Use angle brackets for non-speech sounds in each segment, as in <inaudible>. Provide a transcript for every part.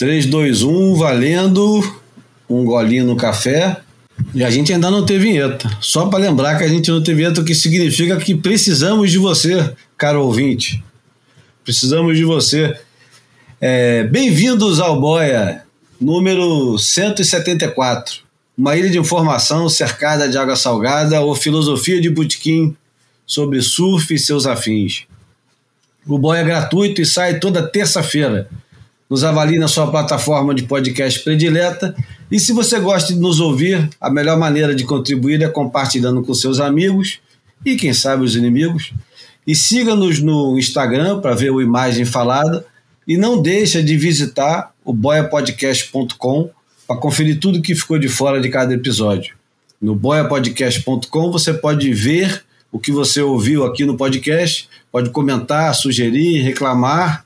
3, 2, 1, valendo. Um golinho no café. E a gente ainda não teve vinheta. Só para lembrar que a gente não teve vinheta, o que significa que precisamos de você, caro ouvinte. Precisamos de você. É, Bem-vindos ao Boia, número 174. Uma ilha de informação cercada de água salgada ou filosofia de butiquim sobre surf e seus afins. O Boia é gratuito e sai toda terça-feira nos avalie na sua plataforma de podcast predileta. E se você gosta de nos ouvir, a melhor maneira de contribuir é compartilhando com seus amigos e, quem sabe, os inimigos. E siga-nos no Instagram para ver a imagem falada. E não deixa de visitar o boiapodcast.com para conferir tudo que ficou de fora de cada episódio. No boiapodcast.com você pode ver o que você ouviu aqui no podcast, pode comentar, sugerir, reclamar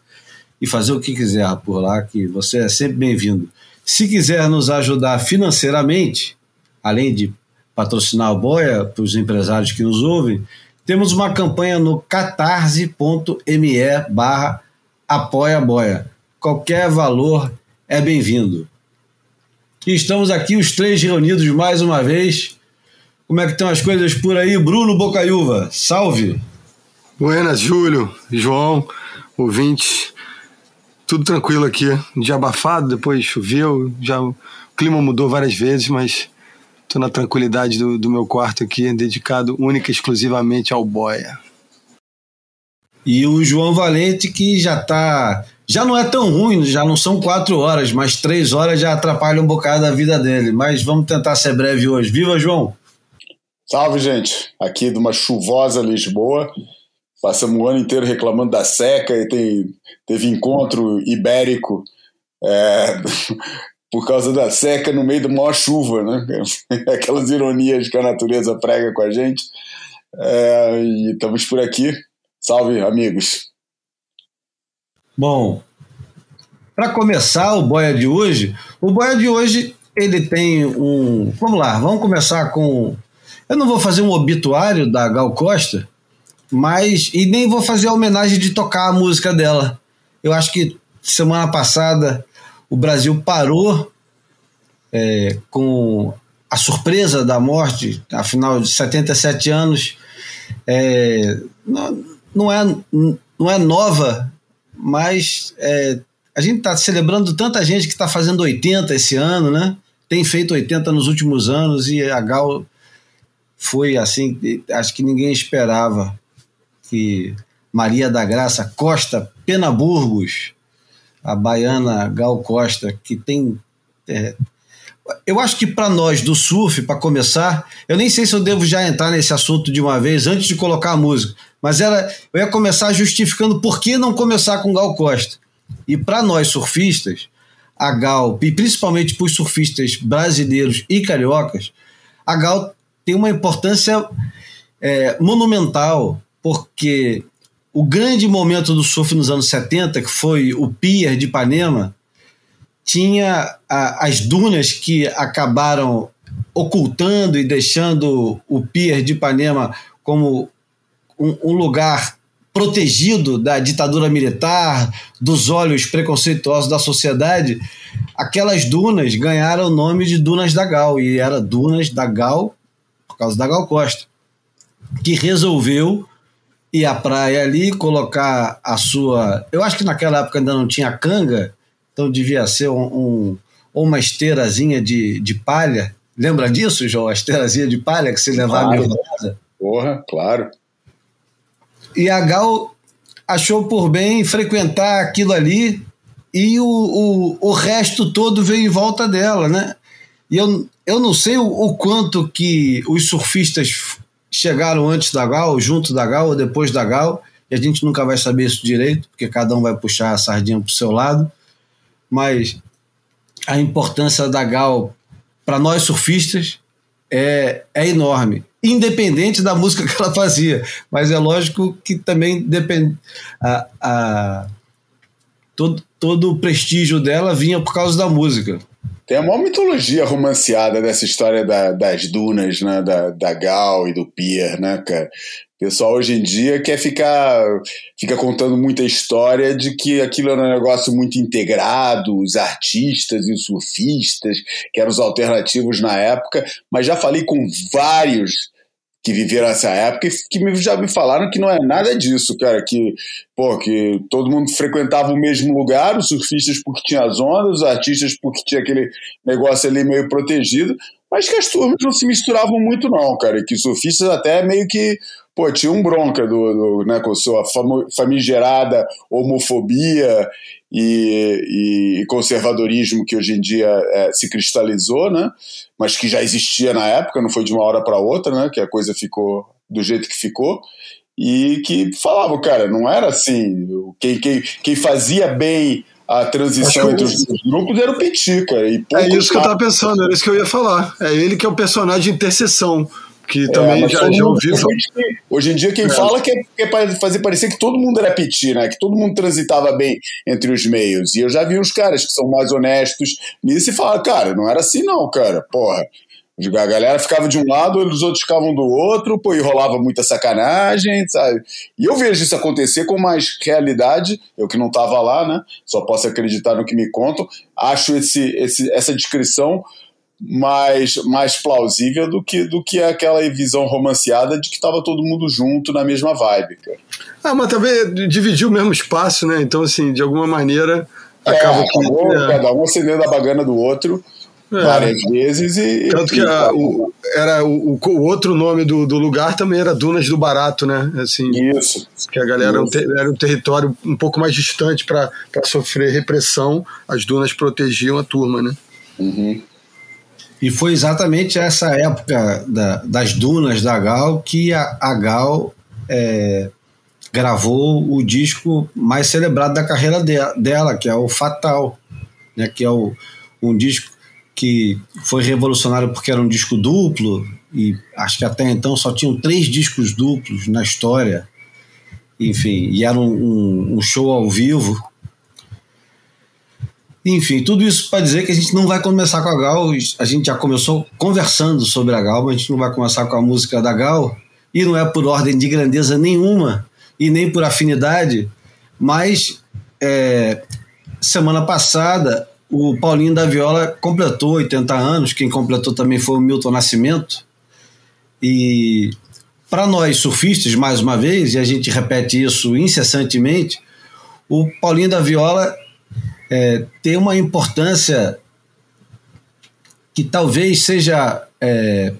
e fazer o que quiser por lá, que você é sempre bem-vindo. Se quiser nos ajudar financeiramente, além de patrocinar o Boia para os empresários que nos ouvem, temos uma campanha no catarse.me barra apoia boia. Qualquer valor é bem-vindo. E estamos aqui os três reunidos mais uma vez. Como é que estão as coisas por aí? Bruno Bocaiúva, salve! Buenas, Júlio, João, ouvintes tudo tranquilo aqui. Um dia abafado, depois choveu, já o clima mudou várias vezes, mas estou na tranquilidade do, do, meu quarto aqui, dedicado única e exclusivamente ao boia. E o João Valente que já tá. Já não é tão ruim, já não são quatro horas, mas três horas já atrapalha um bocado a vida dele. Mas vamos tentar ser breve hoje. Viva, João! Salve, gente! Aqui de uma chuvosa Lisboa. Passamos o ano inteiro reclamando da seca e tem, teve encontro ibérico é, <laughs> por causa da seca no meio da maior chuva, né? <laughs> Aquelas ironias que a natureza prega com a gente. É, e estamos por aqui. Salve, amigos. Bom, para começar o boia de hoje, o boia de hoje ele tem um. Vamos lá, vamos começar com. Eu não vou fazer um obituário da Gal Costa, mas. E nem vou fazer a homenagem de tocar a música dela. Eu acho que semana passada o Brasil parou é, com a surpresa da morte, afinal de 77 anos. É, não, não, é, não é nova, mas é, a gente está celebrando tanta gente que está fazendo 80 esse ano, né? Tem feito 80 nos últimos anos e a Gal foi assim, acho que ninguém esperava que Maria da Graça Costa Penaburgos, a baiana Gal Costa, que tem. É, eu acho que para nós do surf, para começar, eu nem sei se eu devo já entrar nesse assunto de uma vez antes de colocar a música, mas era, eu ia começar justificando por que não começar com Gal Costa. E para nós surfistas, a Gal, e principalmente para os surfistas brasileiros e cariocas, a Gal tem uma importância é, monumental porque o grande momento do surf nos anos 70, que foi o Pier de Ipanema, tinha a, as dunas que acabaram ocultando e deixando o Pier de Ipanema como um, um lugar protegido da ditadura militar, dos olhos preconceituosos da sociedade, aquelas dunas ganharam o nome de Dunas da Gal, e era Dunas da Gal por causa da Gal Costa, que resolveu ir à praia ali, colocar a sua. Eu acho que naquela época ainda não tinha canga, então devia ser um, um uma esteirazinha de, de palha. Lembra disso, João? A esteirazinha de palha que se levava claro. rodada? Porra, claro. E a Gal achou por bem frequentar aquilo ali e o, o, o resto todo veio em volta dela, né? E eu, eu não sei o, o quanto que os surfistas chegaram antes da Gal, junto da Gal ou depois da Gal, e a gente nunca vai saber isso direito, porque cada um vai puxar a sardinha para o seu lado, mas a importância da Gal para nós surfistas é, é enorme, independente da música que ela fazia, mas é lógico que também depende. A, a, todo, todo o prestígio dela vinha por causa da música. Tem uma mitologia romanceada dessa história da, das dunas, né? Da, da Gal e do Pier, né, cara? pessoal hoje em dia quer ficar fica contando muita história de que aquilo era um negócio muito integrado, os artistas e os surfistas, que eram os alternativos na época, mas já falei com vários que viveram essa época e que já me falaram que não é nada disso, cara, que, pô, que todo mundo frequentava o mesmo lugar, os surfistas porque tinha as ondas, os artistas porque tinha aquele negócio ali meio protegido, mas que as turmas não se misturavam muito não, cara, que os surfistas até meio que pô, tinha um bronca do, do né, com sua famigerada homofobia e, e, conservadorismo que hoje em dia é, se cristalizou, né? Mas que já existia na época, não foi de uma hora para outra, né? Que a coisa ficou do jeito que ficou e que falava, cara, não era assim. Quem, quem, quem fazia bem a transição entre os grupos era o Petit, cara. é isso que eu tava pensando, era isso que eu ia falar. É ele que é o personagem de interseção que é, também já, já ouvi. Hoje em dia, quem é. fala que é, é fazer parecer que todo mundo era petit, né? Que todo mundo transitava bem entre os meios. E eu já vi uns caras que são mais honestos nisso e falam, cara, não era assim não, cara. Porra. A galera ficava de um lado, os outros ficavam do outro, pô, e rolava muita sacanagem, sabe? E eu vejo isso acontecer com mais realidade, eu que não tava lá, né? Só posso acreditar no que me contam. Acho esse, esse, essa descrição mais, mais plausível do que, do que aquela visão romanceada de que estava todo mundo junto na mesma vibe. Cara. Ah, mas também dividiu o mesmo espaço, né? Então, assim, de alguma maneira. É, acaba acabou, que, é... cada um acendendo a bagana do outro é. várias vezes e. Tanto que a, o, era o, o, outro nome do, do lugar também era Dunas do Barato, né? Assim, Isso. Que a galera Isso. era um território um pouco mais distante para sofrer repressão, as dunas protegiam a turma, né? Uhum. E foi exatamente essa época da, das dunas da Gal que a, a Gal é, gravou o disco mais celebrado da carreira de, dela, que é o Fatal, né, que é o, um disco que foi revolucionário porque era um disco duplo, e acho que até então só tinham três discos duplos na história. Enfim, e era um, um, um show ao vivo enfim, tudo isso para dizer que a gente não vai começar com a Gal, a gente já começou conversando sobre a Gal, mas a gente não vai começar com a música da Gal, e não é por ordem de grandeza nenhuma, e nem por afinidade, mas é, semana passada o Paulinho da Viola completou 80 anos, quem completou também foi o Milton Nascimento, e para nós surfistas, mais uma vez, e a gente repete isso incessantemente, o Paulinho da Viola é, tem uma importância que talvez seja é,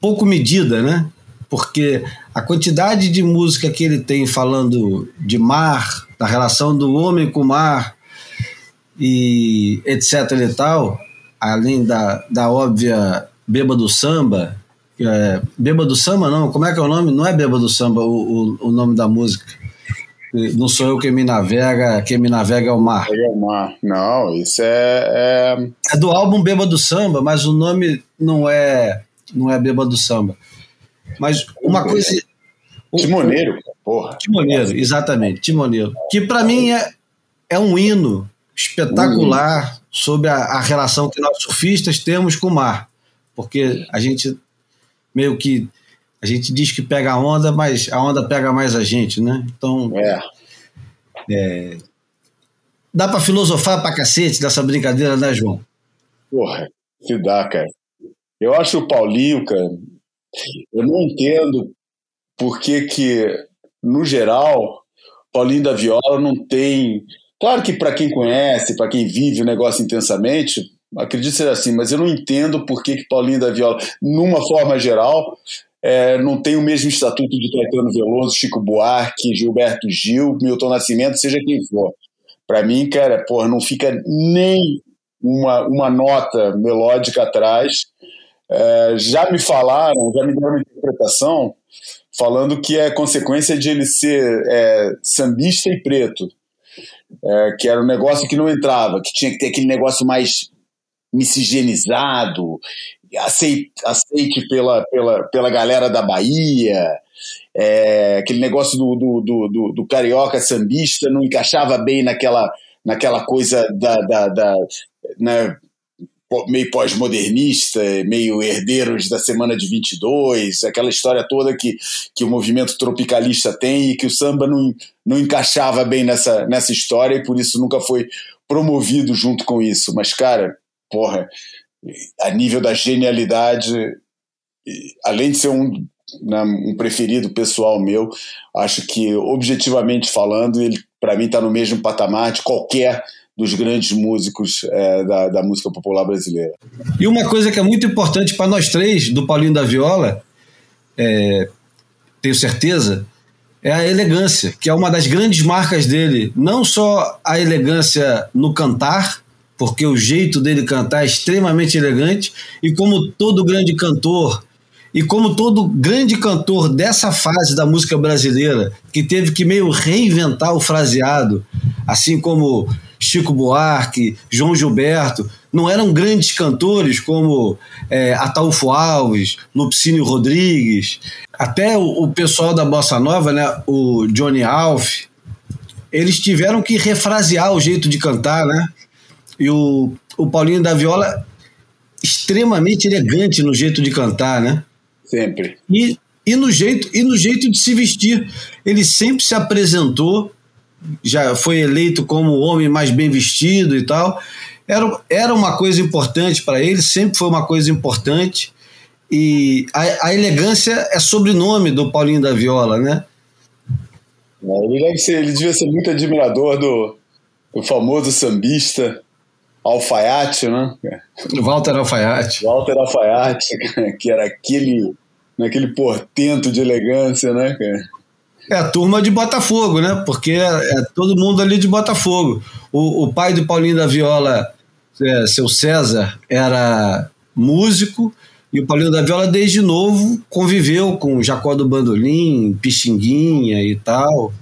pouco medida, né? Porque a quantidade de música que ele tem falando de mar, da relação do homem com o mar e etc e tal, além da, da óbvia Beba do Samba, é, Beba do Samba não, como é que é o nome? Não é Beba do Samba o, o, o nome da música não sou eu quem me navega, quem me navega é o mar. É o mar. Não, isso é, é. É do álbum Beba do Samba, mas o nome não é não é Beba do Samba. Mas uma coisa. Timoneiro, porra. Timoneiro, exatamente, Timoneiro. Que para mim é, é um hino espetacular uhum. sobre a, a relação que nós surfistas temos com o mar. Porque a gente meio que a gente diz que pega a onda, mas a onda pega mais a gente, né? Então. É. é dá para filosofar pra cacete dessa brincadeira, né, João? Porra, que dá, cara. Eu acho o Paulinho, cara, eu não entendo por que que, no geral, Paulinho da Viola não tem... Claro que para quem conhece, para quem vive o negócio intensamente, acredito ser assim, mas eu não entendo por que que Paulinho da Viola, numa forma geral, é, não tem o mesmo estatuto de Caetano Veloso, Chico Buarque, Gilberto Gil, Milton Nascimento, seja quem for. Para mim, cara, porra, não fica nem uma, uma nota melódica atrás. É, já me falaram, já me deram uma interpretação falando que é consequência de ele ser é, sambista e preto, é, que era um negócio que não entrava, que tinha que ter aquele negócio mais miscigenizado aceite, aceite pela, pela, pela galera da Bahia, é, aquele negócio do, do, do, do, carioca sambista não encaixava bem naquela, naquela coisa da, da, da né, meio pós-modernista, meio herdeiros da Semana de 22, aquela história toda que, que o movimento tropicalista tem e que o samba não, não encaixava bem nessa, nessa história e por isso nunca foi promovido junto com isso. Mas, cara, porra, a nível da genialidade, além de ser um, né, um preferido pessoal meu, acho que, objetivamente falando, ele, para mim, está no mesmo patamar de qualquer dos grandes músicos é, da, da música popular brasileira. E uma coisa que é muito importante para nós três, do Paulinho da Viola, é, tenho certeza, é a elegância, que é uma das grandes marcas dele. Não só a elegância no cantar, porque o jeito dele cantar é extremamente elegante, e como todo grande cantor, e como todo grande cantor dessa fase da música brasileira, que teve que meio reinventar o fraseado, assim como Chico Buarque, João Gilberto, não eram grandes cantores como é, Ataúfo Alves, Lupicínio Rodrigues, até o, o, pessoal da Bossa Nova, né, o Johnny Alf, eles tiveram que refrasear o jeito de cantar, né? E o, o Paulinho da Viola, extremamente elegante no jeito de cantar, né? Sempre. E, e, no jeito, e no jeito de se vestir. Ele sempre se apresentou, já foi eleito como o homem mais bem vestido e tal. Era, era uma coisa importante para ele, sempre foi uma coisa importante. E a, a, elegância é sobrenome do Paulinho da Viola, né? É, ele, deve ser, ele devia ser muito admirador do, do famoso sambista Alfaiate, né? Walter Alfaiate. Walter Alfaiate, que era aquele, aquele portento de elegância, né, cara? É a turma de Botafogo, né? Porque é, é todo mundo ali de Botafogo. O, o pai do Paulinho da Viola, é, seu César, era músico, e o Paulinho da Viola, desde novo, conviveu com Jacó do Bandolim, Pixinguinha e tal.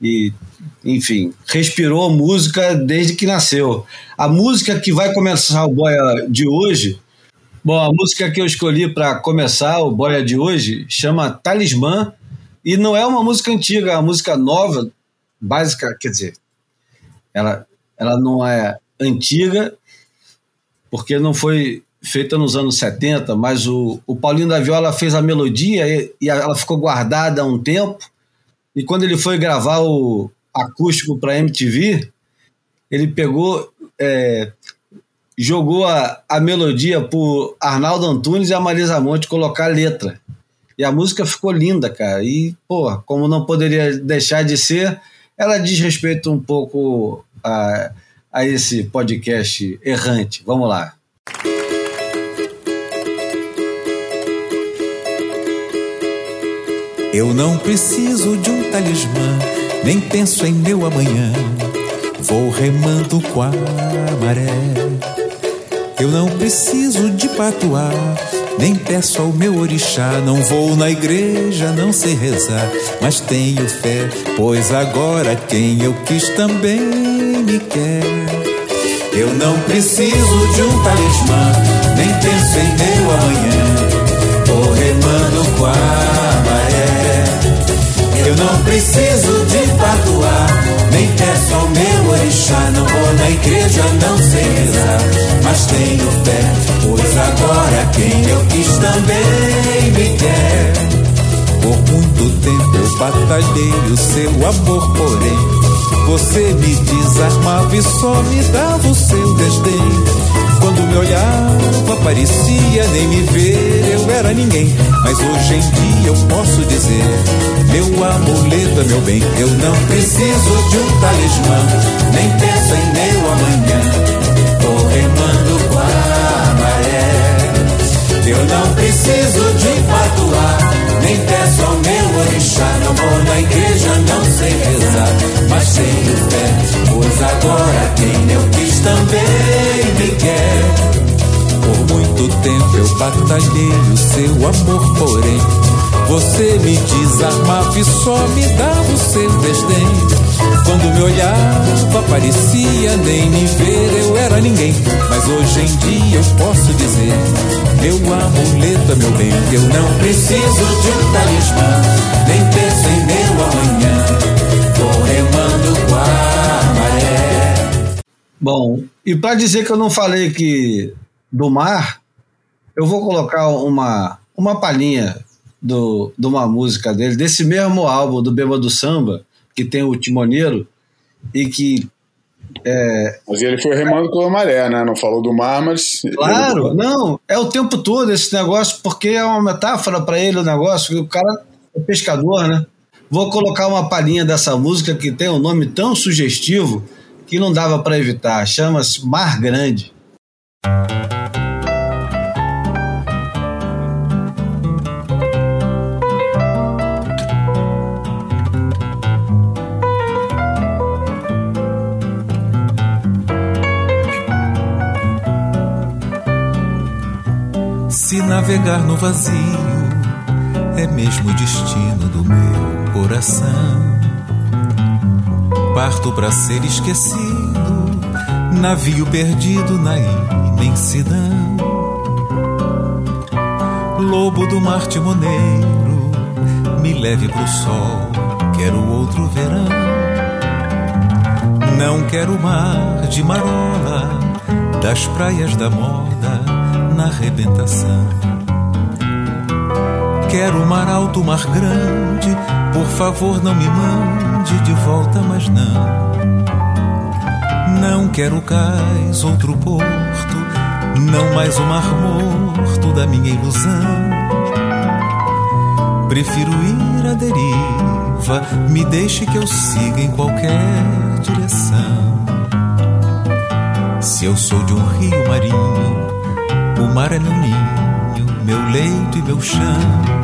E enfim, respirou música desde que nasceu. A música que vai começar o Boia de hoje, bom, a música que eu escolhi para começar o Boia de hoje chama Talismã e não é uma música antiga, é uma música nova, básica, quer dizer, ela, ela não é antiga porque não foi feita nos anos 70, mas o, o Paulinho da Viola fez a melodia e, e ela ficou guardada há um tempo. E quando ele foi gravar o, acústico para MTV, ele pegou, é, jogou a, a melodia por Arnaldo Antunes e a Marisa Monte colocar a letra. E a música ficou linda, cara. E, pô, como não poderia deixar de ser, ela diz respeito um pouco a, a esse podcast errante. Vamos lá. Eu não preciso de um talismã nem penso em meu amanhã. Vou remando com a maré. Eu não preciso de patuar, nem peço ao meu orixá. Não vou na igreja, não sei rezar, mas tenho fé, pois agora quem eu quis também me quer. Eu não preciso de um talismã, nem penso em meu amanhã. Vou remando com a eu não preciso de nem peço ao meu orixá. Não vou na igreja, não sei rezar, mas tenho fé, pois agora quem eu quis também me quer. Por muito tempo eu batalhei o seu amor, porém você me desarmava e só me dava o seu desdém. Quando me olhava, parecia nem me ver, eu era ninguém. Mas hoje em dia eu posso dizer: meu amuleto é meu bem. Eu não preciso de um talismã, nem penso em meu amanhã. Tô remando com a maré. Eu não preciso de patuar, nem peço ao meu orixá. Não vou na igreja, não sei rezar, mas tenho fé, pois agora quem eu quis também me quer. Por muito tempo eu batalhei o seu amor, porém você me desarmava e só me dava o seu desdém. Quando me olhava, parecia nem me ver, eu era ninguém. Mas hoje em dia eu posso dizer: meu amuleto é meu bem. Eu não preciso de um talismã, nem penso em meu amanhã. Vou remando com a maré. Bom, e para dizer que eu não falei que do mar, eu vou colocar uma, uma palhinha do, de uma música dele, desse mesmo álbum do Beba do Samba, que tem o Timoneiro, e que. É... Mas ele foi remando com a maré, né? Não falou do mar, mas. Claro, não, é o tempo todo esse negócio, porque é uma metáfora para ele o negócio, o cara é pescador, né? Vou colocar uma palhinha dessa música que tem um nome tão sugestivo que não dava para evitar. Chama-se Mar Grande. Se navegar no vazio é mesmo o destino do meu coração. Parto para ser esquecido, navio perdido na imensidão. Lobo do mar timoneiro, me leve pro sol, quero outro verão. Não quero mar de marola, das praias da moda na arrebentação. Quero mar alto, mar grande, por favor não me mande de volta, mas não. Não quero cais, outro porto, não mais o mar morto da minha ilusão. Prefiro ir à deriva, me deixe que eu siga em qualquer direção. Se eu sou de um rio marinho, o mar é meu ninho, meu leito e meu chão.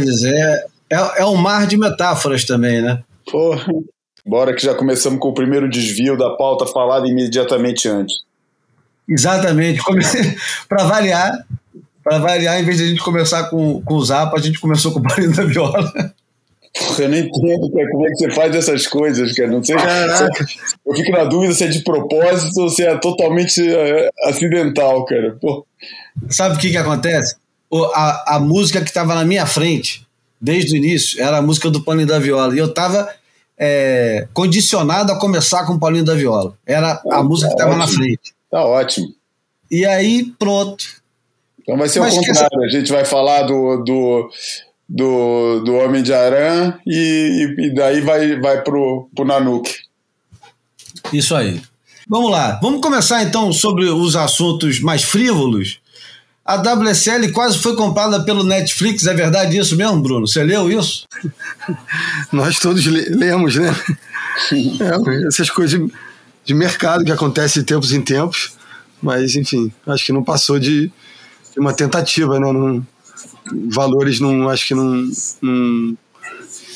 Quer dizer, é, é um mar de metáforas também, né? Porra. Bora que já começamos com o primeiro desvio da pauta falada imediatamente antes. Exatamente. <laughs> para variar, para variar, em vez de a gente começar com, com o Zapa, a gente começou com o Paulinho da Viola. Eu não entendo cara, como é que você faz essas coisas, cara. Não sei. Caraca. Eu fico na dúvida se é de propósito ou se é totalmente é, acidental, cara. Pô. Sabe o que, que acontece? A, a música que estava na minha frente, desde o início, era a música do Paulinho da Viola. E eu estava é, condicionado a começar com o Paulinho da Viola. Era a ah, música tá que estava na frente. Tá ótimo. E aí, pronto. Então vai ser Mas o contrário. A gente vai falar do, do, do, do Homem de Aran e, e daí vai, vai pro, pro Nanuque. Isso aí. Vamos lá. Vamos começar então sobre os assuntos mais frívolos. A WSL quase foi comprada pelo Netflix, é verdade isso mesmo, Bruno? Você leu isso? <laughs> Nós todos lemos, né? É, essas coisas de, de, mercado que acontecem de tempos em tempos, mas enfim, acho que não passou de, de uma tentativa, né? Não, valores não, acho que não, não,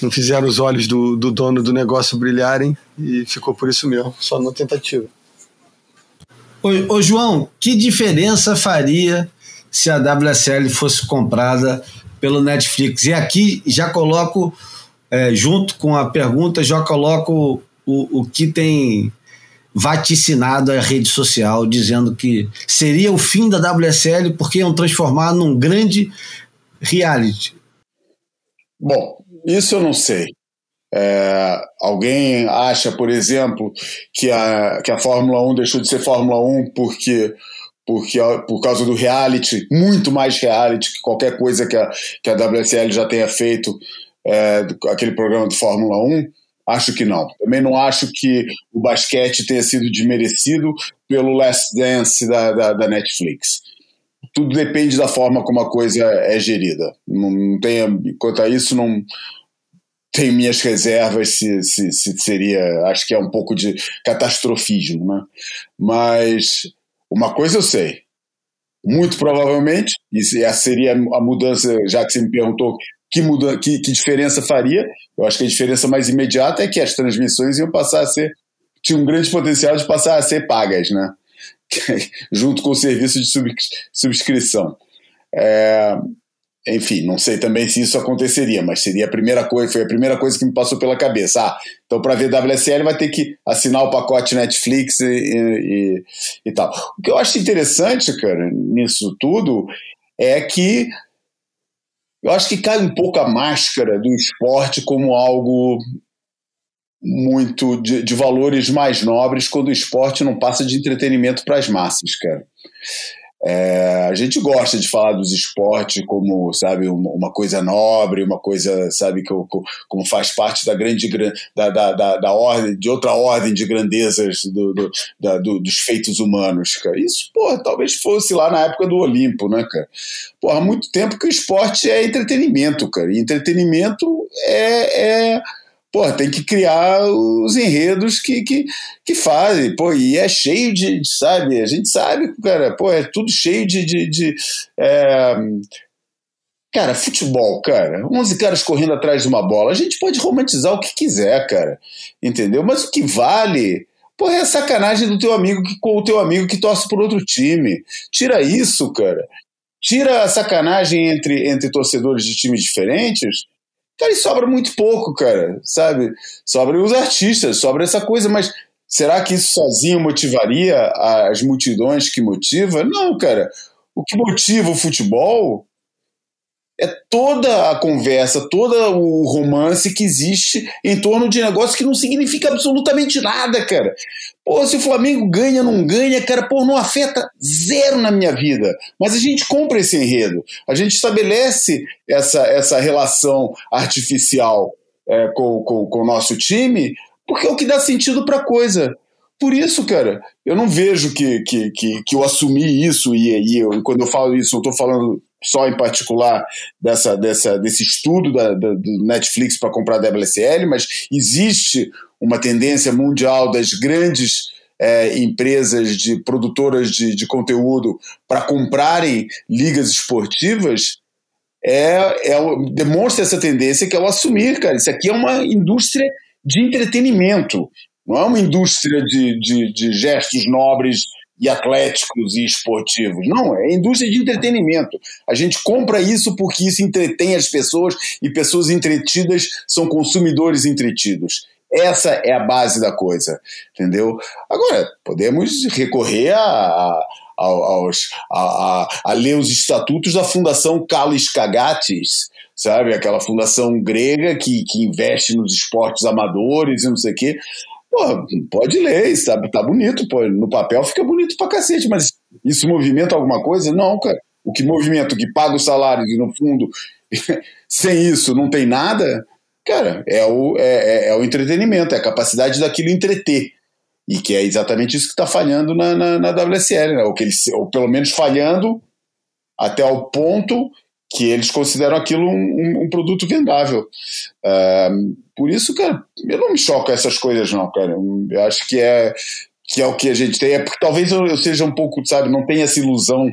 não fizeram os olhos do, do dono do negócio brilharem e ficou por isso mesmo, só na tentativa. Ô, ô João, que diferença faria se a WSL fosse comprada pelo Netflix. E aqui já coloco, é, junto com a pergunta, já coloco o, o que tem vaticinado a rede social, dizendo que seria o fim da WSL porque iam transformar num grande reality. Bom, isso eu não sei. É, alguém acha, por exemplo, que a, que a Fórmula 1 deixou de ser Fórmula 1 porque porque por causa do reality, muito mais reality que qualquer coisa que a, que a WSL já tenha feito, é, aquele programa de Fórmula 1, acho que não. Também não acho que o basquete tenha sido desmerecido pelo Last Dance da, da, da Netflix. Tudo depende da forma como a coisa é gerida. Não, não tenha, quanto a isso, não tenho minhas reservas se, se, se seria. Acho que é um pouco de catastrofismo, né? Mas uma coisa eu sei, muito provavelmente, e essa seria a mudança, já que você me perguntou que, muda, que, que diferença faria, eu acho que a diferença mais imediata é que as transmissões iam passar a ser tinha um grande potencial de passar a ser pagas, né? <laughs> Junto com o serviço de subscrição. É, enfim, não sei também se isso aconteceria, mas seria a primeira coisa, foi a primeira coisa que me passou pela cabeça. Ah, então para ver WSL vai ter que assinar o pacote Netflix e, e, e, tal. O que eu acho interessante, cara, nisso tudo é que eu acho que cai um pouco a máscara do esporte como algo muito de, de valores mais nobres quando o esporte não passa de entretenimento para as massas, cara. É, a gente gosta de falar dos esportes como, sabe, uma, coisa nobre, uma coisa, sabe, que, como faz parte da grande da, da, da, da ordem, de outra ordem de grandezas do, do, da, do, dos feitos humanos, cara. Isso, porra, talvez fosse lá na época do Olimpo, né, cara? Porra, há muito tempo que o esporte é entretenimento, cara. E entretenimento é, é pô, tem que criar os enredos que, que, que fazem, pô, e é cheio de, sabe, a gente sabe, cara, pô, é tudo cheio de, de, de é... Cara, futebol, cara, 11 caras correndo atrás de uma bola, a gente pode romantizar o que quiser, cara, entendeu? Mas o que vale, porra, é sacanagem do teu amigo que, com o teu amigo que torce por outro time. Tira isso, cara. Tira a sacanagem entre, entre torcedores de times diferentes Cara, e sobra muito pouco, cara, sabe? Sobra os artistas, sobra essa coisa, mas será que isso sozinho motivaria as multidões que motiva? Não, cara. O que motiva o futebol é toda a conversa, todo o romance que existe em torno de negócio que não significa absolutamente nada, cara. Pô, se o Flamengo ganha, não ganha, cara, pô, não afeta zero na minha vida. Mas a gente compra esse enredo, a gente estabelece essa, essa relação artificial é, com, com, com o nosso time, porque é o que dá sentido pra coisa. Por isso, cara, eu não vejo que, que, que, que eu assumi isso e, e eu, quando eu falo isso, eu estou falando só em particular dessa, dessa, desse estudo da, da do Netflix para comprar a WSL, mas existe uma tendência mundial das grandes é, empresas de produtoras de, de conteúdo para comprarem ligas esportivas, é, é, demonstra essa tendência que é o assumir, cara. Isso aqui é uma indústria de entretenimento, não é uma indústria de, de, de gestos nobres e atléticos e esportivos. Não, é indústria de entretenimento. A gente compra isso porque isso entretém as pessoas e pessoas entretidas são consumidores entretidos. Essa é a base da coisa, entendeu? Agora, podemos recorrer a, a a, a, ler os estatutos da Fundação Kalis Kagatis, sabe? Aquela fundação grega que, que investe nos esportes amadores e não sei o quê. Pô, pode ler, sabe? Tá bonito, pô. No papel fica bonito pra cacete, mas isso movimenta alguma coisa? Não, cara. O que movimenta, o que paga os salários e no fundo, <laughs> sem isso não tem nada, cara, é o, é, é, é o entretenimento, é a capacidade daquilo entreter. E que é exatamente isso que está falhando na, na, na, WSL, né? ou, que eles, ou pelo menos falhando até o ponto que eles consideram aquilo um, um, um produto vendável. Uh, por isso, cara, eu não me choco essas coisas, não, cara. Eu acho que é, que é o que a gente tem. É porque talvez eu, eu seja um pouco, sabe, não tenha essa ilusão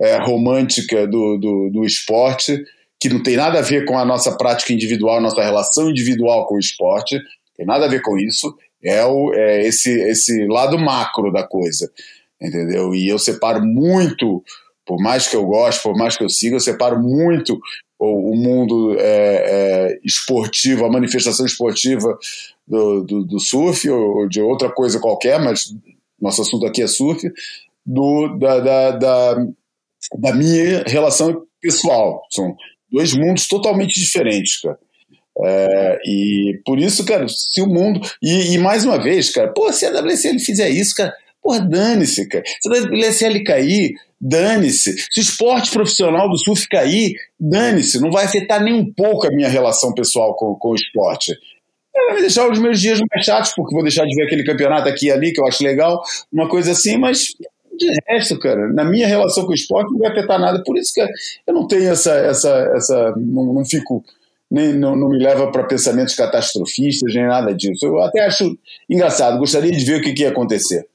é, romântica do, do, do esporte, que não tem nada a ver com a nossa prática individual, nossa relação individual com o esporte, tem nada a ver com isso. É, o, é esse, esse lado macro da coisa, entendeu? E eu separo muito por mais que eu goste, por mais que eu siga, eu separo muito o, o mundo é, é, esportivo, a manifestação esportiva do, do, do surf ou, de outra coisa qualquer, mas nosso assunto aqui é surf, do, da, da, da, da minha relação pessoal. São dois mundos totalmente diferentes, cara. É, e por isso, cara, se o mundo. E, e, mais uma vez, cara, pô, se a WSL fizer isso, cara, porra, dane-se, cara. Se a WSL cair, dane-se. Se o esporte profissional do surf cair, dane-se. Não vai afetar nem um pouco a minha relação pessoal com, com o esporte. Vai deixar os meus dias mais chatos, porque vou deixar de ver aquele campeonato aqui e ali, que eu acho legal, uma coisa assim, mas de resto, cara, na minha relação com o esporte não vai afetar nada. Por isso que eu não tenho essa. essa, essa não, não fico. Nem, não, não me leva para pensamentos catastrofistas, nem nada disso. Eu até acho engraçado, gostaria de ver o que, que ia acontecer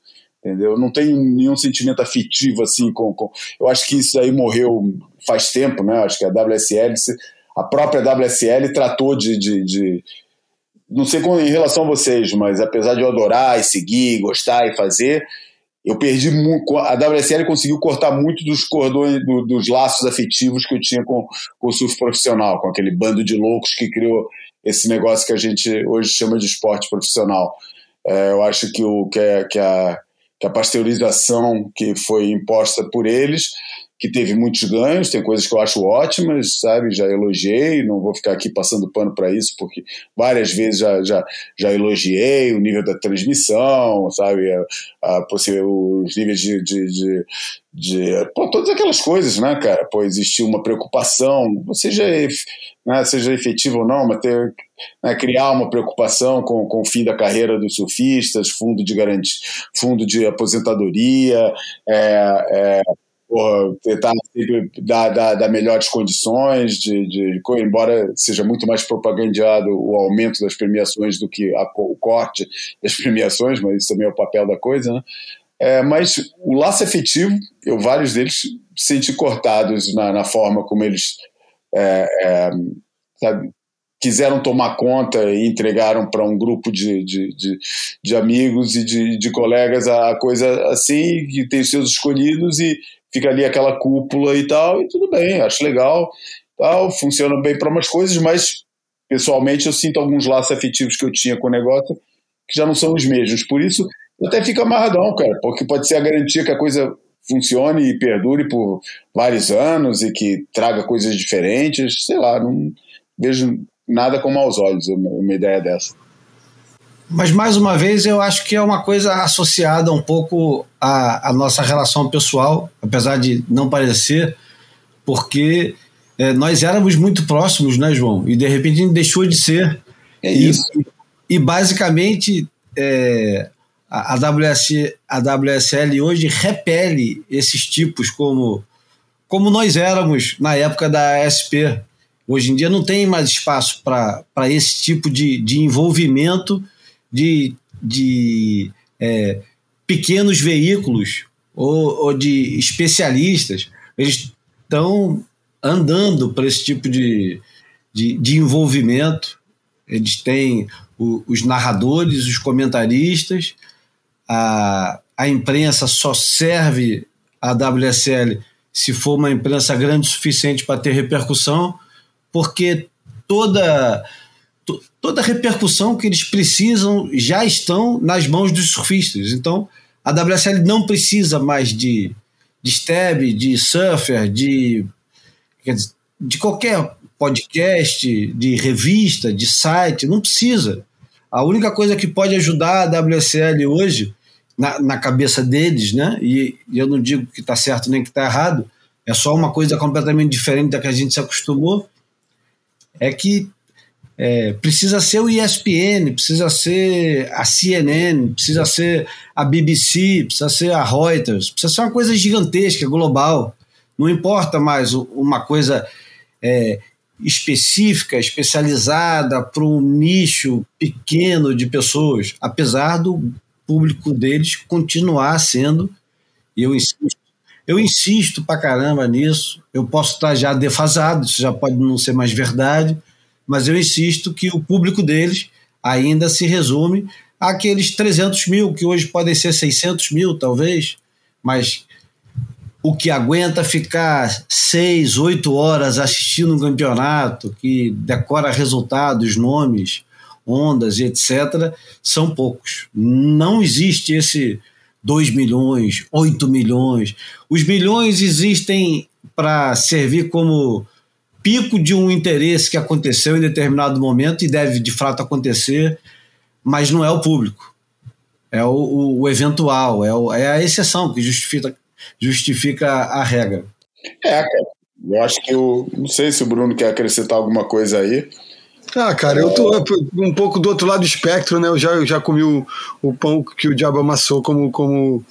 entendeu? Não tem nenhum sentimento afetivo assim com, com, eu acho que isso aí morreu faz tempo, né? Acho que a WSL, a própria WSL tratou de, de, de, não sei como em relação a vocês, mas apesar de eu adorar e seguir, gostar e fazer, eu perdi muito. A WSL conseguiu cortar muito dos cordões, do, dos laços afetivos que eu tinha com, com o surf profissional, com aquele bando de loucos que criou esse negócio que a gente hoje chama de esporte profissional. É, eu acho que, o, que, a, que, a, que a pasteurização que foi imposta por eles que teve muitos ganhos, tem coisas que eu acho ótimas, sabe? Já elogiei, não vou ficar aqui passando pano para isso, porque várias vezes já, já, já elogiei o nível da transmissão, sabe? A, a, os níveis de. de, de, de pô, todas aquelas coisas, né, cara? Pô, existia uma preocupação, seja, né, seja efetivo ou não, mas ter, né, criar uma preocupação com, com o fim da carreira dos surfistas, fundo de garantia, fundo de aposentadoria, é, é porra, tentar sempre dar, dar, dar melhores condições, de, de, embora seja muito mais propagandeado o aumento das premiações do que a, o corte das <laughs> premiações, mas isso também é o papel da coisa, né? É, mas o laço efetivo, eu vários deles senti cortados na, na forma como eles é, é, sabe, quiseram tomar conta e entregaram para um grupo de, de, de, de, amigos e de, de colegas a coisa assim, que tem seus escolhidos e fica ali aquela cúpula e tal, e tudo bem, acho legal, tal, funciona bem para umas coisas, mas pessoalmente eu sinto alguns laços afetivos que eu tinha com o negócio que já não são os mesmos. Por isso, até fica amarradão, cara, porque pode ser a garantia que a coisa funcione e perdure por vários anos e que traga coisas diferentes, sei lá, não vejo nada com maus olhos uma, uma ideia dessa. Mas, mais uma vez, eu acho que é uma coisa associada um pouco à, à nossa relação pessoal, apesar de não parecer, porque é, nós éramos muito próximos, né, João? E de repente deixou de ser. É isso. E, e basicamente, é, a, a, WS, a WSL hoje repele esses tipos como, como nós éramos na época da SP. Hoje em dia não tem mais espaço para esse tipo de, de envolvimento de, de é, pequenos veículos ou, ou, de especialistas, eles estão andando para esse tipo de, de, de, envolvimento. Eles têm o, os narradores, os comentaristas, a, a imprensa só serve a WSL se for uma imprensa grande o suficiente para ter repercussão, porque toda toda a repercussão que eles precisam já estão nas mãos dos surfistas. Então, a WSL não precisa mais de, de stab, de surfer, de, de qualquer podcast, de revista, de site, não precisa. A única coisa que pode ajudar a WSL hoje, na, na cabeça deles, né? E, e eu não digo que está certo nem que está errado, é só uma coisa completamente diferente da que a gente se acostumou, é que é, precisa ser o ESPN, precisa ser a CNN, precisa ser a BBC, precisa ser a Reuters, precisa ser uma coisa gigantesca, global. Não importa mais uma coisa é, específica, especializada para um nicho pequeno de pessoas, apesar do público deles continuar sendo, eu insisto, eu insisto pra caramba nisso, eu posso estar já defasado, isso já pode não ser mais verdade, mas eu insisto que o público deles ainda se resume àqueles 300 mil, que hoje podem ser 600 mil, talvez, mas o que aguenta ficar seis, oito horas assistindo um campeonato, que decora resultados, nomes, ondas e etc., são poucos. Não existe esse 2 milhões, 8 milhões. Os milhões existem para servir como pico de um interesse que aconteceu em determinado momento e deve de fato acontecer, mas não é o público. É o, o, o eventual, é, o, é, a exceção que justifica, justifica a regra. É, cara. Eu acho que o. Não sei se o Bruno quer acrescentar alguma coisa aí. Ah, cara, eu tô um pouco do outro lado do espectro, né? Eu já, eu já comi o, o pão que o diabo amassou como, como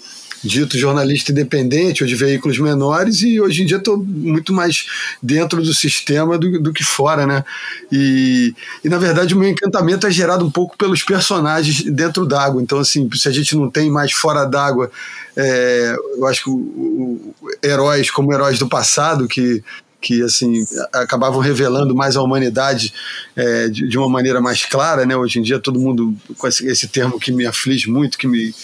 dito jornalista independente ou de veículos menores e hoje em dia estou muito mais dentro do sistema do, do que fora, né? E, e na verdade o meu encantamento é gerado um pouco pelos personagens dentro d'água. Então, assim, se a gente não tem mais fora d'água, é, eu acho que o, o, heróis como heróis do passado que que assim acabavam revelando mais a humanidade é, de, de, uma maneira mais clara, né? Hoje em dia todo mundo com esse, esse termo que me aflige muito, que me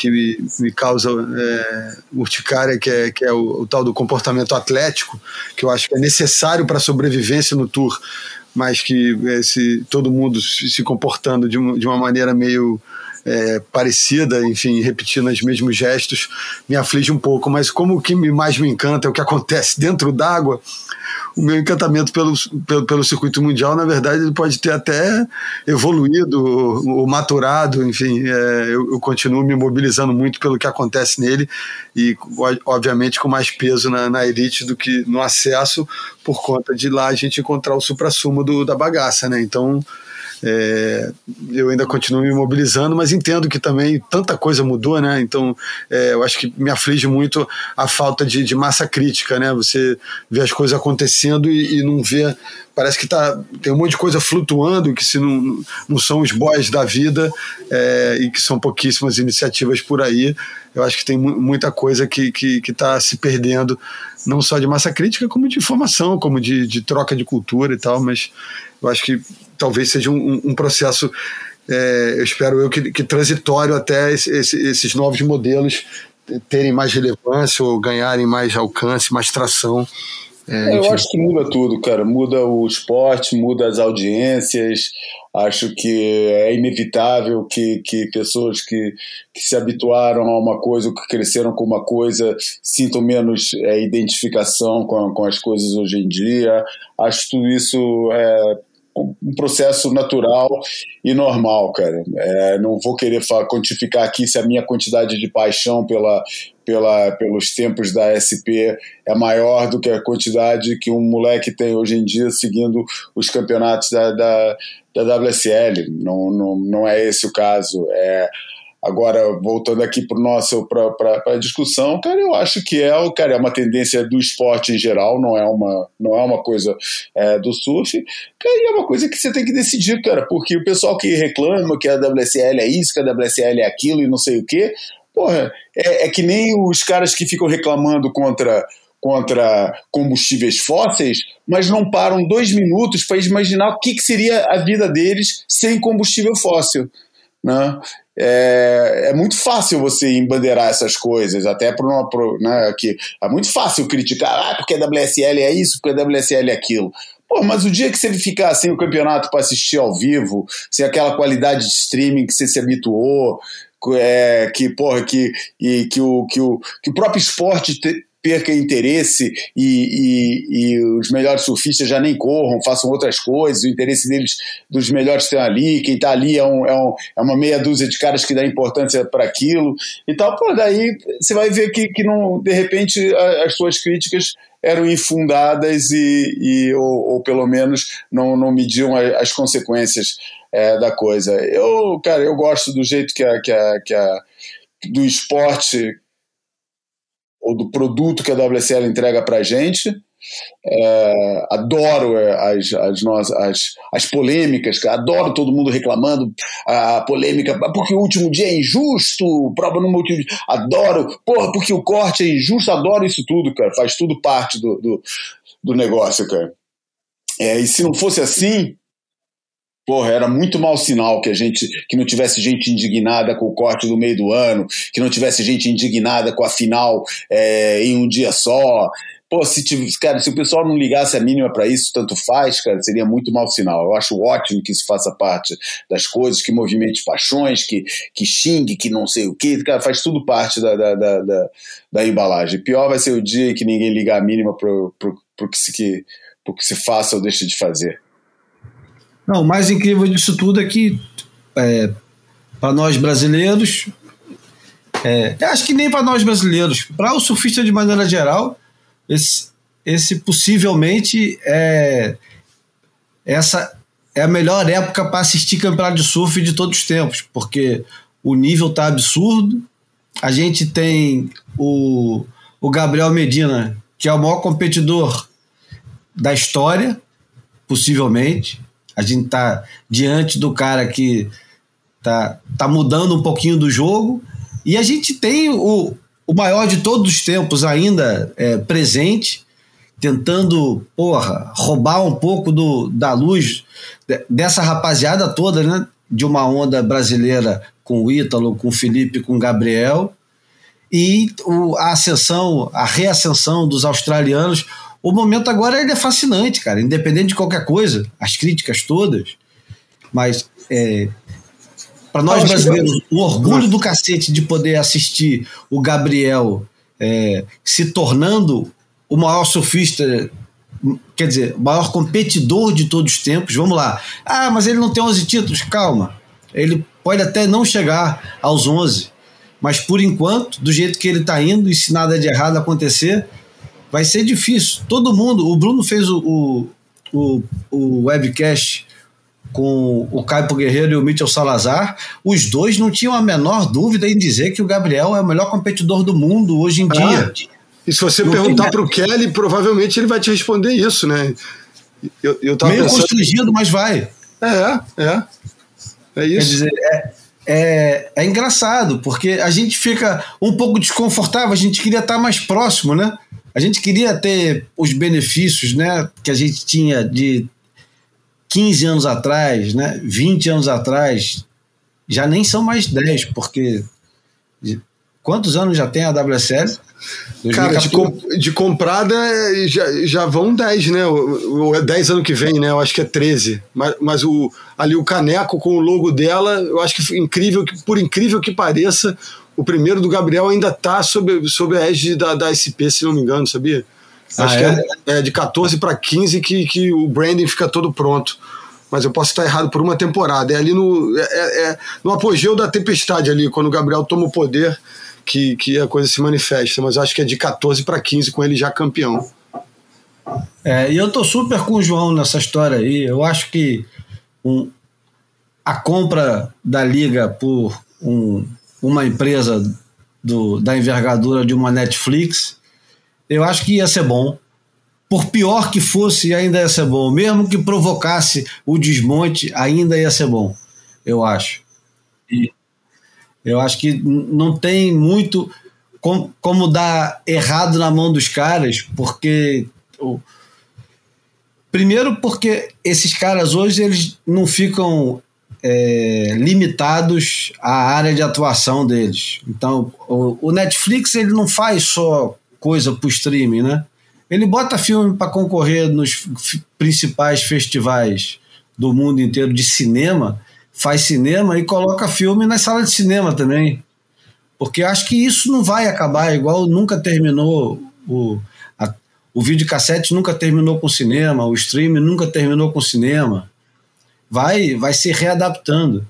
que me, me causa é, urticária, que é, que é o, o, tal do comportamento atlético, que eu acho que é necessário para a sobrevivência no tour, mas que esse, todo mundo se comportando de uma, de uma maneira meio é, parecida, enfim, repetindo os mesmos gestos, me aflige um pouco. Mas como o que mais me encanta é o que acontece <laughs> dentro d'água, o meu encantamento pelo, pelo, pelo, circuito mundial, na verdade, ele pode ter até evoluído ou, maturado, enfim, é, eu, eu, continuo me mobilizando muito pelo que acontece nele e, obviamente, com mais peso na, na elite do que no acesso, por conta de lá a gente encontrar o supra-sumo da bagaça, né? Então, é, eu ainda continuo me mobilizando, mas entendo que também tanta coisa mudou, né? Então, é, eu acho que me aflige muito a falta de, de massa crítica, né? Você vê as coisas acontecendo e, e não vê parece que tá, tem um monte de coisa flutuando que se não, não são os boys da vida é, e que são pouquíssimas iniciativas por aí. Eu acho que tem muita coisa que está que, que tá se perdendo, não só de massa crítica, como de informação, como de, de troca de cultura e tal, mas eu acho que talvez seja um, um processo, é, eu espero eu, que, que transitório até esse, esse, esses novos modelos terem mais relevância ou ganharem mais alcance, mais tração. É, eu acho que muda tudo, cara. Muda o esporte, muda as audiências. Acho que é inevitável que, que pessoas que, que se habituaram a uma coisa, ou que cresceram com uma coisa, sintam menos é, identificação com, com as coisas hoje em dia. Acho tudo isso é, um processo natural e normal, cara. É, não vou querer quantificar aqui se a minha quantidade de paixão pela, pela, pelos tempos da SP é maior do que a quantidade que um moleque tem hoje em dia seguindo os campeonatos da, da, da WSL. Não, não, não é esse o caso. É, Agora, voltando aqui para nosso para a discussão, cara, eu acho que é, cara, é uma tendência do esporte em geral, não é uma, não é uma coisa é, do surf, cara, e é uma coisa que você tem que decidir, cara, porque o pessoal que reclama que a WSL é isso, que a WSL é aquilo e não sei o quê, porra, é, é que nem os caras que ficam reclamando contra contra combustíveis fósseis, mas não param dois minutos para imaginar o que, que seria a vida deles sem combustível fóssil. Né? É, é, muito fácil você embandeirar essas coisas, até para uma. Né, que é muito fácil criticar, ah, porque a WSL é isso, porque a WSL é aquilo. Pô, mas o dia que você ficar sem o campeonato para assistir ao vivo, sem aquela qualidade de streaming que você se habituou, é, que, porra, que, e, que, o, que, o, que o próprio esporte te, perca interesse e, e, e, os melhores surfistas já nem corram, façam outras coisas, o interesse deles dos melhores estão ali, quem está ali é, um, é, um, é, uma meia dúzia de caras que dá importância para aquilo e tal, pô, daí você vai ver que, que não, de repente as suas críticas eram infundadas e, e ou, ou, pelo menos não, não mediam as consequências é, da coisa. Eu, cara, eu gosto do jeito que a, que a, que a do esporte ou do produto que a WSL entrega para a gente. É, adoro é, as, as, as, as polêmicas, adoro todo mundo reclamando a polêmica, porque o último dia é injusto, prova no último adoro, porra, porque o corte é injusto, adoro isso tudo, cara, faz tudo parte do, do, do negócio, cara. É, e se não fosse assim, Porra, era muito mau sinal que a gente que não tivesse gente indignada com o corte do meio do ano, que não tivesse gente indignada com a final é, em um dia só. Pô, se, cara, se o pessoal não ligasse a mínima para isso, tanto faz, cara, seria muito mau sinal. Eu acho ótimo que isso faça parte das coisas, que movimente paixões, que, que xingue, que não sei o quê. Cara, faz tudo parte da, da, da, da, da embalagem. Pior vai ser o dia que ninguém ligar a mínima pro, pro, pro, que, se, que, pro que se faça ou deixe de fazer. Não, o mais incrível disso tudo é que, é, para nós brasileiros, é, acho que nem para nós brasileiros, para o surfista de maneira geral, esse, esse possivelmente é essa é a melhor época para assistir campeonato de surf de todos os tempos, porque o nível tá absurdo. A gente tem o, o Gabriel Medina, que é o maior competidor da história, possivelmente. A gente está diante do cara que tá, tá mudando um pouquinho do jogo. E a gente tem o, o maior de todos os tempos ainda é, presente, tentando, porra, roubar um pouco do, da luz dessa rapaziada toda, né? De uma onda brasileira com o Ítalo, com o Felipe, com o Gabriel, e o, a ascensão, a reascensão dos australianos. O momento agora ele é fascinante, cara, independente de qualquer coisa, as críticas todas, mas é, para nós brasileiros, o orgulho do cacete de poder assistir o Gabriel é, se tornando o maior surfista, quer dizer, o maior competidor de todos os tempos. Vamos lá. Ah, mas ele não tem 11 títulos. Calma. Ele pode até não chegar aos 11, mas por enquanto, do jeito que ele está indo, e se nada de errado acontecer, vai ser difícil. Todo mundo, o Bruno fez o, o, o, o webcast com o Caio Guerreiro e o Mitchell Salazar, os dois não tinham a menor dúvida em dizer que o Gabriel é o melhor competidor do mundo hoje em ah, dia. E se você não perguntar para o Kelly, provavelmente ele vai te responder isso, né? Eu, eu Meio pensando... constrangido, mas vai. É, é. É isso. Quer dizer, é, é, é engraçado, porque a gente fica um pouco desconfortável, a gente queria estar mais próximo, né? A gente queria ter os benefícios né, que a gente tinha de 15 anos atrás, né, 20 anos atrás, já nem são mais 10, porque quantos anos já tem a WSL? Cara, de, comp de, comprada já, já vão 10, né? O, o, 10 ano que vem, né? Eu acho que é 13. Mas, mas o, ali o caneco com o logo dela, eu acho que incrível, por incrível que pareça, o primeiro do Gabriel ainda tá sob, sob a égide da, da SP, se não me engano, sabia? Ah, Acho é? que é, é de 14 para 15 que, que o branding fica todo pronto. Mas eu posso estar errado por uma temporada. É ali no, é, é, é no apogeu da tempestade ali, quando o Gabriel toma o poder, que, que a coisa se manifesta. Mas acho que é de 14 para 15 com ele já campeão. É, e eu tô super com o João nessa história aí. Eu acho que um, a compra da liga por um, uma empresa do, da envergadura de uma Netflix eu acho que ia ser bom. Por pior que fosse, ainda ia ser bom. Mesmo que provocasse o desmonte, ainda ia ser bom. Eu acho. E eu acho que não tem muito como, como dar errado na mão dos caras, porque. Primeiro, porque esses caras hoje eles não ficam é, limitados à área de atuação deles. Então, o, o Netflix ele não faz só coisa para o streaming, né? Ele bota filme para concorrer nos principais festivais do mundo inteiro de cinema, faz cinema e coloca filme na sala de cinema também. Porque acho que isso não vai acabar, igual nunca terminou o, a, o videocassete nunca terminou com cinema, o streaming nunca terminou com cinema. Vai, vai se readaptando.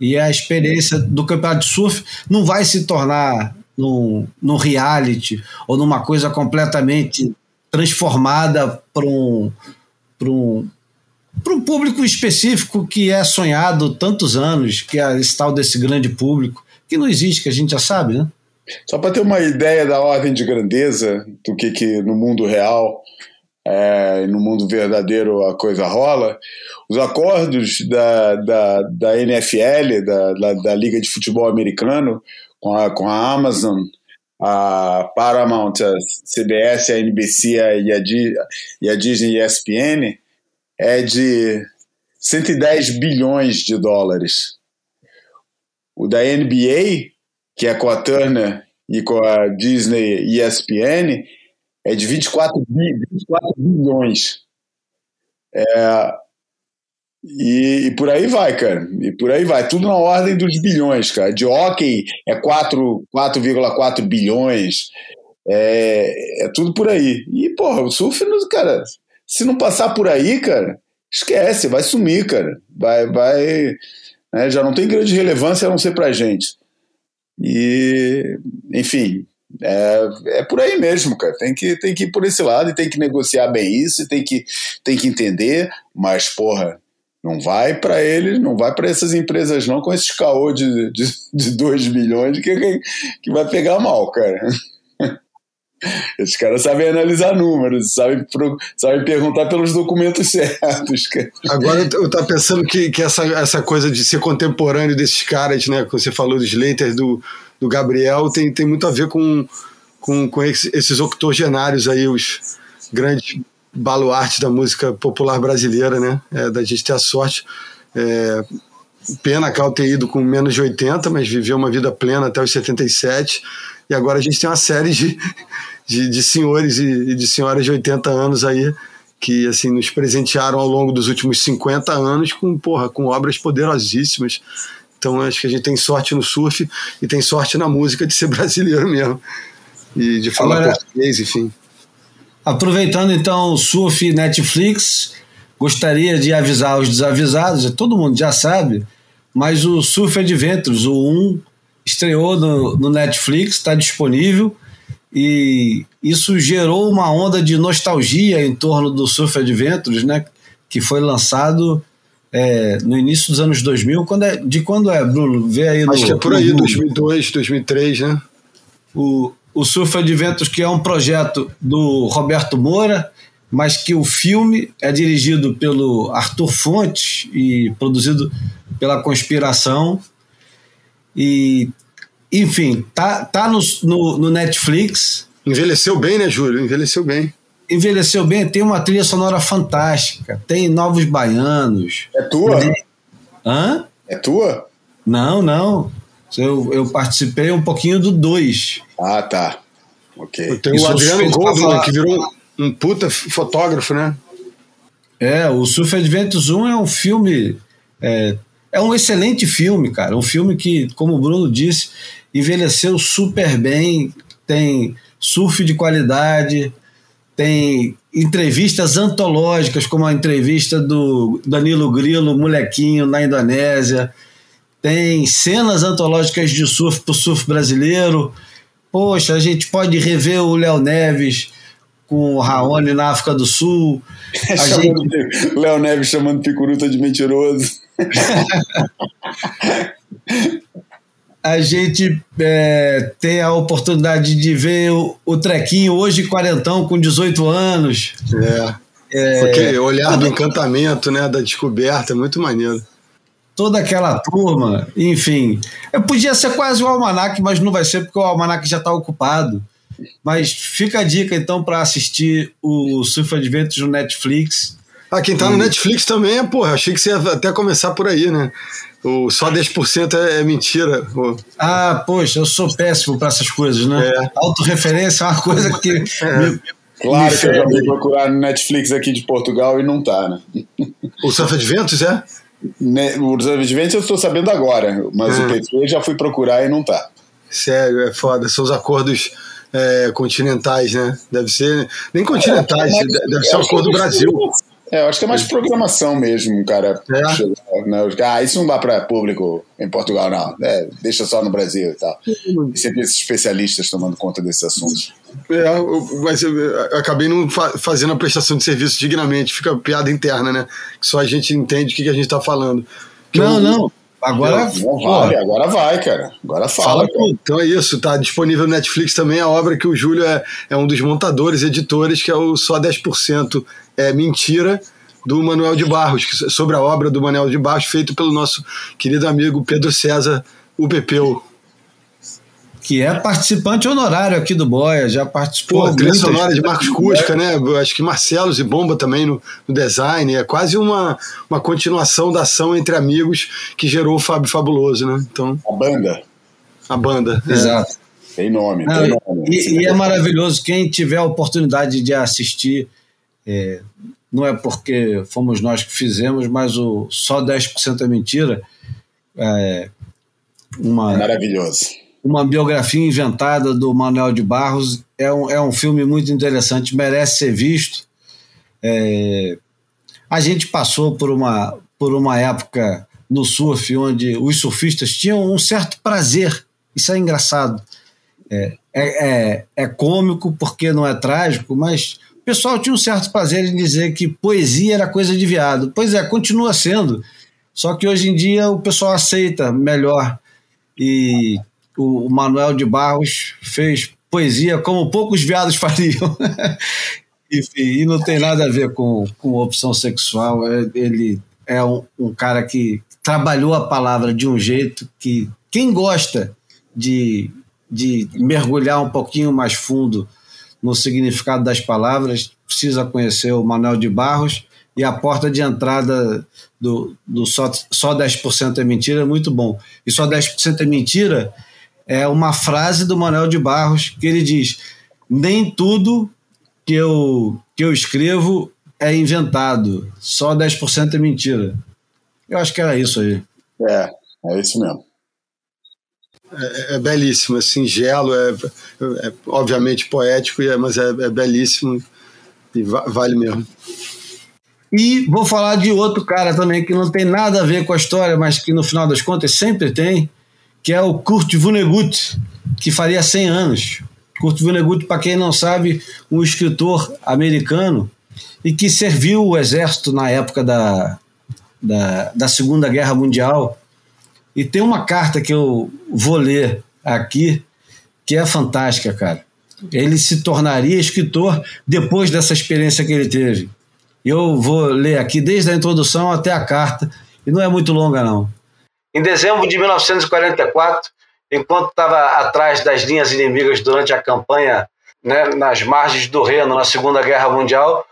E a experiência do campeonato de surf não vai se tornar num, num reality ou numa coisa completamente transformada para um, um, um público específico que é sonhado tantos anos, que é esse tal desse grande público, que não existe, que a gente já sabe, né? Só para ter uma ideia da ordem de grandeza do que, que no mundo real é, no mundo verdadeiro a coisa rola, os acordos da, da, da NFL, da, da, da Liga de Futebol Americano, com a, com a Amazon, a Paramount, a CBS, a NBC e a, e a Disney e a ESPN é de 110 bilhões de dólares. O da NBA, que é com a Turner e com a Disney e ESPN, é de 24, 24 bilhões. É, e, e, por aí vai, cara. E por aí vai. Tudo na ordem dos bilhões, cara. De hockey é 4,4 bilhões. É, é tudo por aí. E, porra, o surf, cara, se não passar por aí, cara, esquece, vai sumir, cara. Vai, vai. Né, já não tem grande relevância a não ser pra gente. E, enfim, é, é por aí mesmo, cara. Tem que, tem que ir por esse lado e tem que negociar bem isso, tem que, tem que entender, mas, porra, não vai para eles, não vai para essas empresas não com esses caô de, de, de 2 bilhões que, que vai pegar mal, cara. <laughs> Esses caras sabem analisar números, sabem, sabem perguntar pelos documentos <laughs> certos. Cara. Agora eu estava pensando que, que essa, essa coisa de ser contemporâneo desses caras, né? Que você falou dos Lakers, do, do Gabriel, tem, tem muito a ver com, com, com esses octogenários aí, os, grandes baluartes da música popular brasileira, né? É, da gente ter a sorte. É, pena Cal ter ido com menos de 80, mas viveu uma vida plena até os 77. E agora a gente tem uma série de, de, de senhores e, e de senhoras de 80 anos aí que assim nos presentearam ao longo dos últimos 50 anos com, porra, com obras poderosíssimas. Então acho que a gente tem sorte no surf e tem sorte na música de ser <laughs> brasileiro mesmo. E de falar Agora, português, enfim. Aproveitando então o surf Netflix, gostaria de avisar os desavisados, todo mundo já sabe, mas o Surf Adventures, o 1, estreou no, no Netflix, está disponível e isso gerou uma onda de nostalgia em torno do Surf Adventures, né? Que foi lançado é, no início dos anos 2000. Quando é, de quando é, Bruno? Vê aí no, Acho que é por aí, 2002, 2003, né? O, o Surf Adventures, que é um projeto do Roberto Moura, mas que o filme é dirigido pelo Arthur Fontes e produzido pela Conspiração. E enfim, tá, tá no, no, no, Netflix. Envelheceu bem, né, Júlio? Envelheceu bem. Envelheceu bem, tem uma trilha sonora fantástica, tem Novos Baianos. É tua? Tem... Hã? É tua? Não, não. Eu, eu participei um pouquinho do 2. Ah, tá. Ok. Tem o Adriano Goldman, que virou um puta fotógrafo, né? É, o Surf Adventures 1 é um filme. É, é um excelente filme, cara. Um filme que, como o Bruno disse, envelheceu super bem, tem surf de qualidade, tem entrevistas antológicas, como a entrevista do Danilo Grilo, molequinho na Indonésia, tem cenas antológicas de surf para o surf brasileiro. Poxa, a gente pode rever o Léo Neves com o Raoni na África do Sul. <laughs> Gente... Léo Neves chamando Picuruta de mentiroso. <laughs> a gente é, tem a oportunidade de ver o, o Trequinho hoje quarentão com 18 anos. É. é Porque olhar do encantamento, né, da descoberta, é muito maneiro. Toda aquela turma, enfim. Eu podia ser quase o Almanac, mas não vai ser porque o Almanac já está ocupado. Mas fica a dica então para assistir o Surf Adventures no Netflix. Ah, quem tá e... no Netflix também é, porra, achei que você ia até começar por aí, né? O só 10% é, é mentira. Pô. Ah, poxa, eu sou péssimo para essas coisas, né? É. Autorreferência é uma coisa que. <laughs> É. Me, claro que eu já vou procurar no Netflix aqui de Portugal e não tá, né? O Surf Adventures é? Ne, o Surf Adventures eu estou sabendo agora, mas o PC já fui procurar e não tá. Sério, é foda. São os acordos é, continentais, né? Deve ser. Nem continentais, é, deve ser o acordo do Brasil. É, eu acho que é mais programação mesmo, cara. É. Né? Ah, isso não dá para público em Portugal, não. É, deixa só no Brasil e tal. E sempre esses especialistas tomando conta desses assuntos. É, mas eu acabei não fa fazendo a prestação de serviço dignamente. Fica piada interna, né? Que só a gente entende o que, que a gente está falando. Que não, eu, não. Agora, não vale, agora vai, cara. Agora fala. fala então é isso, tá disponível no Netflix também a obra que o Júlio é, é um dos montadores, editores, que é o Só 10% é Mentira, do Manuel de Barros, sobre a obra do Manuel de Barros, feito pelo nosso querido amigo Pedro César, o Pepeu que é participante honorário aqui do Boia, já participou. Pô, trilha sonora de Marcos Cusca, né? Acho que Marcelos e Bomba também no, no, design. É quase uma, uma continuação da ação entre amigos que gerou o Fábio Fabuloso, né? Então, a banda. A banda. É. Exato. É. Tem nome. Não, tem nome. E, e é maravilhoso. Quem tiver a oportunidade de assistir, é, não é porque fomos nós que fizemos, mas o Só 10% é Mentira. É, uma, maravilhoso uma biografia inventada do Manuel de Barros. É um, é um filme muito interessante, merece ser visto. É, a gente passou por uma, por uma época no surf onde os surfistas tinham um certo prazer. Isso é engraçado. É, é, é, é cômico porque não é trágico, mas pessoal tinha um certo prazer em dizer que poesia era coisa de viado. Pois é, continua sendo. Só que hoje em dia o pessoal aceita melhor. E o Manuel de Barros fez poesia como poucos viados <laughs> fariam. Enfim, e não tem nada a ver com, com opção sexual. É, ele é um, um, cara que trabalhou a palavra de um jeito que quem gosta de, de mergulhar um pouquinho mais fundo no significado das palavras, precisa conhecer o Manuel de Barros e a porta de entrada do, do só, só 10% é mentira é muito bom. E só 10% é mentira é uma frase do Manuel de Barros que ele diz: nem tudo que eu, que eu escrevo é inventado, só 10% é mentira. Eu acho que era isso aí. É, é isso mesmo. É, é belíssimo, é singelo, é, é, obviamente poético, é, mas é, é belíssimo e va vale mesmo. E vou falar de outro cara também que não tem nada a ver com a história, mas que no final das contas sempre tem, que é o Kurt Vonnegut, que faria 100 anos. Kurt Vonnegut, para quem não sabe, um escritor americano e que serviu o exército na época da, da, da Segunda Guerra Mundial. E tem uma carta que eu vou ler aqui que é fantástica, cara. Ele se tornaria escritor depois dessa experiência que ele teve. Eu vou ler aqui desde a introdução até a carta, e não é muito longa, não. Em dezembro de 1944, enquanto estava atrás das linhas inimigas durante a campanha né, nas margens do Reno na Segunda Guerra Mundial,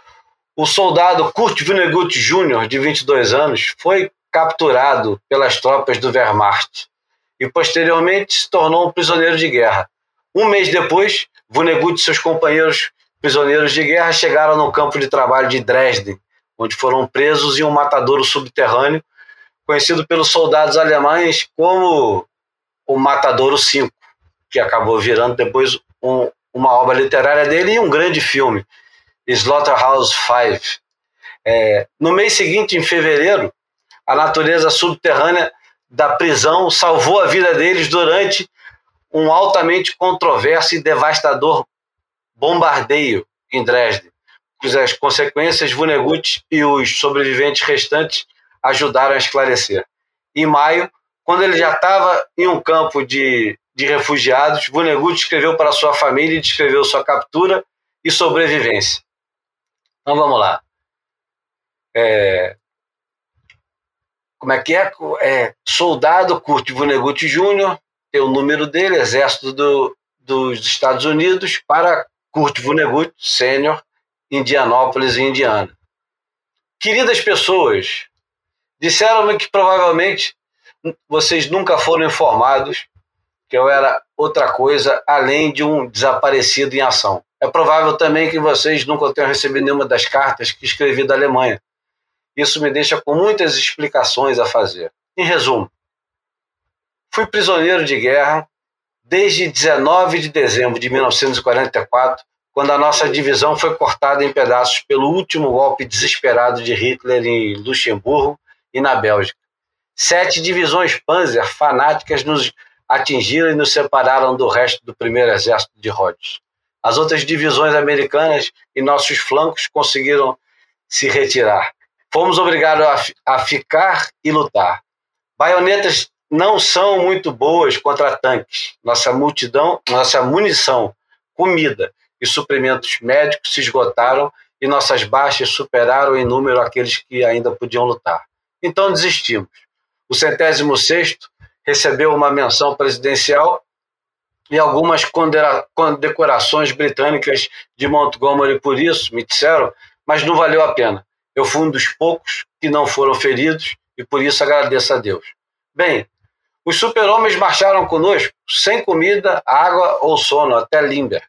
o soldado Kurt Vonnegut Jr., de 22 anos, foi capturado pelas tropas do Wehrmacht e posteriormente se tornou um prisioneiro de guerra. Um mês depois, Vonnegut e seus companheiros prisioneiros de guerra chegaram no campo de trabalho de Dresden, onde foram presos em um matadouro subterrâneo, conhecido pelos soldados alemães como o Matadouro 5, que acabou virando depois um, uma obra literária dele e um grande filme, Slaughterhouse 5. É, no mês seguinte, em fevereiro, a natureza subterrânea da prisão salvou a vida deles durante um altamente controverso e devastador bombardeio em Dresden, cujas consequências Vonnegut e os sobreviventes restantes ajudaram a esclarecer. Em maio, quando ele já estava em um campo de, de refugiados, Vonnegut escreveu para sua família e descreveu sua captura e sobrevivência. Então vamos lá. É, como é que é? é soldado Kurt Vonnegut Jr., tem o número dele, Exército do, dos Estados Unidos, para Kurt Vonnegut Sênior, Indianópolis, Indiana. Queridas pessoas, disseram-me que provavelmente vocês nunca foram informados que eu era outra coisa além de um desaparecido em ação. É provável também que vocês nunca tenham recebido nenhuma das cartas que escrevi da Alemanha. Isso me deixa com muitas explicações a fazer. Em resumo, fui prisioneiro de guerra desde 19 de dezembro de 1944, quando a nossa divisão foi cortada em pedaços pelo último golpe desesperado de Hitler em Luxemburgo e na Bélgica. Sete divisões Panzer fanáticas nos atingiram e nos separaram do resto do primeiro exército de Rhodes. As outras divisões americanas e nossos flancos conseguiram se retirar. Fomos obrigados a, a ficar e lutar. Baionetas não são muito boas contra tanques. Nossa multidão, nossa munição, comida e suprimentos médicos se esgotaram e nossas baixas superaram em número aqueles que ainda podiam lutar. Então desistimos. O centésimo sexto recebeu uma menção presidencial e algumas condecorações britânicas de Montgomery por isso, me disseram, mas não valeu a pena. Eu fui um dos poucos que não foram feridos e por isso agradeço a Deus. Bem, os super-homens marcharam conosco, sem comida, água ou sono, até Limber.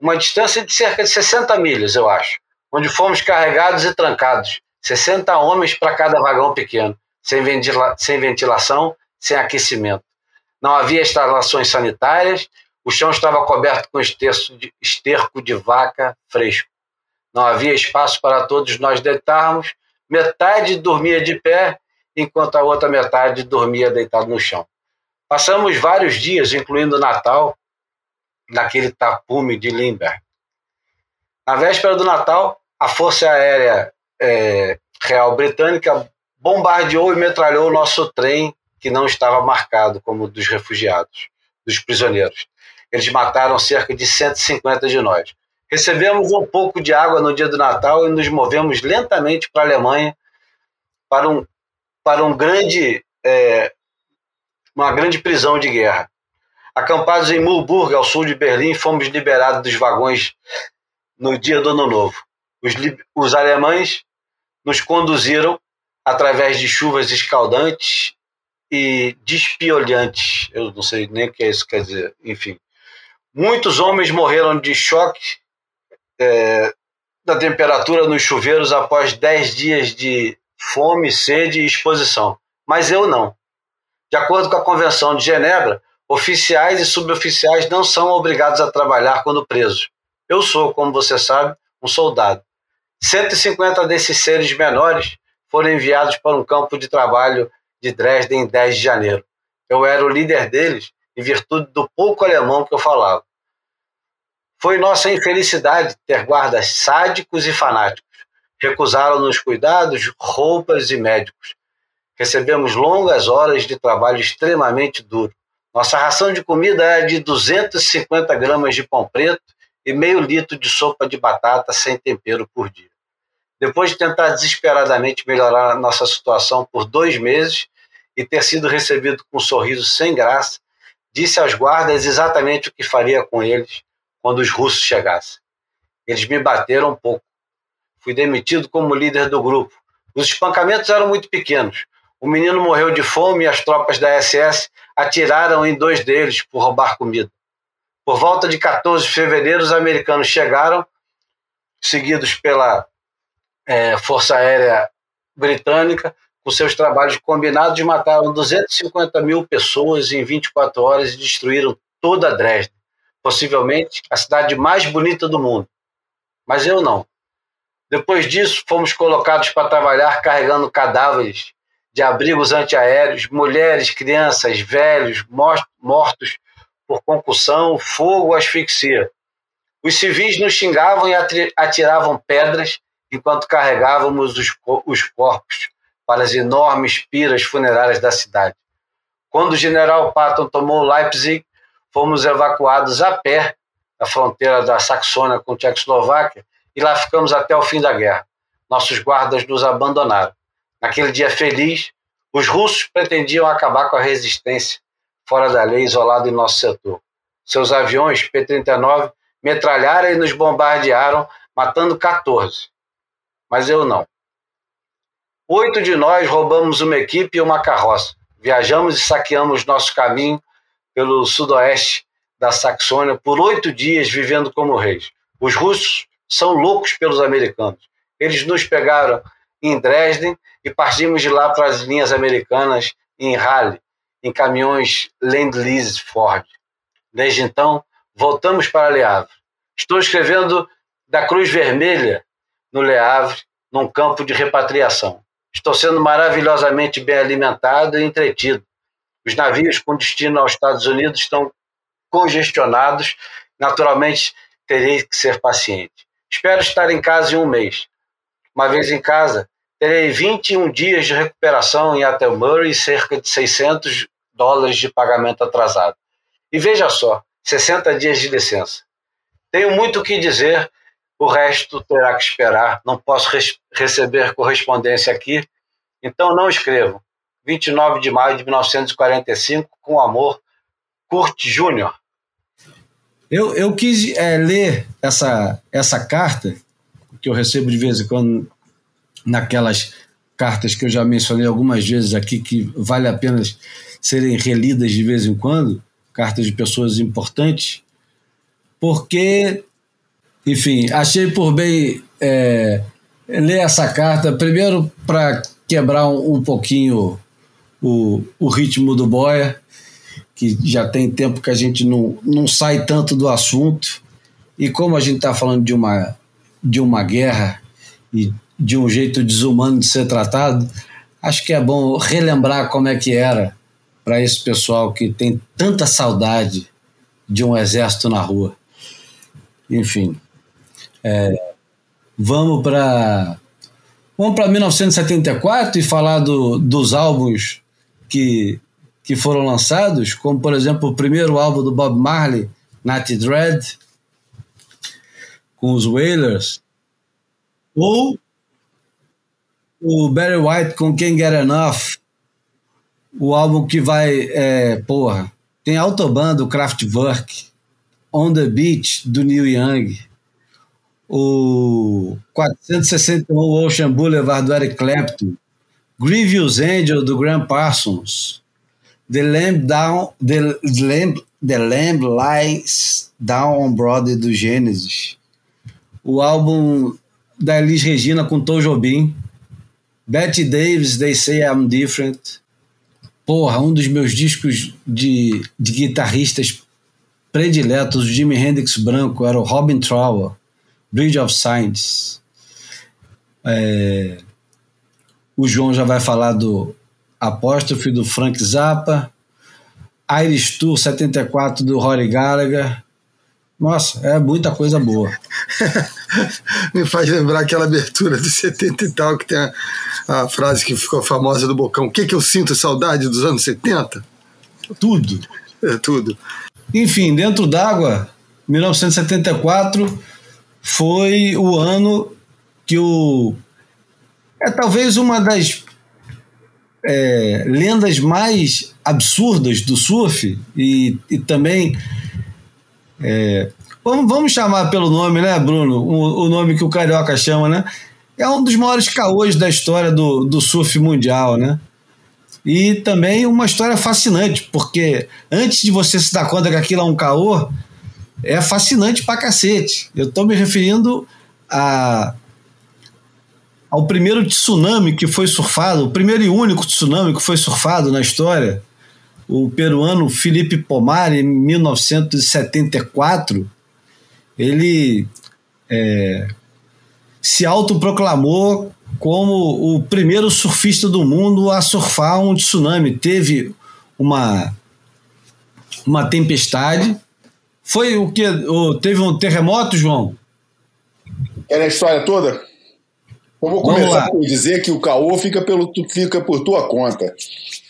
Uma distância de cerca de 60 milhas, eu acho, onde fomos carregados e trancados. 60 homens para cada vagão pequeno, sem, ventila sem ventilação, sem aquecimento. Não havia instalações sanitárias, o chão estava coberto com de, esterco de vaca fresco. Não havia espaço para todos nós deitarmos, metade dormia de pé enquanto a outra metade dormia deitado no chão. Passamos vários dias, incluindo o Natal, naquele tapume de Limberg. Na véspera do Natal, a Força Aérea é, Real Britânica bombardeou e metralhou o nosso trem que não estava marcado como dos refugiados, dos prisioneiros. Eles mataram cerca de 150 de nós. Recebemos um pouco de água no dia do Natal e nos movemos lentamente para a Alemanha para um para um grande, é, uma grande prisão de guerra. Acampados em Mulburg, ao sul de Berlim, fomos liberados dos vagões no dia do Ano Novo. Os, os alemães nos conduziram através de chuvas escaldantes e despiolhantes. Eu não sei nem o que isso quer dizer. Enfim, muitos homens morreram de choque é, da temperatura nos chuveiros após 10 dias de fome, sede e exposição. Mas eu não. De acordo com a Convenção de Genebra, Oficiais e suboficiais não são obrigados a trabalhar quando presos. Eu sou, como você sabe, um soldado. 150 desses seres menores foram enviados para um campo de trabalho de Dresden em 10 de janeiro. Eu era o líder deles em virtude do pouco alemão que eu falava. Foi nossa infelicidade ter guardas sádicos e fanáticos. Recusaram-nos cuidados, roupas e médicos. Recebemos longas horas de trabalho extremamente duro. Nossa ração de comida é de 250 gramas de pão preto e meio litro de sopa de batata sem tempero por dia. Depois de tentar desesperadamente melhorar nossa situação por dois meses e ter sido recebido com um sorriso sem graça, disse aos guardas exatamente o que faria com eles quando os russos chegassem. Eles me bateram um pouco. Fui demitido como líder do grupo. Os espancamentos eram muito pequenos. O menino morreu de fome e as tropas da SS atiraram em dois deles por roubar comida. Por volta de 14 de fevereiro, os americanos chegaram, seguidos pela é, Força Aérea Britânica, com seus trabalhos combinados, mataram 250 mil pessoas em 24 horas e destruíram toda Dresden, possivelmente a cidade mais bonita do mundo. Mas eu não. Depois disso, fomos colocados para trabalhar carregando cadáveres de abrigos antiaéreos, mulheres, crianças, velhos, mortos por concussão, fogo, asfixia. Os civis nos xingavam e atiravam pedras enquanto carregávamos os, os corpos para as enormes piras funerárias da cidade. Quando o general Patton tomou Leipzig, fomos evacuados a pé da fronteira da Saxônia com Tchecoslováquia e lá ficamos até o fim da guerra. Nossos guardas nos abandonaram. Naquele dia feliz, os russos pretendiam acabar com a resistência fora da lei, isolado em nosso setor. Seus aviões P-39 metralharam e nos bombardearam, matando 14. Mas eu não. Oito de nós roubamos uma equipe e uma carroça. Viajamos e saqueamos nosso caminho pelo sudoeste da Saxônia por oito dias, vivendo como reis. Os russos são loucos pelos americanos. Eles nos pegaram em Dresden e partimos de lá para as linhas americanas em Halle, em caminhões Land-Lease Ford. Desde então, voltamos para Le Havre. Estou escrevendo da Cruz Vermelha no Le Havre, num campo de repatriação. Estou sendo maravilhosamente bem alimentado e entretido. Os navios com destino aos Estados Unidos estão congestionados. Naturalmente, terei que ser paciente. Espero estar em casa em um mês. Uma vez em casa, terei 21 dias de recuperação em Attleboro e cerca de 600 dólares de pagamento atrasado. E veja só, 60 dias de licença. Tenho muito o que dizer, o resto terá que esperar. Não posso receber correspondência aqui, então não escrevo. 29 de maio de 1945, com amor, Kurt Júnior. Eu, eu quis é, ler essa, essa carta que eu recebo de vez em quando naquelas cartas que eu já mencionei algumas vezes aqui, que vale a pena serem relidas de vez em quando, cartas de pessoas importantes, porque, enfim, achei por bem é, ler essa carta, primeiro para quebrar um, um pouquinho o, o ritmo do Boia, que já tem tempo que a gente não, não sai tanto do assunto, e como a gente está falando de uma de uma guerra e de um jeito desumano de ser tratado, acho que é bom relembrar como é que era para esse pessoal que tem tanta saudade de um exército na rua. Enfim, é, vamos para vamos para 1974 e falar do, dos álbuns que, que foram lançados, como por exemplo o primeiro álbum do Bob Marley, Natty Dread, com os Wailers, ou o Barry White com Can't Get Enough, o álbum que vai, é, porra, tem Autobahn do Kraftwerk, On the Beach do Neil Young, o 461 Ocean Boulevard do Eric Clapton, Grievous Angel do Graham Parsons, The Lamb, Down, The Lamb, The Lamb Lies Down on Broadway do Genesis, o álbum da Elis Regina com Tom Jobim, Betty Davis, They Say I'm Different, porra, um dos meus discos de, de guitarristas prediletos, Jimi Hendrix branco, era o Robin Trower, Bridge of Signs. É, o João já vai falar do Apóstrofe do Frank Zappa, Irish Tour 74 do Rory Gallagher. Nossa, é muita coisa boa. <laughs> Me faz lembrar aquela abertura de 70 e tal, que tem a, a frase que ficou famosa do Bocão. O que, que eu sinto saudade dos anos 70? Tudo. É tudo. Enfim, dentro d'água, 1974 foi o ano que o. É talvez uma das é, lendas mais absurdas do surf e, e também. É, vamos, vamos chamar pelo nome, né, Bruno? O, o, nome que o Carioca chama, né? É um dos maiores caôs da história do, do surf mundial, né? E também uma história fascinante, porque antes de você se dar conta que aquilo é um caô, é fascinante pra cacete. Eu tô me referindo a, ao primeiro tsunami que foi surfado, o primeiro e único tsunami que foi surfado na história, o peruano Felipe Pomar, em 1974, ele é, se autoproclamou como o primeiro surfista do mundo a surfar um tsunami. Teve uma, uma tempestade. Foi o que? Teve um terremoto, João? Era a história toda? Eu vou começar por dizer que o caô fica, pelo, fica por tua conta.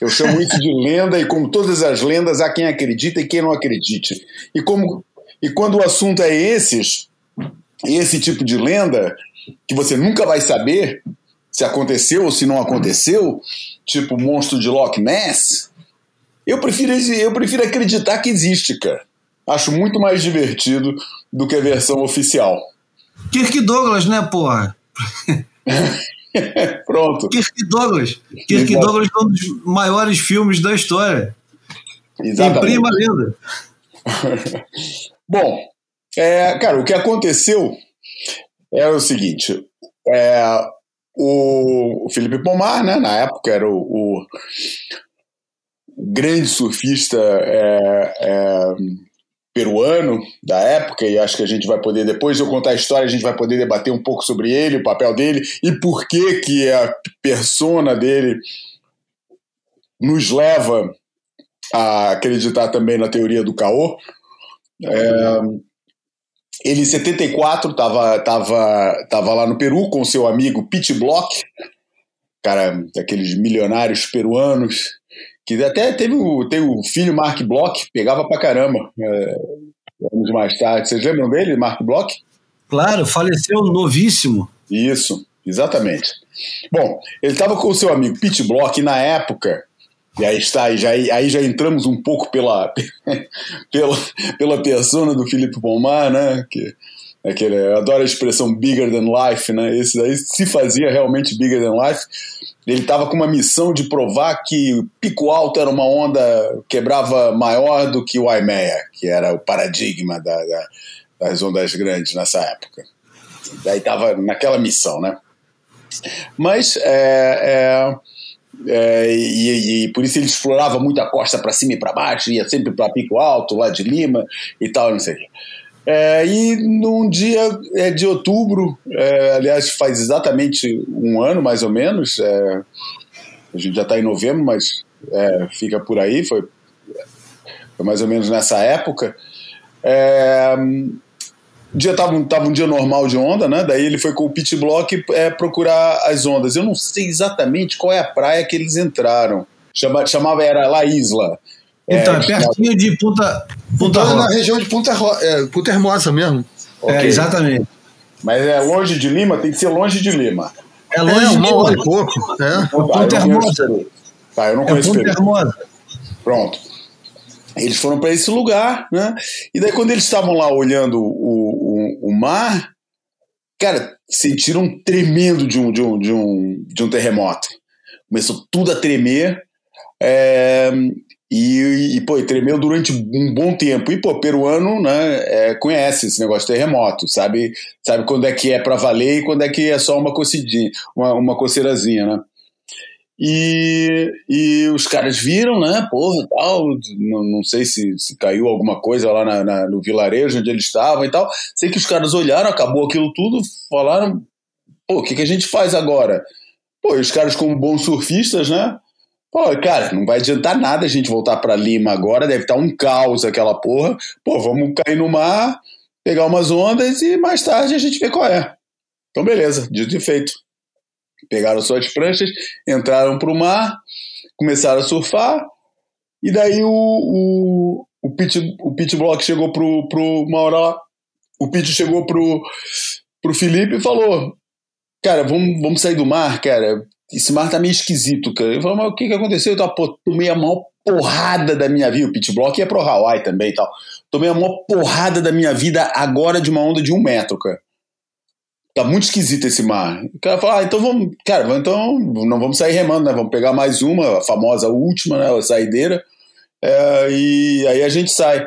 Eu chamo isso de lenda, e como todas as lendas, há quem acredita e quem não acredite. E, como, e quando o assunto é esses, esse tipo de lenda, que você nunca vai saber se aconteceu ou se não aconteceu, tipo o monstro de Loch Ness, eu prefiro, eu prefiro acreditar que existe, cara. Acho muito mais divertido do que a versão oficial. Kirk Douglas, né, porra? <laughs> Pronto. Kirk Douglas. Kirk Exato. Douglas é um dos maiores filmes da história. Exatamente. Tem prima lenda. <laughs> Bom, é, cara, o que aconteceu é o seguinte: é, o Felipe Pomar, né, na época era o, o grande surfista é, é, peruano da época, e acho que a gente vai poder, depois de eu contar a história, a gente vai poder debater um pouco sobre ele, o papel dele, e por que que a persona dele nos leva a acreditar também na teoria do caô. É, ele, em 74, estava tava, tava lá no Peru com seu amigo Pete Block, cara daqueles milionários peruanos, que até teve o, teve o filho Mark Block, pegava pra caramba, é, anos mais tarde. Vocês lembram dele, Mark Block? Claro, faleceu novíssimo. Isso, exatamente. Bom, ele estava com o seu amigo Pete Block, e na época e aí está, já, aí já entramos um pouco pela, <laughs> pela, pela persona do Felipe Pomar, né? Que, aquele, eu adoro a expressão bigger than life, né? Esse daí se fazia realmente bigger than life. Ele estava com uma missão de provar que pico alto era uma onda, quebrava maior do que o Waimea, que era o paradigma da, da, das ondas grandes nessa época. Daí estava naquela missão, né? Mas é, é é, e, e, por isso ele explorava muito a costa para cima e para baixo, ia sempre para Pico Alto, lá de Lima e tal, não sei o quê. É, e num dia é, de outubro, é, aliás, faz exatamente um ano mais ou menos, é, a gente já está em novembro, mas é, fica por aí, foi, foi, mais ou menos nessa época. É, dia tava, tava um dia normal de onda, né? Daí ele foi com o pit block procurar as ondas. Eu não sei exatamente qual é a praia que eles entraram. Chama, chamava era La Isla. Então, é, pertinho de Punta, Punta então, na região de Punta, é, Punta Hermosa mesmo. Okay. É, exatamente. Mas é longe de Lima? Tem que ser longe de Lima. É longe é, de uma hora e pouco. É. Punta Hermosa. Tá, eu não conheço é Punta Hermosa. Pronto. eles foram para esse lugar, né? E daí quando eles estavam lá olhando o, o, o mar, cara, sentiram um tremendo de um, de um, de um, de um terremoto. Começou tudo a tremer. É, e, e, pô, tremeu durante um bom tempo. E, pô, peruano, né, é, conhece esse negócio de terremoto, sabe, sabe quando é que é para valer e quando é que é só uma cocidinha, uma, uma coceirazinha, né? E, e os caras viram, né, porra, tal, não, não sei se, se caiu alguma coisa lá na, na, no vilarejo onde eles estavam e tal. Sei que os caras olharam, acabou aquilo tudo, falaram, pô, o que, que a gente faz agora? Pô, e os caras como bons surfistas, né, Pô, cara, não vai adiantar nada a gente voltar para Lima agora, deve estar um caos aquela porra. Pô, vamos cair no mar, pegar umas ondas e mais tarde a gente vê qual é. Então, beleza, dito e feito. Pegaram suas pranchas, entraram pro mar, começaram a surfar, e daí o, o, o, pit, o pit block chegou pro, pro Mauro, o pit chegou pro, pro Felipe e falou: Cara, vamos, vamos sair do mar, cara esse mar tá meio esquisito, cara. Eu falei, mas o que que aconteceu? Eu tava, pô, tomei a maior porrada da minha vida. O pit block ia pro Hawaii também e tal. Tomei a maior porrada da minha vida agora de uma onda de um metro, cara. Tá muito esquisito esse mar. O cara fala, ah, então vamos, cara, então não vamos sair remando, né? Vamos pegar mais uma, a famosa última, né? A saideira. É, e aí a gente sai.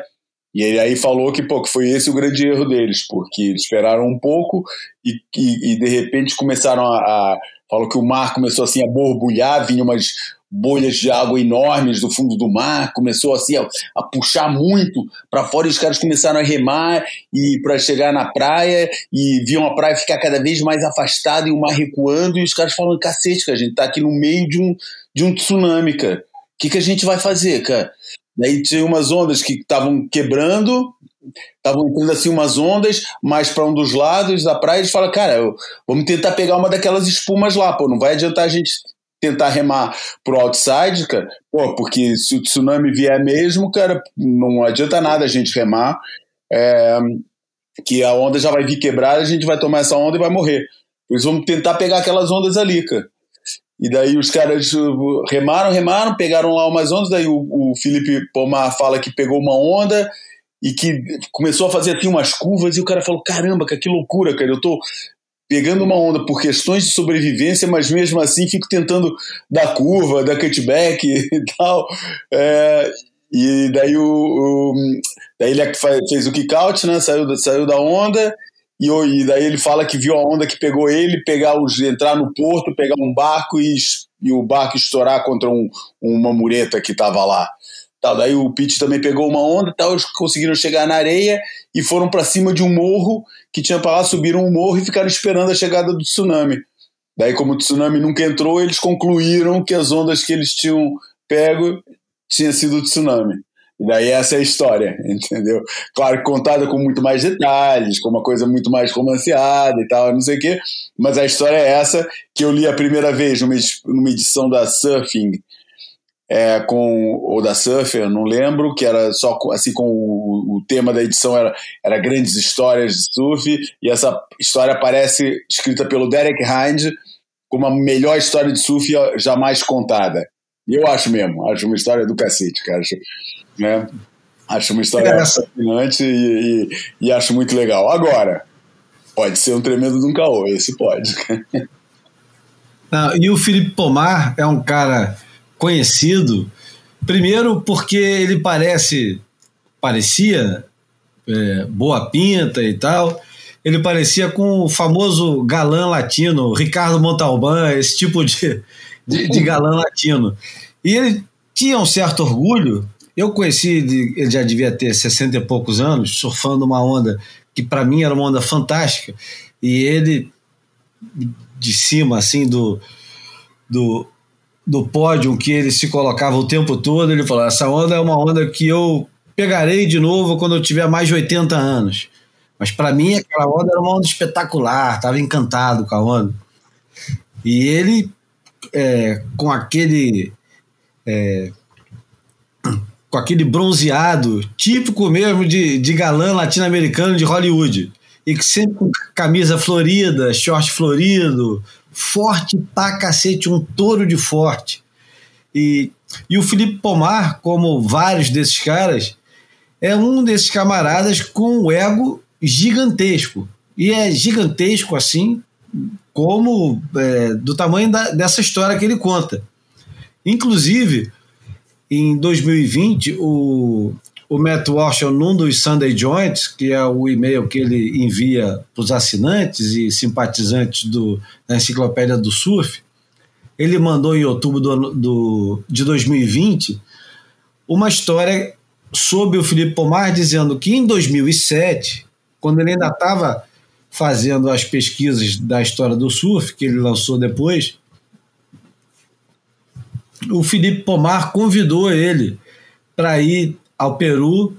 E ele aí falou que, pô, que foi esse o grande erro deles, porque eles esperaram um pouco e, e, e de repente começaram a, a Falou que o mar começou assim a borbulhar, vinha umas bolhas de água enormes do fundo do mar, começou assim a, a puxar muito para fora e os caras começaram a remar e para chegar na praia e viam a praia ficar cada vez mais afastada e o mar recuando e os caras falando cacete, que a gente tá aqui no meio de um, de um tsunami, cara. O que, que a gente vai fazer, cara? Daí tinha umas ondas que estavam quebrando estavam entrando assim umas ondas mais para um dos lados da praia. Eles falam, cara, eu, vamos tentar pegar uma daquelas espumas lá, pô, não vai adiantar a gente tentar remar pro outside, cara, pô, porque se o tsunami vier mesmo, cara, não adianta nada a gente remar, é, que a onda já vai vir quebrada, a gente vai tomar essa onda e vai morrer. Eles vão tentar pegar aquelas ondas ali, cara. E daí os caras remaram, remaram, pegaram lá umas ondas, daí o, o Felipe Pomar fala que pegou uma onda, e que começou a fazer aqui umas curvas e o cara falou: caramba, que loucura, cara, eu tô pegando uma onda por questões de sobrevivência, mas mesmo assim fico tentando dar curva, dar cutback <laughs> e tal. É, e daí, o, o, daí ele fez o kick-out, né? Saiu, saiu da onda. E, e, daí ele fala que viu a onda que pegou ele, pegar os, entrar no porto, pegar um barco e, e o barco estourar contra um, uma mureta que estava lá. Tal. Daí o Pete também pegou uma onda, tal, eles conseguiram chegar na areia e foram para cima de um morro que tinha para lá, subiram um morro e ficaram esperando a chegada do tsunami. Daí, como o tsunami nunca entrou, eles concluíram que as ondas que eles tinham pego tinha sido o tsunami. E daí essa é a história, <laughs> entendeu? Claro contada com muito mais detalhes, com uma coisa muito mais romanceada e tal, não sei o quê, mas a história é essa que eu li a primeira vez numa edição da Surfing, é, com ou da Surfer, não lembro, que era só assim com o, o, tema da edição era, era grandes histórias de surf e essa história aparece escrita pelo Derek Hind como a melhor história de surf jamais contada. E eu acho mesmo, acho uma história do cacete, cara. Acho, né? acho uma história é fascinante e, e, e, acho muito legal. Agora, pode ser um tremendo de um caô, esse pode. <laughs> Não, e o Felipe Pomar é um cara conhecido, primeiro porque ele parece, parecia é, boa pinta e tal, ele parecia com o famoso galã latino, Ricardo Montalbán, esse tipo de, de, de galã latino. E ele tinha um certo orgulho. Eu conheci, ele já devia ter 60 e poucos anos, surfando uma onda que para mim era uma onda fantástica. E ele, de cima, assim, do, do, do pódio que ele se colocava o tempo todo, ele falou: essa onda é uma onda que eu pegarei de novo quando eu tiver mais de 80 anos. Mas para mim aquela onda era uma onda espetacular, estava encantado com a onda. E ele, é, com aquele. É, com aquele bronzeado típico mesmo de, de galã latino-americano de Hollywood. E que sempre com camisa florida, short florido, forte pra cacete, um touro de forte. E E o Felipe Pomar, como vários desses caras, é um desses camaradas com um ego gigantesco. E é gigantesco assim, como é, do tamanho da, dessa história que ele conta. Inclusive, em 2020, o, o Matt Walsh, num dos Sunday Joints, que é o e-mail que ele envia para os assinantes e simpatizantes do, da Enciclopédia do Surf, ele mandou em outubro do, do, de 2020 uma história sobre o Felipe Pomar, dizendo que em 2007, quando ele ainda estava fazendo as pesquisas da história do surf, que ele lançou depois, o Felipe Pomar convidou ele para ir ao Peru,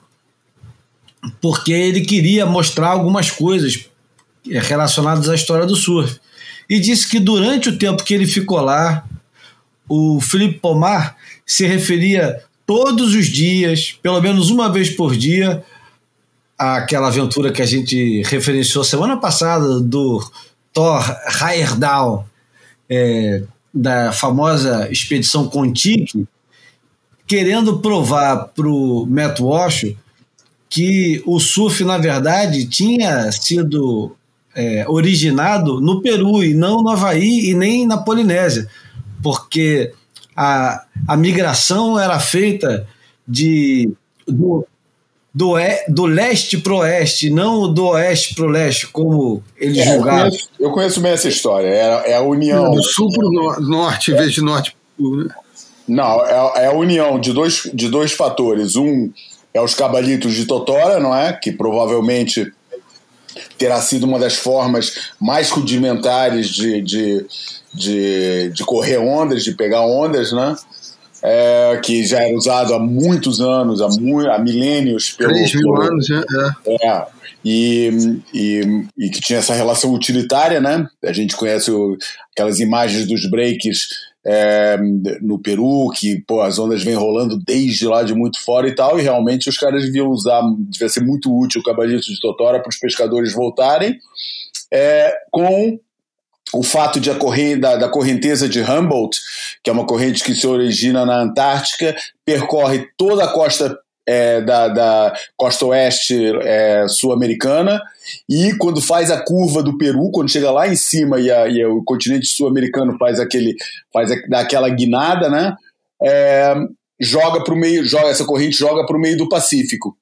porque ele queria mostrar algumas coisas relacionadas à história do surf. E disse que durante o tempo que ele ficou lá, o Felipe Pomar se referia todos os dias, pelo menos uma vez por dia, àquela aventura que a gente referenciou semana passada do Thor Heyerdahl, é, da famosa expedição Contique, querendo provar para o Matt Walsh que o surf, na verdade, tinha sido é, originado no Peru e não no Havaí e nem na Polinésia, porque a, a migração era feita de do, do, é, do leste para o oeste, não do oeste para o leste, como eles é, julgaram. Eu conheço, eu conheço, bem essa história, é, é a união. Do sul para o norte, em vez de norte para o né? Não, é, é, a união de dois, de dois fatores. Um é os cabalitos de Totora, não é? Que provavelmente terá sido uma das formas mais rudimentares de, de, de, de correr ondas, de pegar ondas, né? É, que já era usado há muitos anos, há, mu há milênios. Pelo, 3 mil pelo, anos, né? É. é e, e, e, que tinha essa relação utilitária, né? A gente conhece o, aquelas imagens dos breaks é, no Peru, que pô, as ondas vêm rolando desde lá de muito fora e tal, e realmente os caras deviam usar, devia ser muito útil o cabalito de Totora para os pescadores voltarem, é, com o fato de a corrente, da, da, correnteza de Humboldt, que é uma corrente que se origina na Antártica, percorre toda a costa é, da, da, costa oeste é, sul-americana e quando faz a curva do Peru, quando chega lá em cima e, a, e o continente sul-americano faz aquele faz aquela guinada, né? É, joga para o meio, joga essa corrente joga para o meio do Pacífico.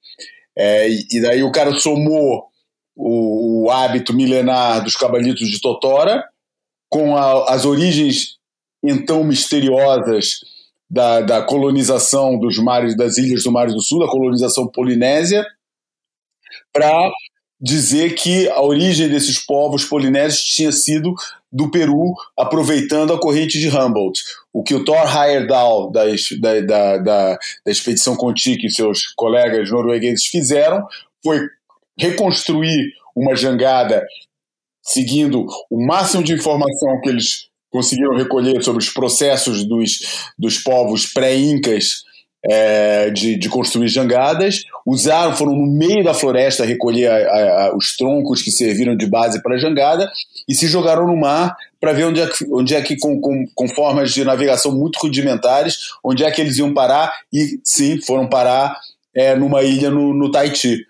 É, e daí o cara somou o, o hábito milenar dos cabalitos de Totora com a, as origens então misteriosas da, da, colonização dos mares, das ilhas do Mar do Sul, da colonização polinésia, para dizer que a origem desses povos polinésios tinha sido do Peru, aproveitando a corrente de Humboldt. O que o Thor Heyerdahl, da, da, da, da, expedição Contique e seus colegas noruegueses fizeram foi reconstruir uma jangada seguindo o máximo de informação que eles conseguiram recolher sobre os processos dos, dos povos pré-incas é, de, de, construir jangadas, usaram, foram no meio da floresta recolher a, a, os troncos que serviram de base para a jangada e se jogaram no mar para ver onde é que, onde é que com, com, com, formas de navegação muito rudimentares, onde é que eles iam parar e sim, foram parar é, numa ilha no, no Tahiti.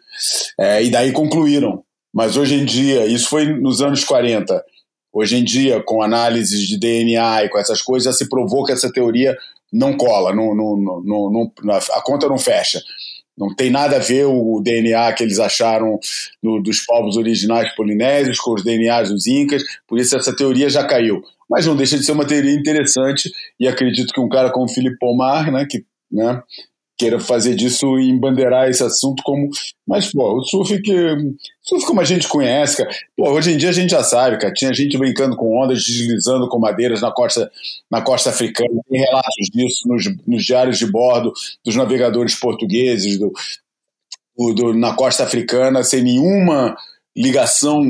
É, e daí concluíram mas hoje em dia, isso foi nos anos 40, hoje em dia, com análises de DNA e com essas coisas, já se provou que essa teoria não cola, não, não, não, não, a conta não fecha. Não tem nada a ver o DNA que eles acharam no, dos povos originais polinésios com os DNAs dos incas, por isso essa teoria já caiu. Mas não deixa de ser uma teoria interessante e acredito que um cara como Philip Pomar, né, que né, queira fazer disso e embandeirar esse assunto como. Mas, pô, o surf que. Surf como a gente conhece, cara. Pô, hoje em dia a gente já sabe, cara. Tinha gente brincando com ondas, deslizando com madeiras na costa, na costa africana. Tem relatos disso nos, nos diários de bordo dos navegadores portugueses, do, do, na costa africana, sem nenhuma ligação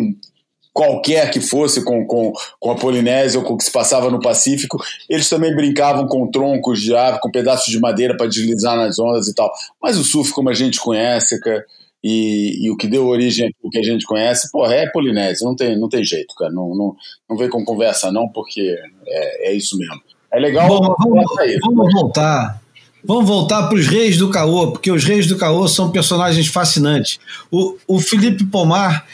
qualquer que fosse com, com, com a Polinésia ou com o que se passava no Pacífico, eles também brincavam com troncos de ave, com pedaços de madeira para deslizar nas ondas e tal. Mas o surf, como a gente conhece, cara, e, e, o que deu origem ao que a gente conhece, porra, é Polinésia, não tem, não tem jeito, cara. Não, não, não vem com conversa, não, porque é, é isso mesmo. É legal. Bom, vamos, vamos voltar. Vamos voltar para os Reis do Caô, porque os Reis do Caô são personagens fascinantes. O, o Felipe Pomar,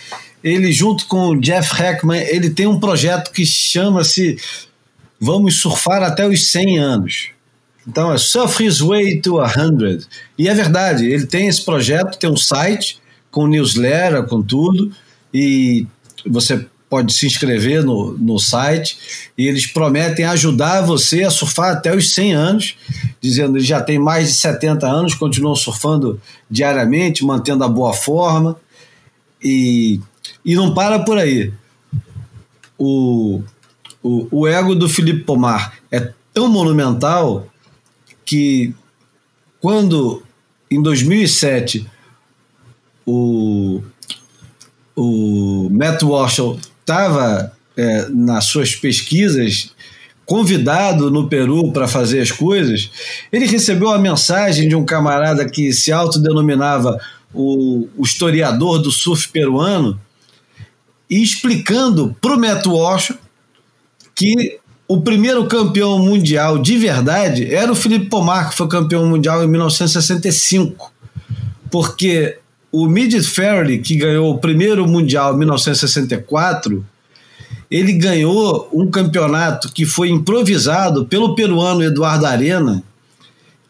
ele junto com o Jeff Heckman, ele tem um projeto que chama-se Vamos Surfar até os 100 anos. Então é Surf His Way to 100. E é verdade, ele tem esse projeto, tem um site com newsletter, com tudo, e você pode se inscrever no, no site e eles prometem ajudar você a surfar até os 100 anos, dizendo que já tem mais de 70 anos, continuam surfando diariamente, mantendo a boa forma e, e não para por aí. O, o, o ego do Felipe Pomar é tão monumental que quando em 2007 o, o Matt Walsh estava é, nas suas pesquisas convidado no Peru para fazer as coisas, ele recebeu a mensagem de um camarada que se autodenominava o, o historiador do surf peruano e explicando para o Matt Walsh que o primeiro campeão mundial de verdade era o Felipe Pomar, que foi campeão mundial em 1965. Porque o Midget Ferry, que ganhou o primeiro Mundial em 1964, ele ganhou um campeonato que foi improvisado pelo peruano Eduardo Arena,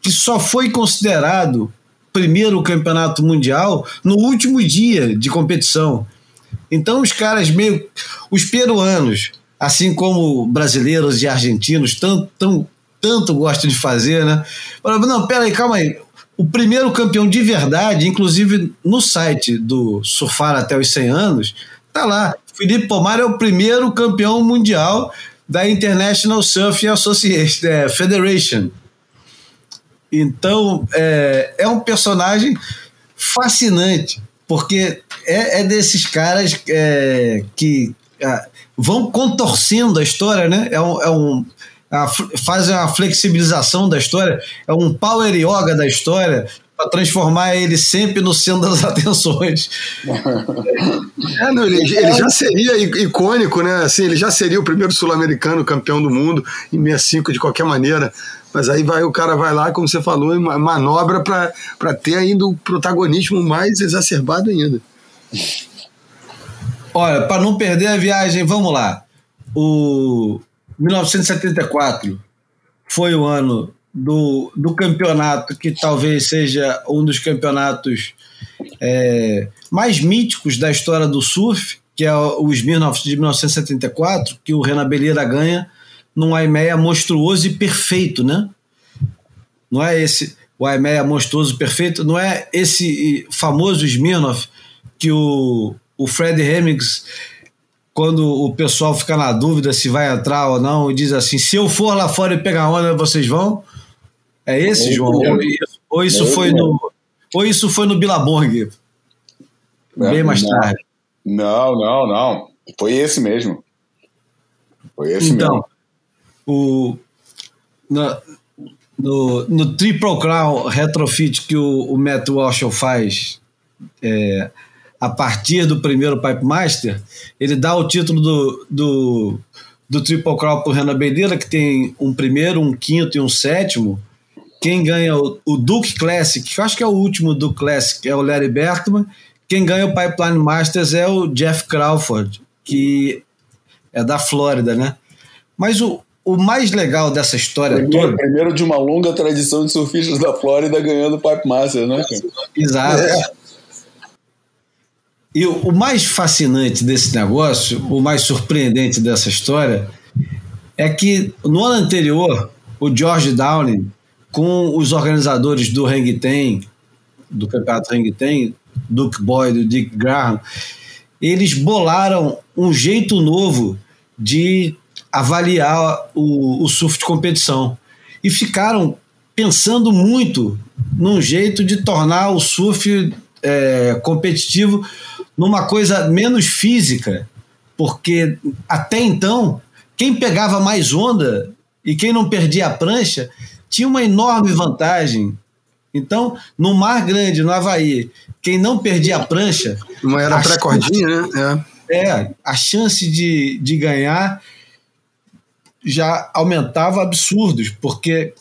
que só foi considerado primeiro campeonato mundial no último dia de competição. Então os caras meio. Os peruanos, assim como brasileiros e argentinos, tanto, tão, tanto gostam de fazer, né? Falaram, não, peraí, calma aí o primeiro campeão de verdade, inclusive no site do Surfar até os 100 anos, tá lá. Felipe Pomar é o primeiro campeão mundial da International Surfing Association, é, Federation. Então, é, é um personagem fascinante, porque é, é desses caras é, que é, vão contorcendo a história, né? É um, é um, fazem a flexibilização da história, é um power yoga da história para transformar ele sempre no centro das <laughs> atenções. É, não, ele, ele, já seria icônico, né? Assim, ele já seria o primeiro sul-americano campeão do mundo em 65 de qualquer maneira. Mas aí vai o cara vai lá, como você falou, e manobra para ter ainda o protagonismo mais exacerbado ainda. Olha, para não perder a viagem, vamos lá. O, 1974 foi o ano do, do campeonato que talvez seja um dos campeonatos é, mais míticos da história do surf, que é o Smirnoff de 1974, que o Renan Beleira ganha num Aimeia monstruoso e perfeito, né? Não é esse o Aimeia monstruoso e perfeito, não é esse famoso Smirnoff que o, o Fred Hemmings quando o pessoal fica na dúvida se vai entrar ou não, diz assim: se eu for lá fora e pegar onda, vocês vão? É esse, João? Ou isso, ou isso foi no. Ou isso foi no Billabong? Bem mais não, tarde. Não, não, não. Foi esse mesmo. Foi esse então, mesmo. O, no, no, no Triple Crown Retrofit que o, o Matt Walsh faz, é, a partir do primeiro Pipe Master, ele dá o título do, do, do Triple Crown para o Renan Bedeira, que tem um primeiro, um quinto e um sétimo. Quem ganha o, o Duke Classic, que eu acho que é o último do Classic, é o Larry Berkman. Quem ganha o Pipeline Masters é o Jeff Crawford, que é da Flórida, né? Mas o, o mais legal dessa história primeiro, toda. Primeiro de uma longa tradição de surfistas da Flórida ganhando o Pipe Masters, né? Exato. É. E o, mais fascinante desse negócio, o mais surpreendente dessa história, é que no ano anterior, o George Downing, com os organizadores do Hang Ten, do campeonato Hang Ten, Duke Boyd e Dick Graham, eles bolaram um jeito novo de avaliar o, o surf de competição. E ficaram pensando muito num jeito de tornar o surf é, competitivo numa coisa menos física, porque até então, quem pegava mais onda e quem não perdia a prancha tinha uma enorme vantagem. Então, no Mar Grande, no Havaí, quem não perdia a prancha. Não era pré-cordinha, né? É. é, a chance de, de ganhar já aumentava absurdos, porque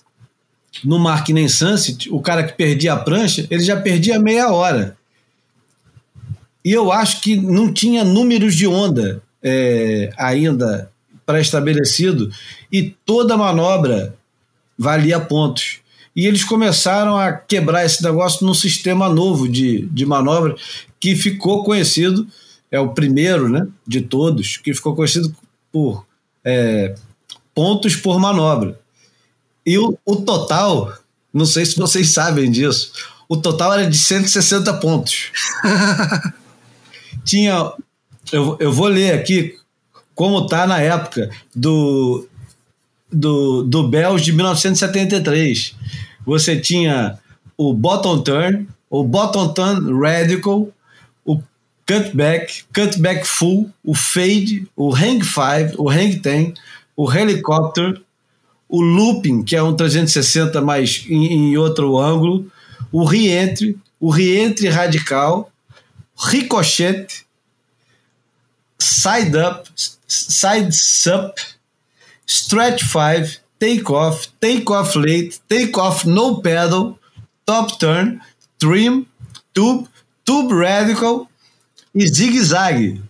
no mar que nem Sunset, o cara que perdia a prancha, ele já perdia meia hora. E eu acho que não tinha números de onda é, ainda pré-estabelecido e toda manobra valia pontos. E eles começaram a quebrar esse negócio num sistema novo de, de manobra que ficou conhecido, é o primeiro né, de todos, que ficou conhecido por é, pontos por manobra. E o, o total, não sei se vocês sabem disso, o total era de 160 pontos. <laughs> Tinha. Eu, eu vou ler aqui como tá na época do, do, do Bells de 1973. Você tinha o bottom turn, o bottom turn radical, o cutback, cutback full, o fade, o hang five, o hang ten, o helicopter, o looping, que é um 360, mas em, em outro ângulo, o reentry, o reentry radical, ricochete, side up, side sup, stretch 5, take off, take off late, take off no pedal, top turn, trim, tube, tube radical e zigue-zague.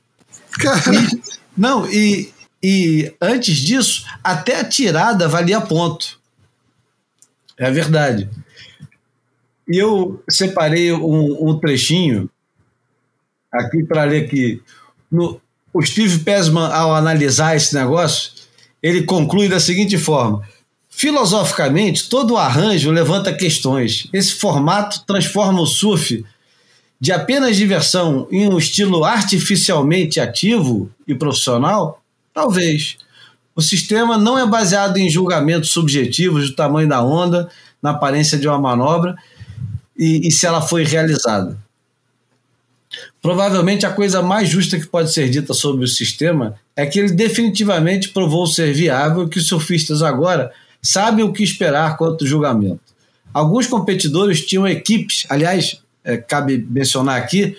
Não, e e antes disso, até a tirada valia ponto. É verdade. E eu separei um, um trechinho aqui para ler que no, o Steve Pesman, ao analisar esse negócio, ele conclui da seguinte forma: filosoficamente, todo arranjo levanta questões. Esse formato transforma o surf de apenas diversão em um estilo artificialmente ativo e profissional Talvez. O sistema não é baseado em julgamentos subjetivos do tamanho da onda, na aparência de uma manobra e, e se ela foi realizada. Provavelmente a coisa mais justa que pode ser dita sobre o sistema é que ele definitivamente provou ser viável e que os surfistas agora sabem o que esperar quanto ao julgamento. Alguns competidores tinham equipes, aliás, é, cabe mencionar aqui,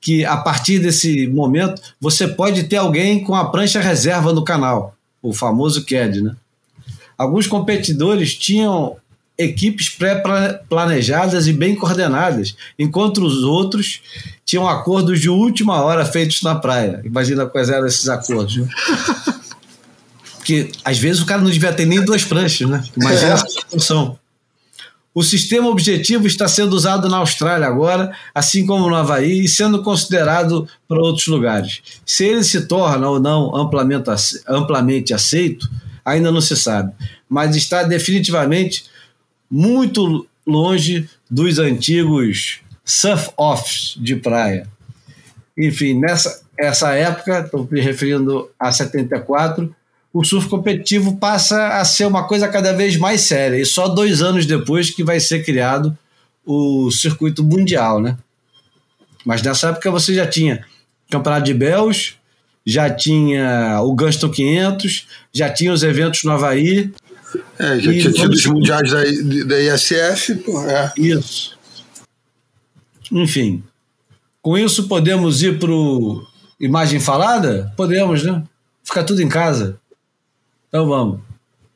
que a partir desse momento você pode ter alguém com a prancha reserva no canal, o famoso CAD, né? Alguns competidores tinham equipes pré-planejadas e bem coordenadas, enquanto os outros tinham acordos de última hora feitos na praia. Imagina quais eram esses acordos. Viu? <laughs> Porque às vezes o cara não devia ter nem duas pranchas, né? Imagina é. essa situação. O sistema objetivo está sendo usado na Austrália agora, assim como no Havaí, e sendo considerado para outros lugares. Se ele se torna ou não amplamente aceito, ainda não se sabe, mas está definitivamente muito longe dos antigos surf-offs de praia. Enfim, nessa essa época, estou me referindo a 74, o surf competitivo passa a ser uma coisa cada vez mais séria. E só dois anos depois que vai ser criado o circuito mundial, né? Mas nessa época você já tinha Campeonato de Bells, já tinha o Gunston 500, já tinha os eventos no Havaí. É, já tinha tido os mundiais da, da ISF. Pô, é. Isso. Enfim, com isso podemos ir para imagem falada? Podemos, né? Ficar tudo em casa. Então vamos.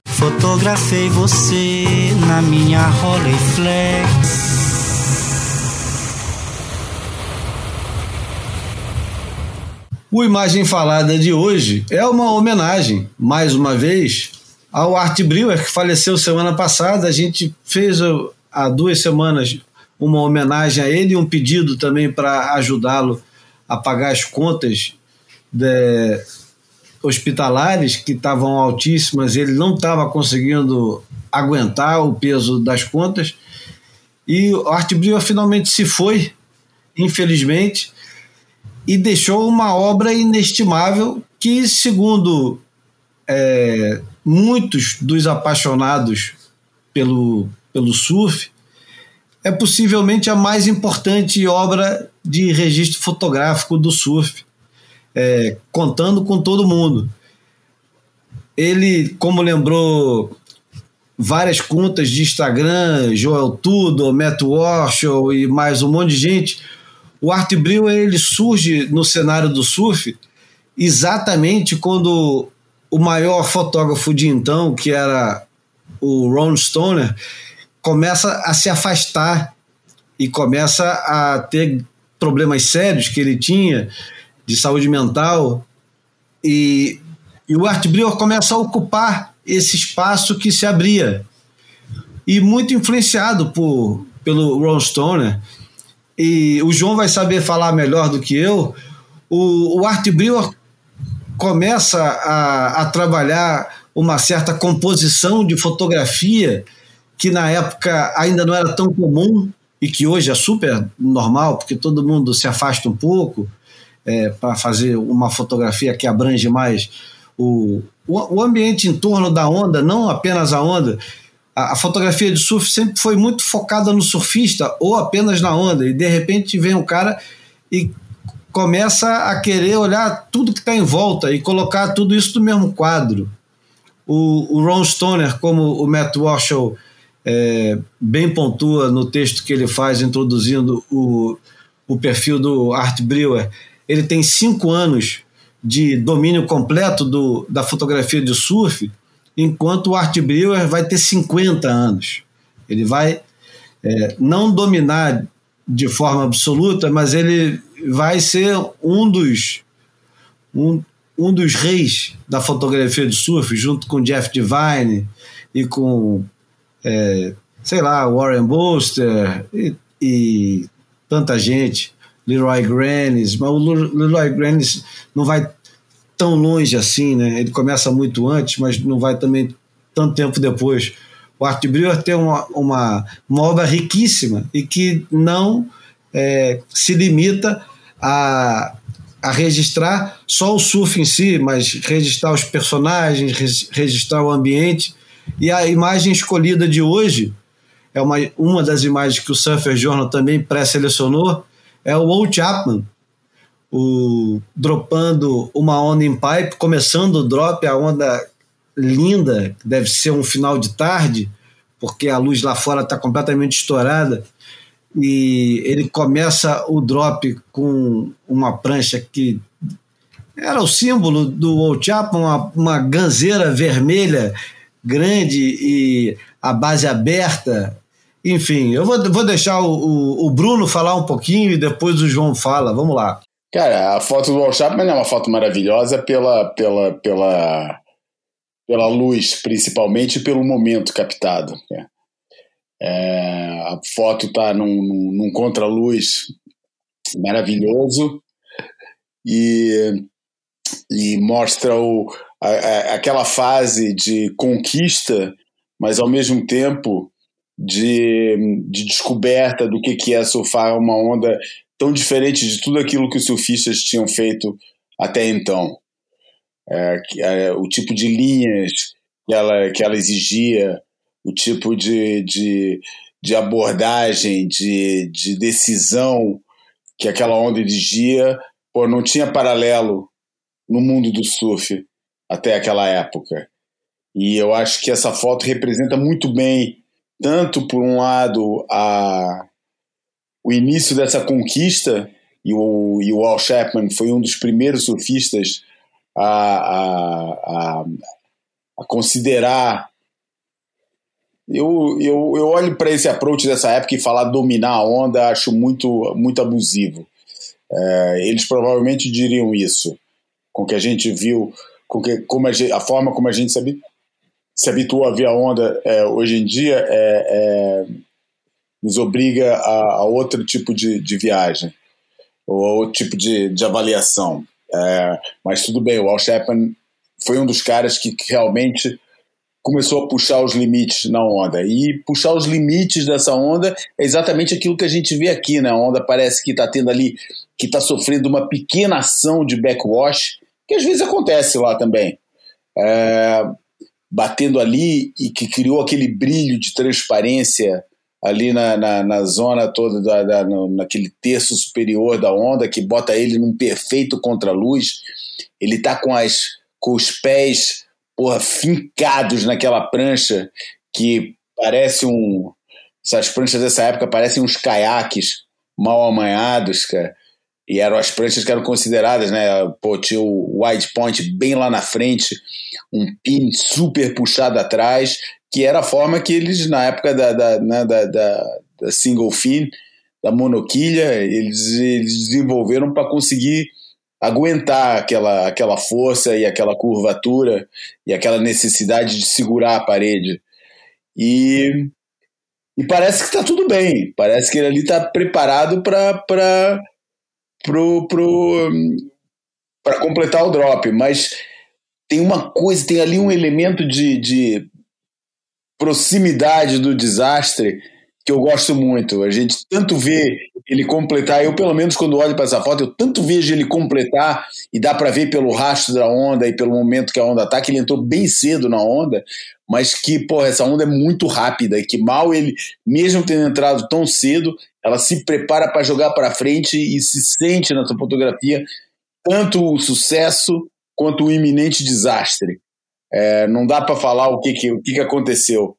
Fotografei você na minha Rolleiflex. O Imagem Falada de hoje é uma homenagem, mais uma vez, ao Art Brewer, que faleceu semana passada. A gente fez há duas semanas uma homenagem a ele e um pedido também para ajudá-lo a pagar as contas de, hospitalares que estavam altíssimas, ele não estava conseguindo aguentar o peso das contas. E o Art Brewer finalmente se foi, infelizmente, e deixou uma obra inestimável que, segundo é, muitos dos apaixonados pelo, pelo surf, é possivelmente a mais importante obra de registro fotográfico do surf é, contando com todo mundo. Ele, como lembrou várias contas de Instagram, Joel Tudo, Matt Warshall e mais um monte de gente, o Art Brewer ele surge no cenário do surf exatamente quando o maior fotógrafo de então, que era o Ron Stoner, começa a se afastar e começa a ter problemas sérios que ele tinha de saúde mental. E, e o Art Brewer começa a ocupar esse espaço que se abria. E muito influenciado por, pelo Ron Stoner. E o João vai saber falar melhor do que eu. O, o Art Brewer começa a, a trabalhar uma certa composição de fotografia que na época ainda não era tão comum e que hoje é super normal, porque todo mundo se afasta um pouco é, para fazer uma fotografia que abrange mais o, o, o, ambiente em torno da onda, não apenas a onda. A, a, fotografia de surf sempre foi muito focada no surfista ou apenas na onda, e de repente vem um cara e começa a querer olhar tudo que está em volta e colocar tudo isso no mesmo quadro. O, o Ron Stoner, como o Matt Walsh é, bem pontua no texto que ele faz introduzindo o, o perfil do Art Brewer, ele tem cinco anos de domínio completo do, da fotografia de surf, enquanto o Art Brewer vai ter 50 anos. Ele vai é, não dominar de forma absoluta, mas ele vai ser um dos um, um dos reis da fotografia de surf, junto com Jeff Divine e com é, sei lá, Warren Buster e, e, tanta gente, Leroy Grannis, mas o Leroy Grannis não vai tão longe assim, né? Ele começa muito antes, mas não vai também tanto tempo depois. O Art Brewer tem uma, uma, uma obra riquíssima e que não é, se limita a, a registrar só o surf em si, mas registrar os personagens, registrar o ambiente. E a imagem escolhida de hoje é uma, uma das imagens que o Surfer Journal também pré-selecionou, é o Walt Chapman, o, dropando uma onda em pipe, começando o drop, a onda linda, deve ser um final de tarde, porque a luz lá fora está completamente estourada e ele começa o drop com uma prancha que era o símbolo do Old Chapman, uma, uma ganzeira vermelha grande e a base aberta. Enfim, eu vou, vou deixar o, o, Bruno falar um pouquinho e depois o João fala. Vamos lá. Cara, a foto do Old Chapman é uma foto maravilhosa pela, pela, pela, pela luz, principalmente, pelo momento captado. Né? É, a foto está num, num, num contraluz maravilhoso e, e mostra o, a, a, aquela fase de conquista, mas ao mesmo tempo de, de descoberta do que, que é surfar uma onda tão diferente de tudo aquilo que os surfistas tinham feito até então. É, é, o tipo de linhas que ela, que ela exigia, o tipo de, de, de abordagem, de, de decisão que aquela onda exigia, pô, não tinha paralelo no mundo do surf até aquela época. E eu acho que essa foto representa muito bem, tanto por um lado, a, o início dessa conquista, e o, e o Al Chapman foi um dos primeiros surfistas a, a, a, a considerar eu, eu, eu olho para esse approach dessa época e falar dominar a onda acho muito, muito abusivo. É, eles provavelmente diriam isso, com que a gente viu, com que, como a, gente, a forma como a gente se, se habituou a ver a onda é, hoje em dia é, é nos obriga a, a, outro tipo de, de viagem, ou a outro tipo de, de avaliação. É, mas tudo bem, o Al Chapman foi um dos caras que realmente começou a puxar os limites na onda. E puxar os limites dessa onda é exatamente aquilo que a gente vê aqui, né? A onda parece que está tendo ali, que está sofrendo uma pequena ação de backwash, que às vezes acontece lá também. É, batendo ali e que criou aquele brilho de transparência ali na, na, na zona toda, da, da, naquele terço superior da onda, que bota ele num perfeito contraluz. Ele está com, as, com os pés porra, fincados naquela prancha que parece um. Essas pranchas dessa época parecem uns caiaques mal amanhados, cara. e eram as pranchas que eram consideradas, né? Pô, tinha o wide point bem lá na frente, um pin super puxado atrás, que era a forma que eles, na época da, da, né, da, da, da single fin, da monoquilha, eles, eles desenvolveram para conseguir aguentar aquela, aquela força e aquela curvatura e aquela necessidade de segurar a parede. E, e parece que está tudo bem, parece que ele ali está preparado para para completar o drop, mas tem uma coisa, tem ali um elemento de, de proximidade do desastre que eu gosto muito. A gente tanto vê ele completar, eu pelo menos quando olho para essa foto, eu tanto vejo ele completar e dá para ver pelo rastro da onda e pelo momento que a onda tá, que ele entrou bem cedo na onda, mas que, pô, essa onda é muito rápida e que mal ele, mesmo tendo entrado tão cedo, ela se prepara para jogar para frente e se sente nessa fotografia tanto o sucesso quanto o iminente desastre. É, não dá para falar o que, que, o que, que aconteceu.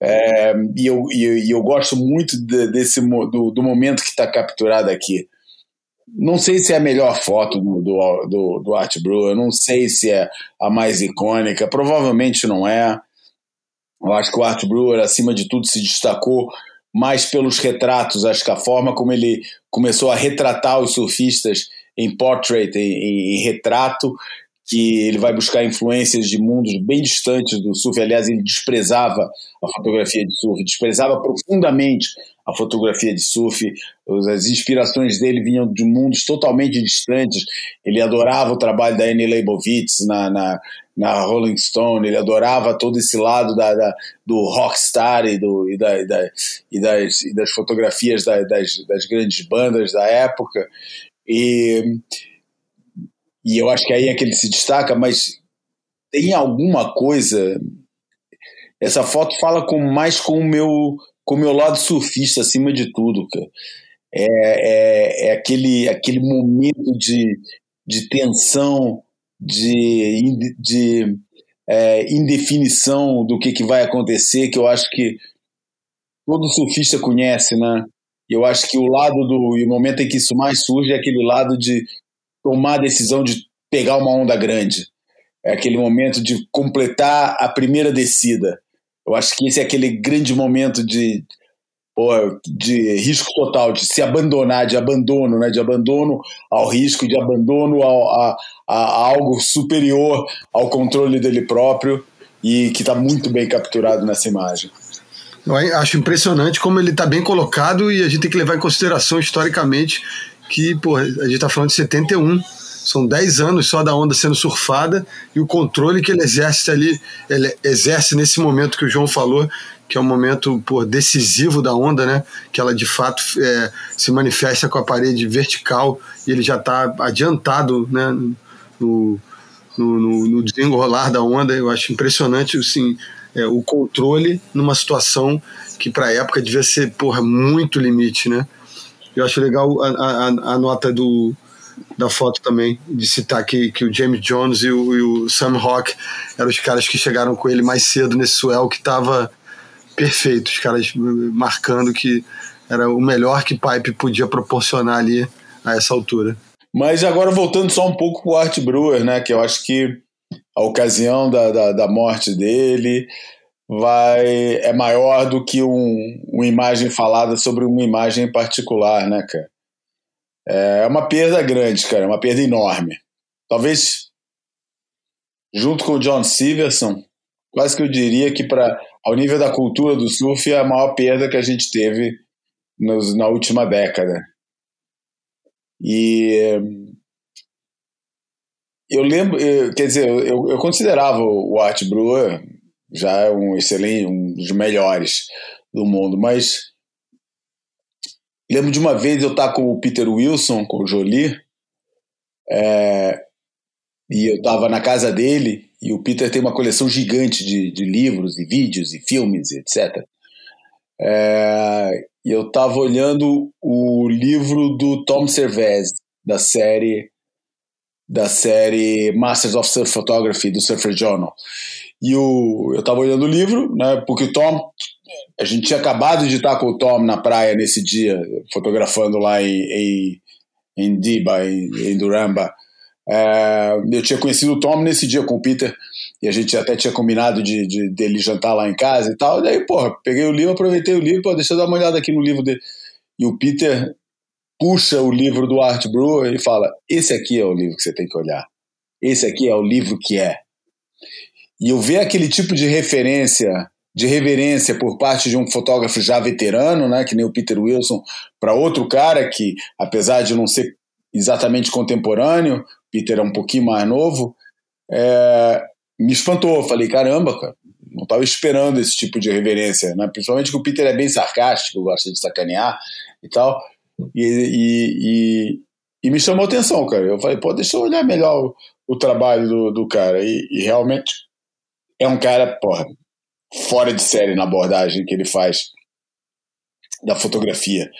É, e, eu, e, eu gosto muito de, desse do, do momento que está capturado aqui. Não sei se é a melhor foto do, do, do, Art Brewer, não sei se é a mais icônica, provavelmente não é. Eu acho que o Art Brewer, acima de tudo, se destacou mais pelos retratos, acho que a forma como ele começou a retratar os surfistas em portrait, em, em, retrato, que ele vai buscar influências de mundos bem distantes do surf. Aliás, ele desprezava a fotografia de surf, desprezava profundamente a fotografia de surf. As inspirações dele vinham de mundos totalmente distantes. Ele adorava o trabalho da Annie Leibovitz na, na, na Rolling Stone, ele adorava todo esse lado da, da do rockstar e, do, e, da, e, da, e, das, e das fotografias da, das, das grandes bandas da época. E, e eu acho que aí é que ele se destaca, mas tem alguma coisa. Essa foto fala com, mais com o meu com o meu lado surfista acima de tudo, cara. É, é, é aquele, aquele momento de, de tensão, de, de é, indefinição do que, que vai acontecer, que eu acho que todo surfista conhece, né? Eu acho que o lado do. E o momento em que isso mais surge é aquele lado de tomar a decisão de pegar uma onda grande. É aquele momento de completar a primeira descida. Eu acho que esse é aquele grande momento de, de risco total, de se abandonar, de abandono, né? de abandono ao risco, de abandono ao, a, a algo superior ao controle dele próprio e que está muito bem capturado nessa imagem. Eu acho impressionante como ele está bem colocado e a gente tem que levar em consideração historicamente que pô, a gente está falando de 71, são 10 anos só da onda sendo surfada e o controle que ele exerce ali, ele exerce nesse momento que o João falou, que é um momento pô, decisivo da onda, né? Que ela de fato é, se manifesta com a parede vertical e ele já está adiantado, né? No, no, no, no, desenrolar da onda. Eu acho impressionante, assim, é, o controle numa situação que para a época devia ser porra, muito limite, né? Eu acho legal a, a, a nota do, da foto também, de citar que, que o James Jones e o, e o Sam Rock eram os caras que chegaram com ele mais cedo nesse swell que estava perfeito, os caras marcando que era o melhor que Pipe podia proporcionar ali a essa altura. Mas agora voltando só um pouco para o Art Brewer, né, que eu acho que a ocasião da, da, da, morte dele vai é maior do que um, uma imagem falada sobre uma imagem particular, né, cara? É uma perda grande, cara, é uma perda enorme. Talvez junto com o John Siverson, quase que eu diria que para ao nível da cultura do surf, é a maior perda que a gente teve nos, na última década. E eu lembro, quer dizer, eu, eu considerava o Art Brewer já um excelente, um dos melhores do mundo, mas lembro de uma vez eu estar com o Peter Wilson, com o Jolie, é, e eu estava na casa dele e o Peter tem uma coleção gigante de, de livros e vídeos e filmes, etc. É, e eu estava olhando o livro do Tom Servais, da série da série Masters of Surf Photography do Surfer Journal. E o, eu estava olhando o livro, né, porque o Tom, a gente tinha acabado de estar com o Tom na praia nesse dia, fotografando lá em, em, em Diba, em, em Duramba. É, eu tinha conhecido o Tom nesse dia com o Peter, e a gente até tinha combinado de, de dele jantar lá em casa e tal. E daí, porra, peguei o livro, aproveitei o livro, pô, deixa eu dar uma olhada aqui no livro dele. E o Peter puxa o livro do Art Brewer e fala: Esse aqui é o livro que você tem que olhar. Esse aqui é o livro que é. E eu ver aquele tipo de referência, de reverência por parte de um fotógrafo já veterano, né, que nem o Peter Wilson, para outro cara que, apesar de não ser exatamente contemporâneo, Peter é um pouquinho mais novo, é, me espantou. Falei, caramba, cara, não estava esperando esse tipo de reverência, né? principalmente que o Peter é bem sarcástico, gosta de sacanear e tal. E, e, e, e, me chamou atenção, cara. Eu falei, pô, deixa eu olhar melhor o, o trabalho do, do cara. E, e, realmente é um cara, porra, fora de série na abordagem que ele faz da fotografia.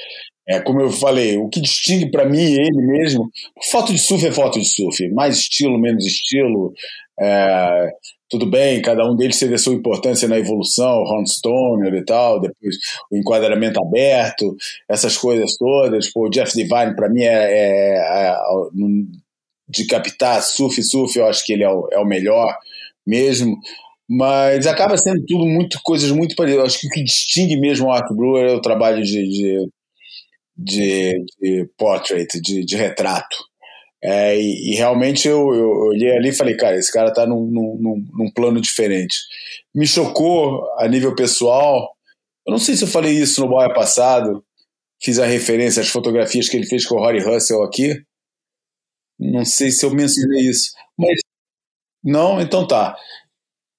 É, como eu falei, o que distingue para mim ele mesmo, foto de surf é foto de surf, mais estilo, menos estilo, é, tudo bem, cada um deles teve a sua importância na evolução, Ron Stoner e tal, depois o enquadramento aberto, essas coisas todas. Pô, o Jeff Divine, para mim, é, é, é, de captar surf surf, eu acho que ele é o, é o melhor mesmo. Mas acaba sendo tudo muito coisas muito parecidas. Acho que o que distingue mesmo o Art Brewer é o trabalho de, de, de, de portrait, de, de retrato. É, e, e, realmente eu, eu, olhei ali e falei, cara, esse cara tá num, num, num, plano diferente. Me chocou a nível pessoal. Eu não sei se eu falei isso no Boia passado, fiz a referência às fotografias que ele fez com o Rory Russell aqui. Não sei se eu mencionei isso. Mas não, então tá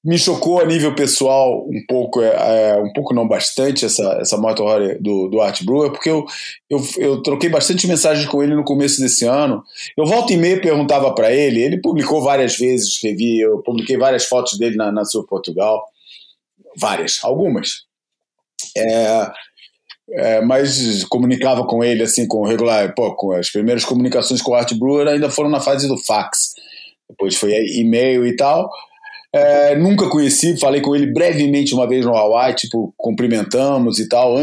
me chocou a nível pessoal um pouco, é, é, um pouco não bastante, essa, essa moto do, do Art Brewer, porque eu, eu, eu troquei bastante mensagens com ele no começo desse ano. Eu volta e meia perguntava para ele, ele publicou várias vezes, escrevi, eu publiquei várias fotos dele na, na Sur Portugal, várias, algumas. É, é, mas comunicava com ele assim com regular, pô, com as primeiras comunicações com o Art Brewer ainda foram na fase do fax. Depois foi e-mail e tal. É, nunca conheci, falei com ele brevemente uma vez no Hawaii, tipo, cumprimentamos e tal,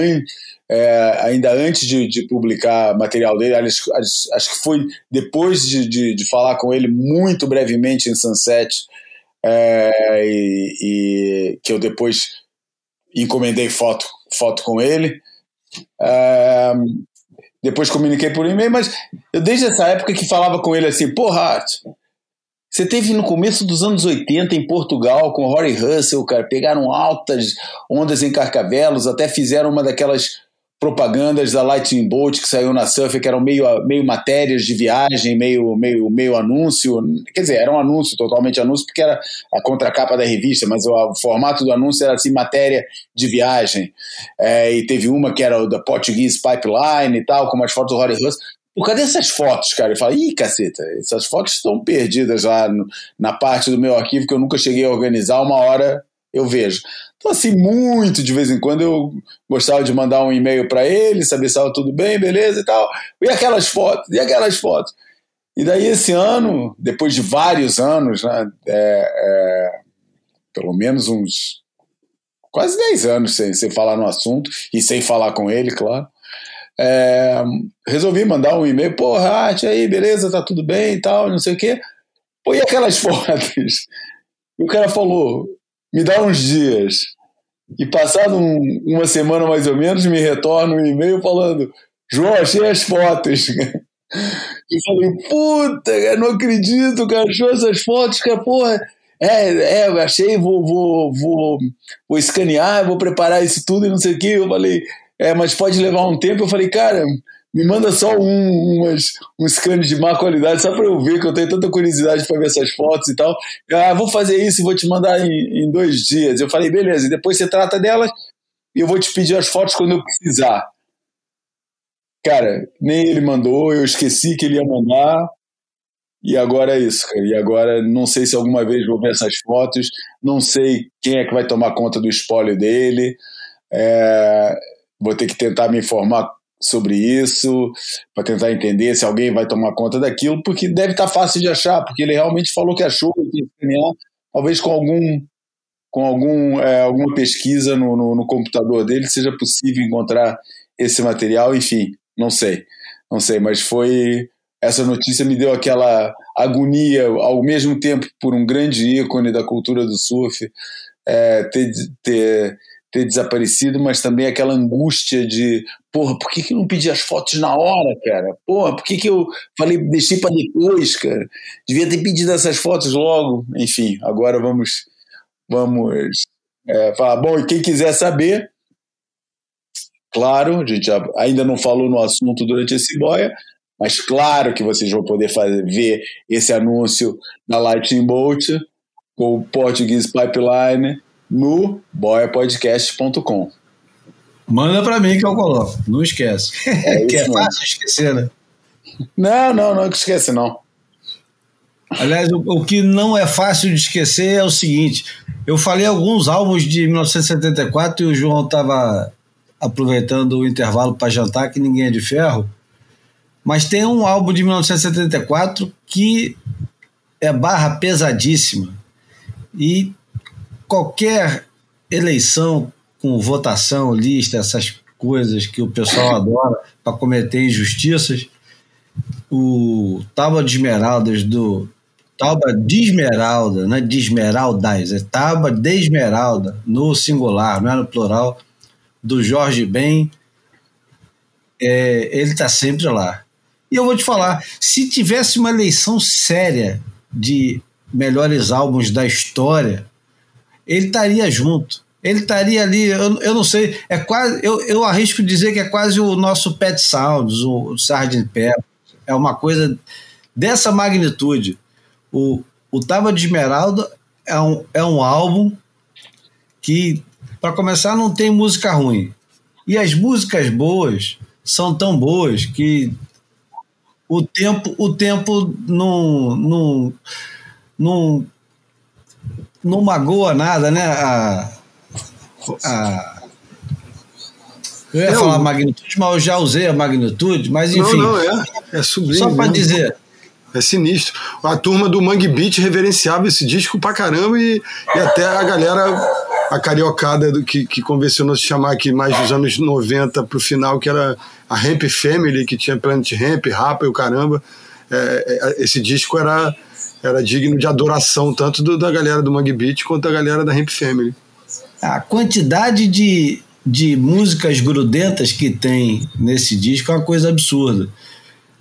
é, ainda antes de, de, publicar material dele, acho, acho, que foi depois de, de, de, falar com ele muito brevemente em Sunset, é, e, e, que eu depois encomendei foto, foto com ele. É, depois comuniquei por e-mail, mas eu desde essa época que falava com ele assim, porra, você teve no começo dos anos 80 em Portugal com Rory Russell, cara, pegaram altas ondas em Carcavelos, até fizeram uma daquelas propagandas da Lightning Bolt que saiu na Surf, que eram meio, meio matérias de viagem, meio, meio, meio anúncio. Quer dizer, era um anúncio, totalmente anúncio, porque era a contracapa da revista, mas o, o formato do anúncio era assim, matéria de viagem. É, e teve uma que era o da Portuguese Pipeline e tal, com umas fotos do Rory Russell. Pô, cadê essas fotos, cara? Eu falo, ih, caceta, essas fotos estão perdidas lá no, na parte do meu arquivo que eu nunca cheguei a organizar, uma hora eu vejo. Então, assim, muito de vez em quando eu gostava de mandar um e-mail para ele, saber se estava tudo bem, beleza e tal. E aquelas fotos, e aquelas fotos. E daí, esse ano, depois de vários anos, né, é, é, pelo menos uns quase 10 anos sem, sem falar no assunto e sem falar com ele, claro. É, resolvi mandar um e-mail, pô, Rat, aí, beleza, tá tudo bem e tal, não sei o quê. Pô, e aquelas <laughs> fotos? E o cara falou, me dá uns dias. E passado um, uma semana mais ou menos, me retorna um e-mail falando, João, achei as fotos. <laughs> E falei, puta, não acredito, cara, achou essas fotos, cara, porra. É, é, eu achei, vou, vou, vou, vou escanear, vou preparar isso tudo e não sei o que. Eu falei, é, mas pode levar um tempo. Eu falei, cara, me manda só um, umas, um scan de má qualidade, só para eu ver que eu tenho tanta curiosidade para ver essas fotos e tal. Ah, vou fazer isso e vou te mandar em, em, dois dias. Eu falei, beleza, depois você trata delas e eu vou te pedir as fotos quando eu precisar. Cara, nem ele mandou, eu esqueci que ele ia mandar. E agora é isso, cara. E agora não sei se alguma vez vou ver essas fotos, não sei quem é que vai tomar conta do espólio dele. É, vou ter que tentar me informar sobre isso, para tentar entender se alguém vai tomar conta daquilo, porque deve estar tá fácil de achar, porque ele realmente falou que achou, talvez com algum com algum, é, alguma pesquisa no, no, no, computador dele seja possível encontrar esse material, enfim, não sei, não sei, mas foi essa notícia me deu aquela agonia, ao mesmo tempo por um grande ícone da cultura do surf é, ter, ter, ter desaparecido, mas também aquela angústia de, porra, por que, que eu não pedi as fotos na hora, cara? Porra, por que, que eu falei, deixei para depois, cara? Devia ter pedido essas fotos logo. Enfim, agora vamos, vamos é, falar. Bom, e quem quiser saber, claro, a gente já, ainda não falou no assunto durante esse boia, mas claro que vocês vão poder fazer, ver esse anúncio da Lightning Bolt com o Portuguese Pipeline no boiapodcast.com. Manda para mim que eu coloco, não esquece. É <laughs> que é fácil esquecer, né? Não, não, não esquece não. Aliás, o, o, que não é fácil de esquecer é o seguinte: eu falei alguns álbuns de 1974 e o João estava aproveitando o intervalo para jantar, que ninguém é de ferro. Mas tem um álbum de 1974 que é barra pesadíssima. E qualquer eleição com votação, lista, essas coisas que o pessoal <coughs> adora para cometer injustiças, o Tábua de Esmeraldas do Tábua de Esmeralda, não é de Esmeraldas, é Tábua de Esmeralda, no singular, não é no plural, do Jorge Ben, é, ele está sempre lá. E eu vou te falar, se tivesse uma eleição séria de melhores álbuns da história, ele estaria junto. Ele estaria ali, eu, eu não sei, é quase, eu, eu arrisco dizer que é quase o nosso Pet Sounds, o, o Sgt. Pepper. É uma coisa dessa magnitude. O, o Tava de Esmeralda é um, é um álbum que, para começar, não tem música ruim. E as músicas boas são tão boas que o tempo, o tempo não, não, não, não magoa nada, né? A, a, eu ia eu, falar magnitude, mas eu já usei a magnitude, mas enfim. Não, não, é, é sublime. Só para dizer. É sinistro. A turma do Mangue Beat reverenciava esse disco pra caramba e, e até a galera, a cariocada do, que, que convencionou se chamar aqui mais dos anos 90 pro final, que era a Ramp Family, que tinha Planet Ramp, Rapa e o caramba. É, é, esse disco era, era digno de adoração, tanto do, da galera do Mangue Beat quanto da galera da Ramp Family. A quantidade de, de músicas grudentas que tem nesse disco é uma coisa absurda.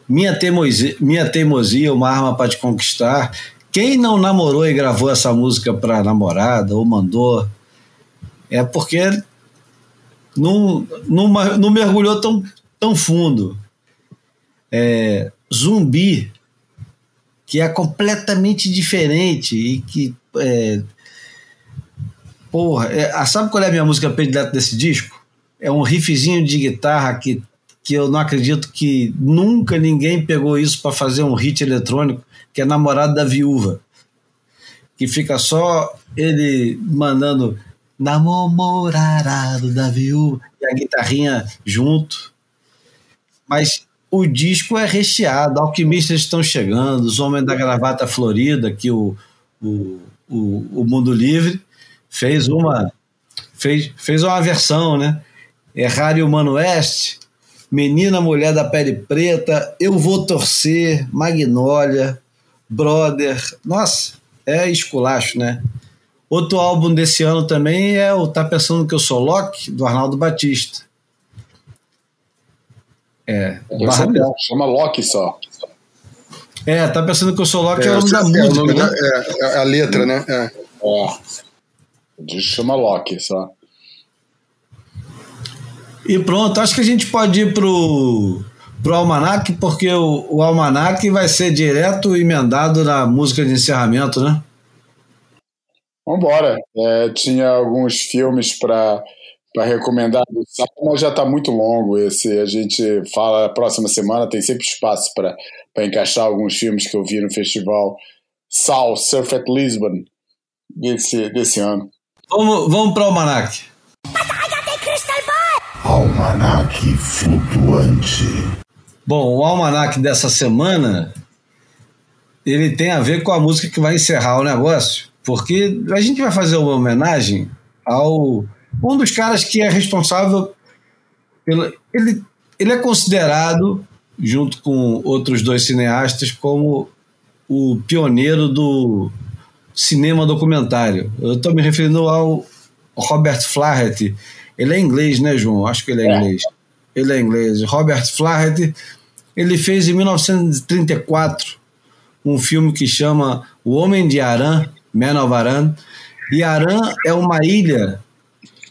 Minha teimosia, minha teimosia uma arma para te conquistar. Quem não namorou e gravou essa música para namorada ou mandou, é porque não, não, não mergulhou tão, tão fundo. É, zumbi, que é completamente diferente e que. É, porra, é, sabe qual é a minha música predileta desse disco? É um riffzinho de guitarra que que eu não acredito que nunca ninguém pegou isso para fazer um hit eletrônico, que é Namorado da Viúva. Que fica só ele mandando Namorado da Viúva e a guitarrinha junto. Mas o disco é recheado, alquimistas estão chegando, os homens da gravata florida, que o, o, o, o Mundo Livre fez uma fez, fez uma versão, né? Errar e Humano Oeste, Menina Mulher da Pele Preta, Eu Vou Torcer, Magnólia, Brother. Nossa, é esculacho, né? Outro álbum desse ano também é o Tá Pensando Que Eu Sou Loki, do Arnaldo Batista. É. Barra... É chama Loki só. É, Tá Pensando Que Eu Sou Loki é, é o nome da é, música. Nome né? da, é, é, a letra, né? É. é. Chama Loki só. E pronto, acho que a gente pode ir pro, pro Almanac, porque o, o Almanac vai ser direto emendado na música de encerramento, né? Vambora. É, tinha alguns filmes para para recomendar, mas já está muito longo esse. A gente fala a próxima semana, tem sempre espaço para encaixar alguns filmes que eu vi no festival Sal Surf at Lisbon desse, desse ano. Vamos, vamos para o Almanac. Almanac Flutuante. Bom, o almanac dessa semana ele tem a ver com a música que vai encerrar o negócio, porque a gente vai fazer uma homenagem ao um dos caras que é responsável pelo ele ele é considerado junto com outros dois cineastas, como o pioneiro do cinema documentário. Eu estou me referindo ao Robert Flaherty. Ele é inglês, né, João? Acho que ele é, é. inglês. Ele é inglês. Robert Flaherty, ele fez em 1934 um filme que chama O Homem de Aran, Man of Aran. E Aran é uma ilha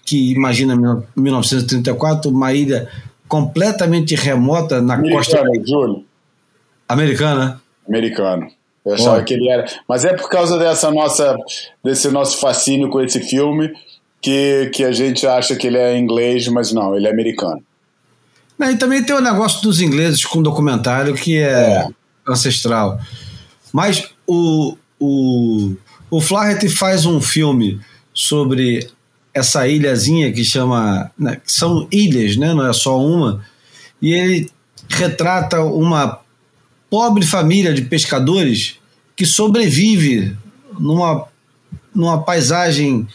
que, imagina, 1934, uma ilha completamente remota na Americana, costa... Júlio. Americana? Americano. Eu achava Olha. que ele era. Mas é por causa dessa nossa, desse nosso fascínio com esse filme que, que a gente acha que ele é inglês, mas não, ele é americano. Não, e também tem o negócio dos ingleses com documentário que é, é. ancestral. Mas o, o, o Flaherty faz um filme sobre essa ilhazinha que chama. Né, que são ilhas, né, não é só uma, e ele retrata uma pobre família de pescadores que sobrevive numa, numa paisagem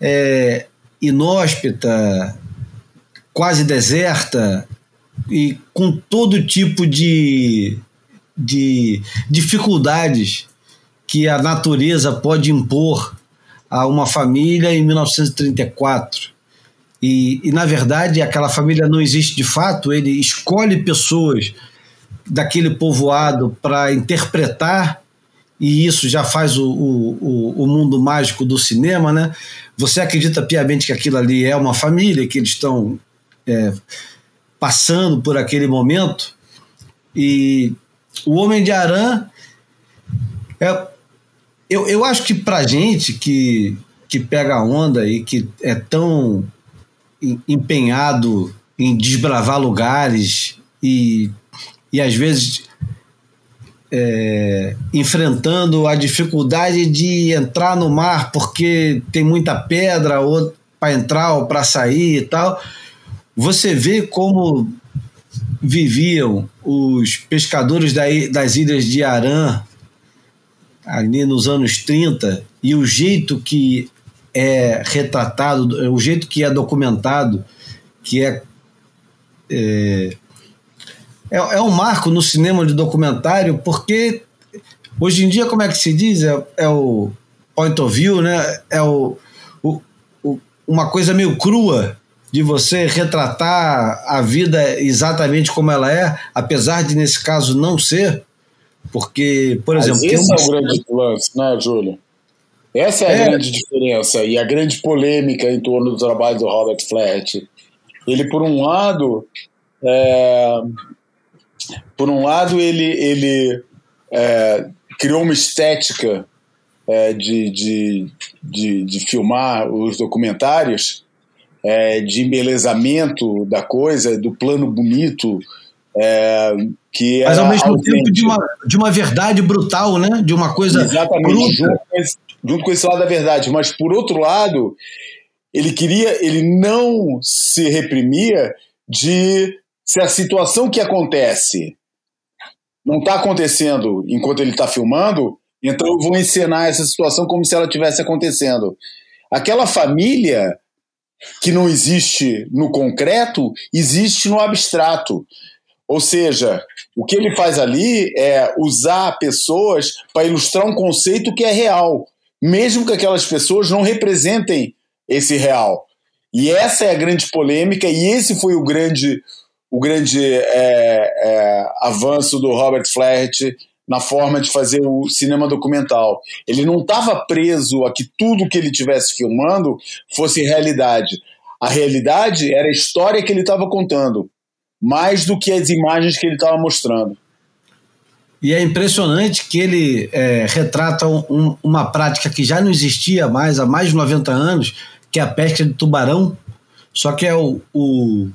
é, inóspita, quase deserta e com todo tipo de, de dificuldades que a natureza pode impor a uma família em 1934. E, e, na verdade, aquela família não existe de fato, ele escolhe pessoas daquele povoado para interpretar, e isso já faz o, o, o mundo mágico do cinema, né? Você acredita piamente que aquilo ali é uma família, que eles estão é, passando por aquele momento, e o Homem de Arã é, eu, eu acho que para gente que, que pega a onda e que é tão empenhado em desbravar lugares e e às vezes é, enfrentando a dificuldade de entrar no mar porque tem muita pedra ou para entrar ou para sair e tal. Você vê como viviam os pescadores das ilhas de Arã ali nos anos 30 e o jeito que é retratado, o jeito que é documentado, que é, é é, é um marco no cinema de documentário, porque hoje em dia, como é que se diz? É, é o point of view, né? É o, o, o, uma coisa meio crua de você retratar a vida exatamente como ela é, apesar de, nesse caso, não ser. Porque, por exemplo. Mas esse é o grande lance, né, Júlio? Essa é a é. grande diferença e a grande polêmica em torno do trabalho do Robert Flaherty. Ele, por um lado, é, por um lado, ele, ele é, criou uma estética é, de, de, de, de, filmar os documentários, é, de embelezamento da coisa, do plano bonito. Que Mas ao mesmo autêntico. tempo de uma, de uma verdade brutal, né? De uma coisa. Exatamente, junto com, esse, junto com esse lado da verdade. Mas por outro lado, ele queria, ele não se reprimia de se a situação que acontece não está acontecendo enquanto ele está filmando, então eu vou encenar essa situação como se ela tivesse acontecendo. Aquela família que não existe no concreto, existe no abstrato. Ou seja, o que ele faz ali é usar pessoas para ilustrar um conceito que é real, mesmo que aquelas pessoas não representem esse real. E essa é a grande polêmica, e esse foi o grande o grande é, é, avanço do Robert Flaherty na forma de fazer o cinema documental. Ele não estava preso a que tudo que ele tivesse filmando fosse realidade. A realidade era a história que ele estava contando, mais do que as imagens que ele estava mostrando. E é impressionante que ele é, retrata um, uma prática que já não existia mais há mais de 90 anos, que é a pesca de tubarão, só que é o, o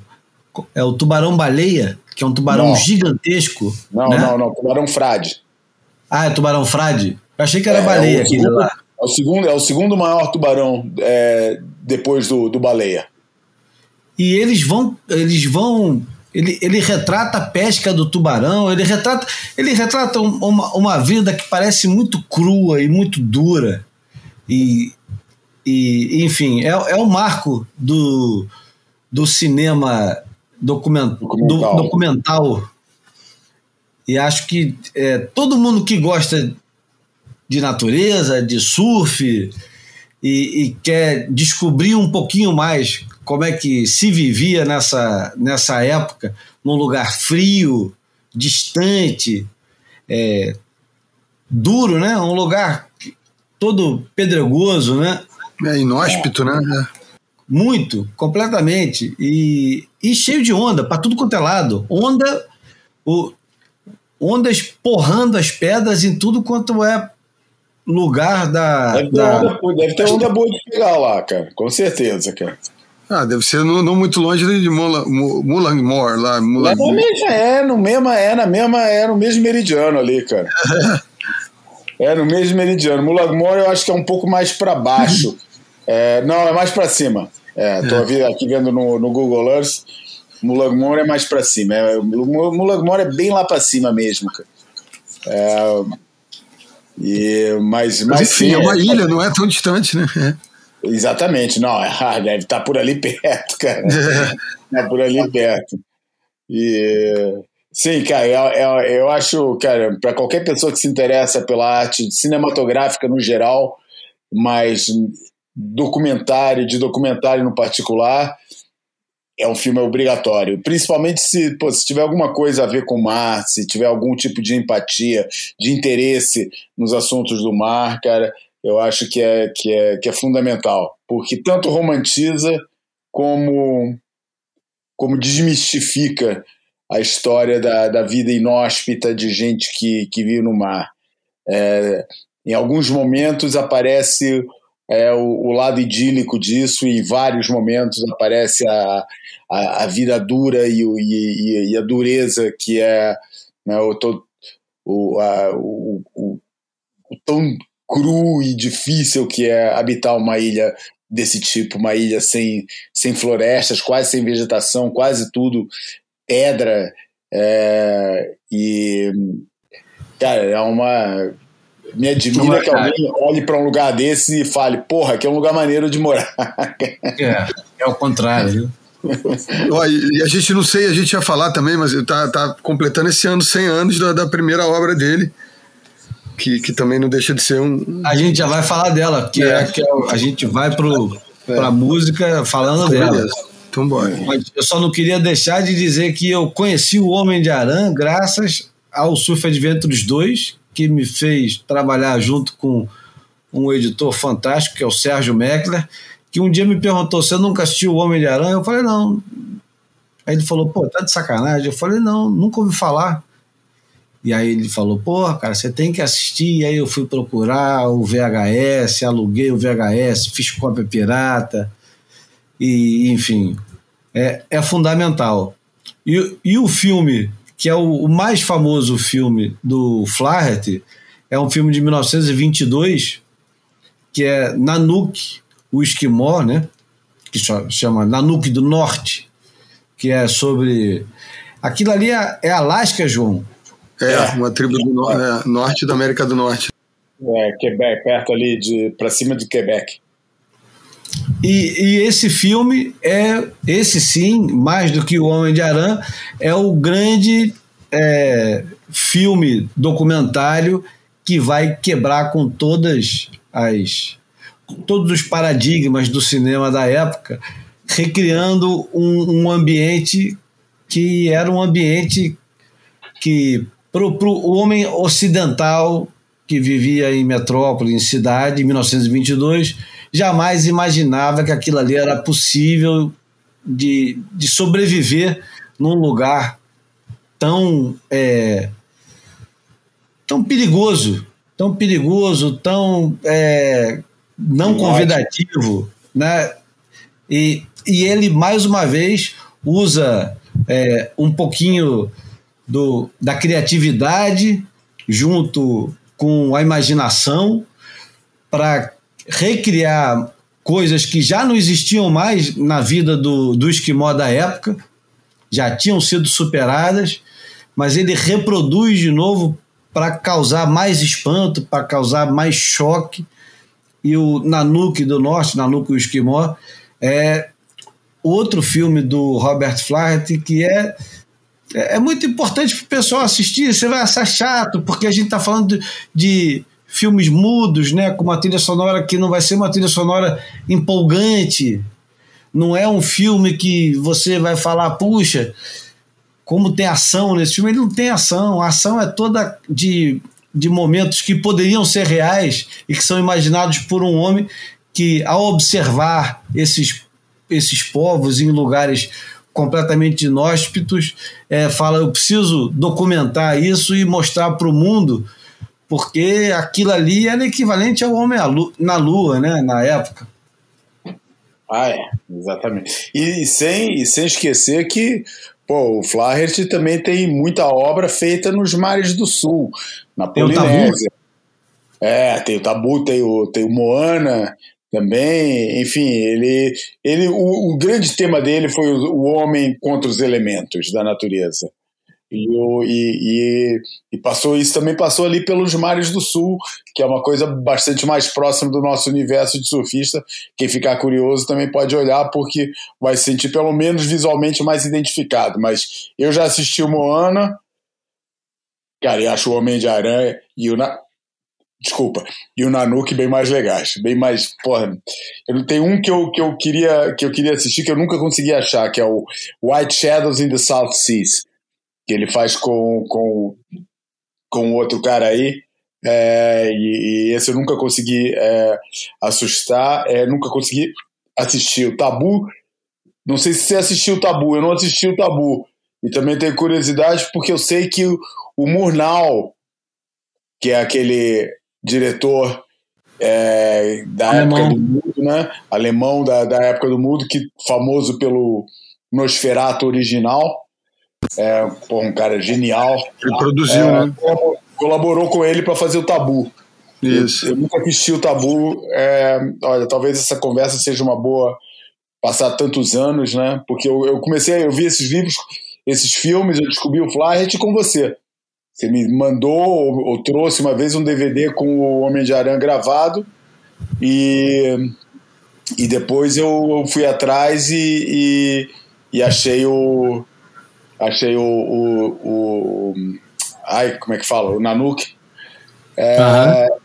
é o tubarão-baleia, que é um tubarão não. gigantesco. Não, né? não, não, tubarão-frade. Ah, é tubarão-frade? Eu achei que era é, baleia é aquele lá. É o, segundo, é o segundo maior tubarão é, depois do, do baleia. E eles vão. Eles vão. Ele, ele retrata a pesca do tubarão, ele retrata, ele retrata uma, uma vida que parece muito crua e muito dura. E, e enfim, é, é o marco do, do cinema document, documental. Do, documental E acho que é, todo mundo que gosta de natureza, de surf e, e, quer descobrir um pouquinho mais como é que se vivia nessa, nessa época, num lugar frio, distante, é, duro, né? Um lugar todo pedregoso, né? É inóspito, né? É. Muito, completamente. E, e cheio de onda, para tudo quanto é lado. Onda, o, ondas porrando as pedras em tudo quanto é lugar da. Deve ter, da... Onda, deve ter onda boa de pegar lá, cara. Com certeza, cara. Ah, deve ser não, não muito longe de Mulangmore, lá. Mulang... É, mesmo, é, no mesmo, é, na mesma, é no mesmo meridiano ali, cara. <laughs> é no mesmo meridiano. Mulangmore eu acho que é um pouco mais para baixo. <laughs> É, não, é mais para cima. É, tô é. aqui vendo no, no Google Earth. Mulangmore é mais para cima. É, Mulangmore é bem lá para cima mesmo, cara. É, e, mas, mas, mas enfim, sim, é uma é, ilha, não é tão distante, né? É. Exatamente, não, deve estar tá por ali <laughs> perto, cara. É. <laughs> por ali perto. E sim, cara, eu, eu, eu acho, cara, para qualquer pessoa que se interessa pela arte cinematográfica no geral, mas documentário, de documentário no particular, é um filme obrigatório. Principalmente se, pô, se tiver alguma coisa a ver com o mar, se tiver algum tipo de empatia, de interesse nos assuntos do mar, cara, eu acho que é, que é, que é fundamental, porque tanto romantiza como, como desmistifica a história da, da vida inóspita de gente que, que vive no mar. É, em alguns momentos aparece é, o, o, lado idílico disso, e em vários momentos aparece a, a, a vida dura e, e, e, a dureza que é né, o, o, a, o, o, tão cru e difícil que é habitar uma ilha desse tipo, uma ilha sem, sem florestas, quase sem vegetação, quase tudo pedra. É, e, cara, é uma. Me admira que alguém olhe para um lugar desse e fale, porra, que é um lugar maneiro de morar. É, é o contrário, viu? <laughs> e a gente não sei, a gente ia falar também, mas tá, tá completando esse ano 100 anos da, da primeira obra dele que, que também não deixa de ser um. A gente já vai falar dela, que é, é que é, a gente vai pro, é. pra música falando dela. Beleza. Então, bora. Mas eu só não queria deixar de dizer que eu conheci o Homem de Aran graças ao Surf Adventures 2, que me fez trabalhar junto com um editor fantástico, que é o Sérgio Meckler, que um dia me perguntou se eu nunca assistiu o Homem de Aran. Eu falei, não. Aí ele falou, pô, tá de sacanagem. Eu falei, não, nunca ouvi falar. E aí ele falou, porra, cara, você tem que assistir. E aí eu fui procurar o VHS, aluguei o VHS, fiz cópia pirata. E, enfim, é, é fundamental. E, e o filme, que é o, o mais famoso filme do Flaherty, é um filme de 1922, que é Nanook, o Esquimó, né? Que chama Nanook do Norte, que é sobre. Aquilo ali é, é Alasca, João. É, é. uma tribo do no, é, norte da América do Norte. É, Quebec, perto ali, de, pra cima de Quebec. E, e, esse filme é, esse sim, mais do que O Homem de Arã, é o grande é, filme documentário que vai quebrar com todas as todos os paradigmas do cinema da época, recriando um, um ambiente que era um ambiente que para o homem ocidental que vivia em metrópole, em cidade, em 1922, jamais imaginava que aquilo ali era possível de, de sobreviver num lugar tão é, tão perigoso, tão perigoso, tão é, não convidativo, né? E, e ele mais uma vez usa é, um pouquinho do, da criatividade junto com a imaginação para recriar coisas que já não existiam mais na vida do, do esquimó da época, já tinham sido superadas, mas ele reproduz de novo para causar mais espanto, para causar mais choque. E o Nanook do Norte, Nanook o Esquimó, é outro filme do Robert Flaherty que é é, é muito importante para o pessoal assistir. Você vai achar chato, porque a gente está falando de, de filmes mudos, né, com uma trilha sonora que não vai ser uma trilha sonora empolgante. Não é um filme que você vai falar, puxa, como tem ação nesse filme. Ele não tem ação. A ação é toda de, de momentos que poderiam ser reais e que são imaginados por um homem que, ao observar esses, esses povos em lugares completamente inóspitos, é, fala: eu preciso documentar isso e mostrar para o mundo, porque aquilo ali era equivalente ao homem na Lua, né, na época. Ah, é, exatamente. E, e sem, e sem esquecer que pô, o Flaherty também tem muita obra feita nos mares do sul, na Polinésia. É, tem o Tabu, tem o, tem o Moana, também, enfim, ele, ele o, o, grande tema dele foi o, o, homem contra os elementos da natureza. E, o, e, e, e, passou isso também passou ali pelos mares do sul, que é uma coisa bastante mais próxima do nosso universo de surfista. Quem ficar curioso também pode olhar, porque vai se sentir pelo menos visualmente mais identificado. Mas eu já assisti o Moana, cara, e acho o Homem de Aranha e o, Desculpa. E o Nanook bem mais legais. Bem mais. Porra. Eu tenho um que eu, que eu, queria, que eu queria assistir que eu nunca consegui achar, que é o White Shadows in the South Seas. Que ele faz com, com, com outro cara aí. É, e, e, esse eu nunca consegui é, assustar. É, nunca consegui assistir. O Tabu. Não sei se você assistiu o Tabu. Eu não assisti o Tabu. E também tenho curiosidade porque eu sei que o, o Murnau, que é aquele diretor é, da Alemão. época do mudo, né? Alemão da, da época do mudo, que famoso pelo Nosferatu original. É pô, um cara genial. Ele produziu, é, né? Colaborou com ele para fazer o Tabu. Isso. Eu, eu, nunca assisti o Tabu. É, olha, talvez essa conversa seja uma boa passar tantos anos, né? Porque eu, eu comecei, eu vi esses livros, esses filmes, eu descobri o Flaherty com você. Você me mandou ou, ou, trouxe uma vez um DVD com o Homem de Aranha gravado e, e depois eu fui atrás e, e, e achei o achei o, o, o, ai como é que fala? O Nanook. É, uhum.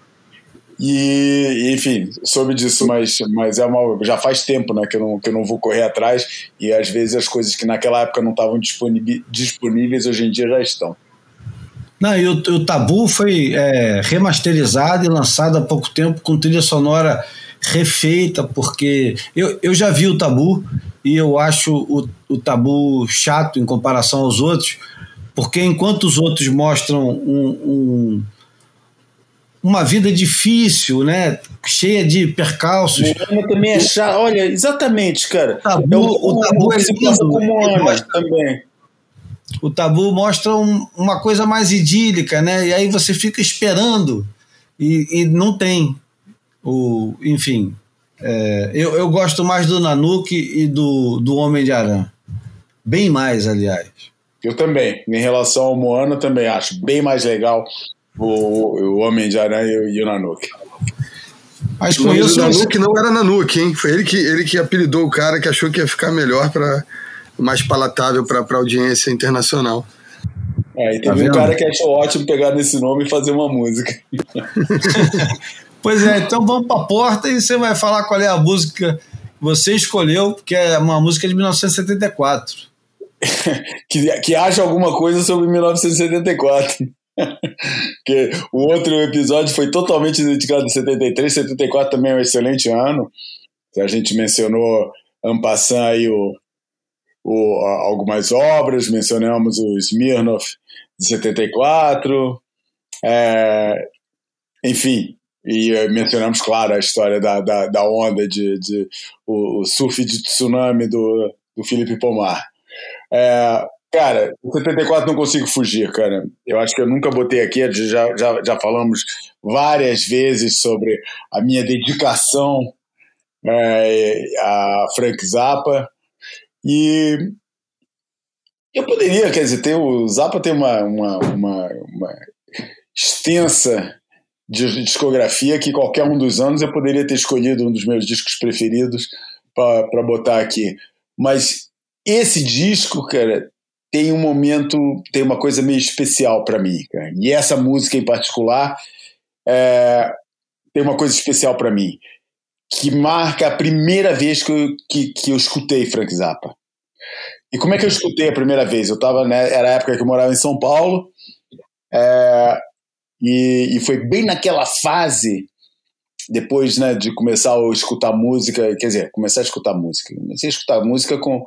e enfim soube disso mas mas é uma já faz tempo né que eu não que eu não vou correr atrás e às vezes as coisas que naquela época não estavam disponíveis hoje em dia já estão não, e o, o Tabu foi é, remasterizado e lançado há pouco tempo com trilha sonora refeita, porque eu, eu já vi o Tabu e eu acho o, o Tabu chato em comparação aos outros, porque enquanto os outros mostram um, um uma vida difícil, né? Cheia de percalços. O também é chato. Olha, exatamente, cara. O tabu, é o, o, o tabu é lindo. Como também o tabu mostra um, uma coisa mais idílica, né? E aí você fica esperando e, e não tem. O, enfim, é, eu, eu gosto mais do Nanuque e do, do Homem de Aranha. Bem mais, aliás. Eu também. Em relação ao Moana, também acho bem mais legal o, o Homem de Aranha e o Nanuque. Mas com isso. O Nanuque não era Nanuque, hein? Foi ele que, ele que apelidou o cara que achou que ia ficar melhor para mais palatável para a audiência internacional. É, e teve tá um cara que achou ótimo pegar nesse nome e fazer uma música. <laughs> pois é, então vamos para a porta e você vai falar qual é a música que você escolheu, porque é uma música de 1974. <laughs> que, que haja alguma coisa sobre 1974. <laughs> que o outro episódio foi totalmente dedicado a 73, 74 também é um excelente ano. A gente mencionou Ampassan aí o, o, algumas obras, mencionamos o Smirnov de 74, é, enfim, e eh, mencionamos, claro, a história da, da, da onda de, de o, o, surf de tsunami do, do Felipe Pomar. É, cara, 74 não consigo fugir, cara. Eu acho que eu nunca botei aqui, já, já, já falamos várias vezes sobre a minha dedicação é, a Frank Zappa. E eu poderia, quer dizer, ter, o Zappa tem uma, uma, uma, uma extensa discografia que qualquer um dos anos eu poderia ter escolhido um dos meus discos preferidos para botar aqui. Mas esse disco, cara, tem um momento, tem uma coisa meio especial para mim. Cara. E essa música em particular é, tem uma coisa especial para mim, que marca a primeira vez que eu, que, que eu escutei Frank Zappa. E como é que eu escutei a primeira vez? Eu tava, né, era a época que eu morava em São Paulo, é, e, e foi bem naquela fase depois né, de começar a escutar música, quer dizer, começar a escutar música. Comecei a escutar música com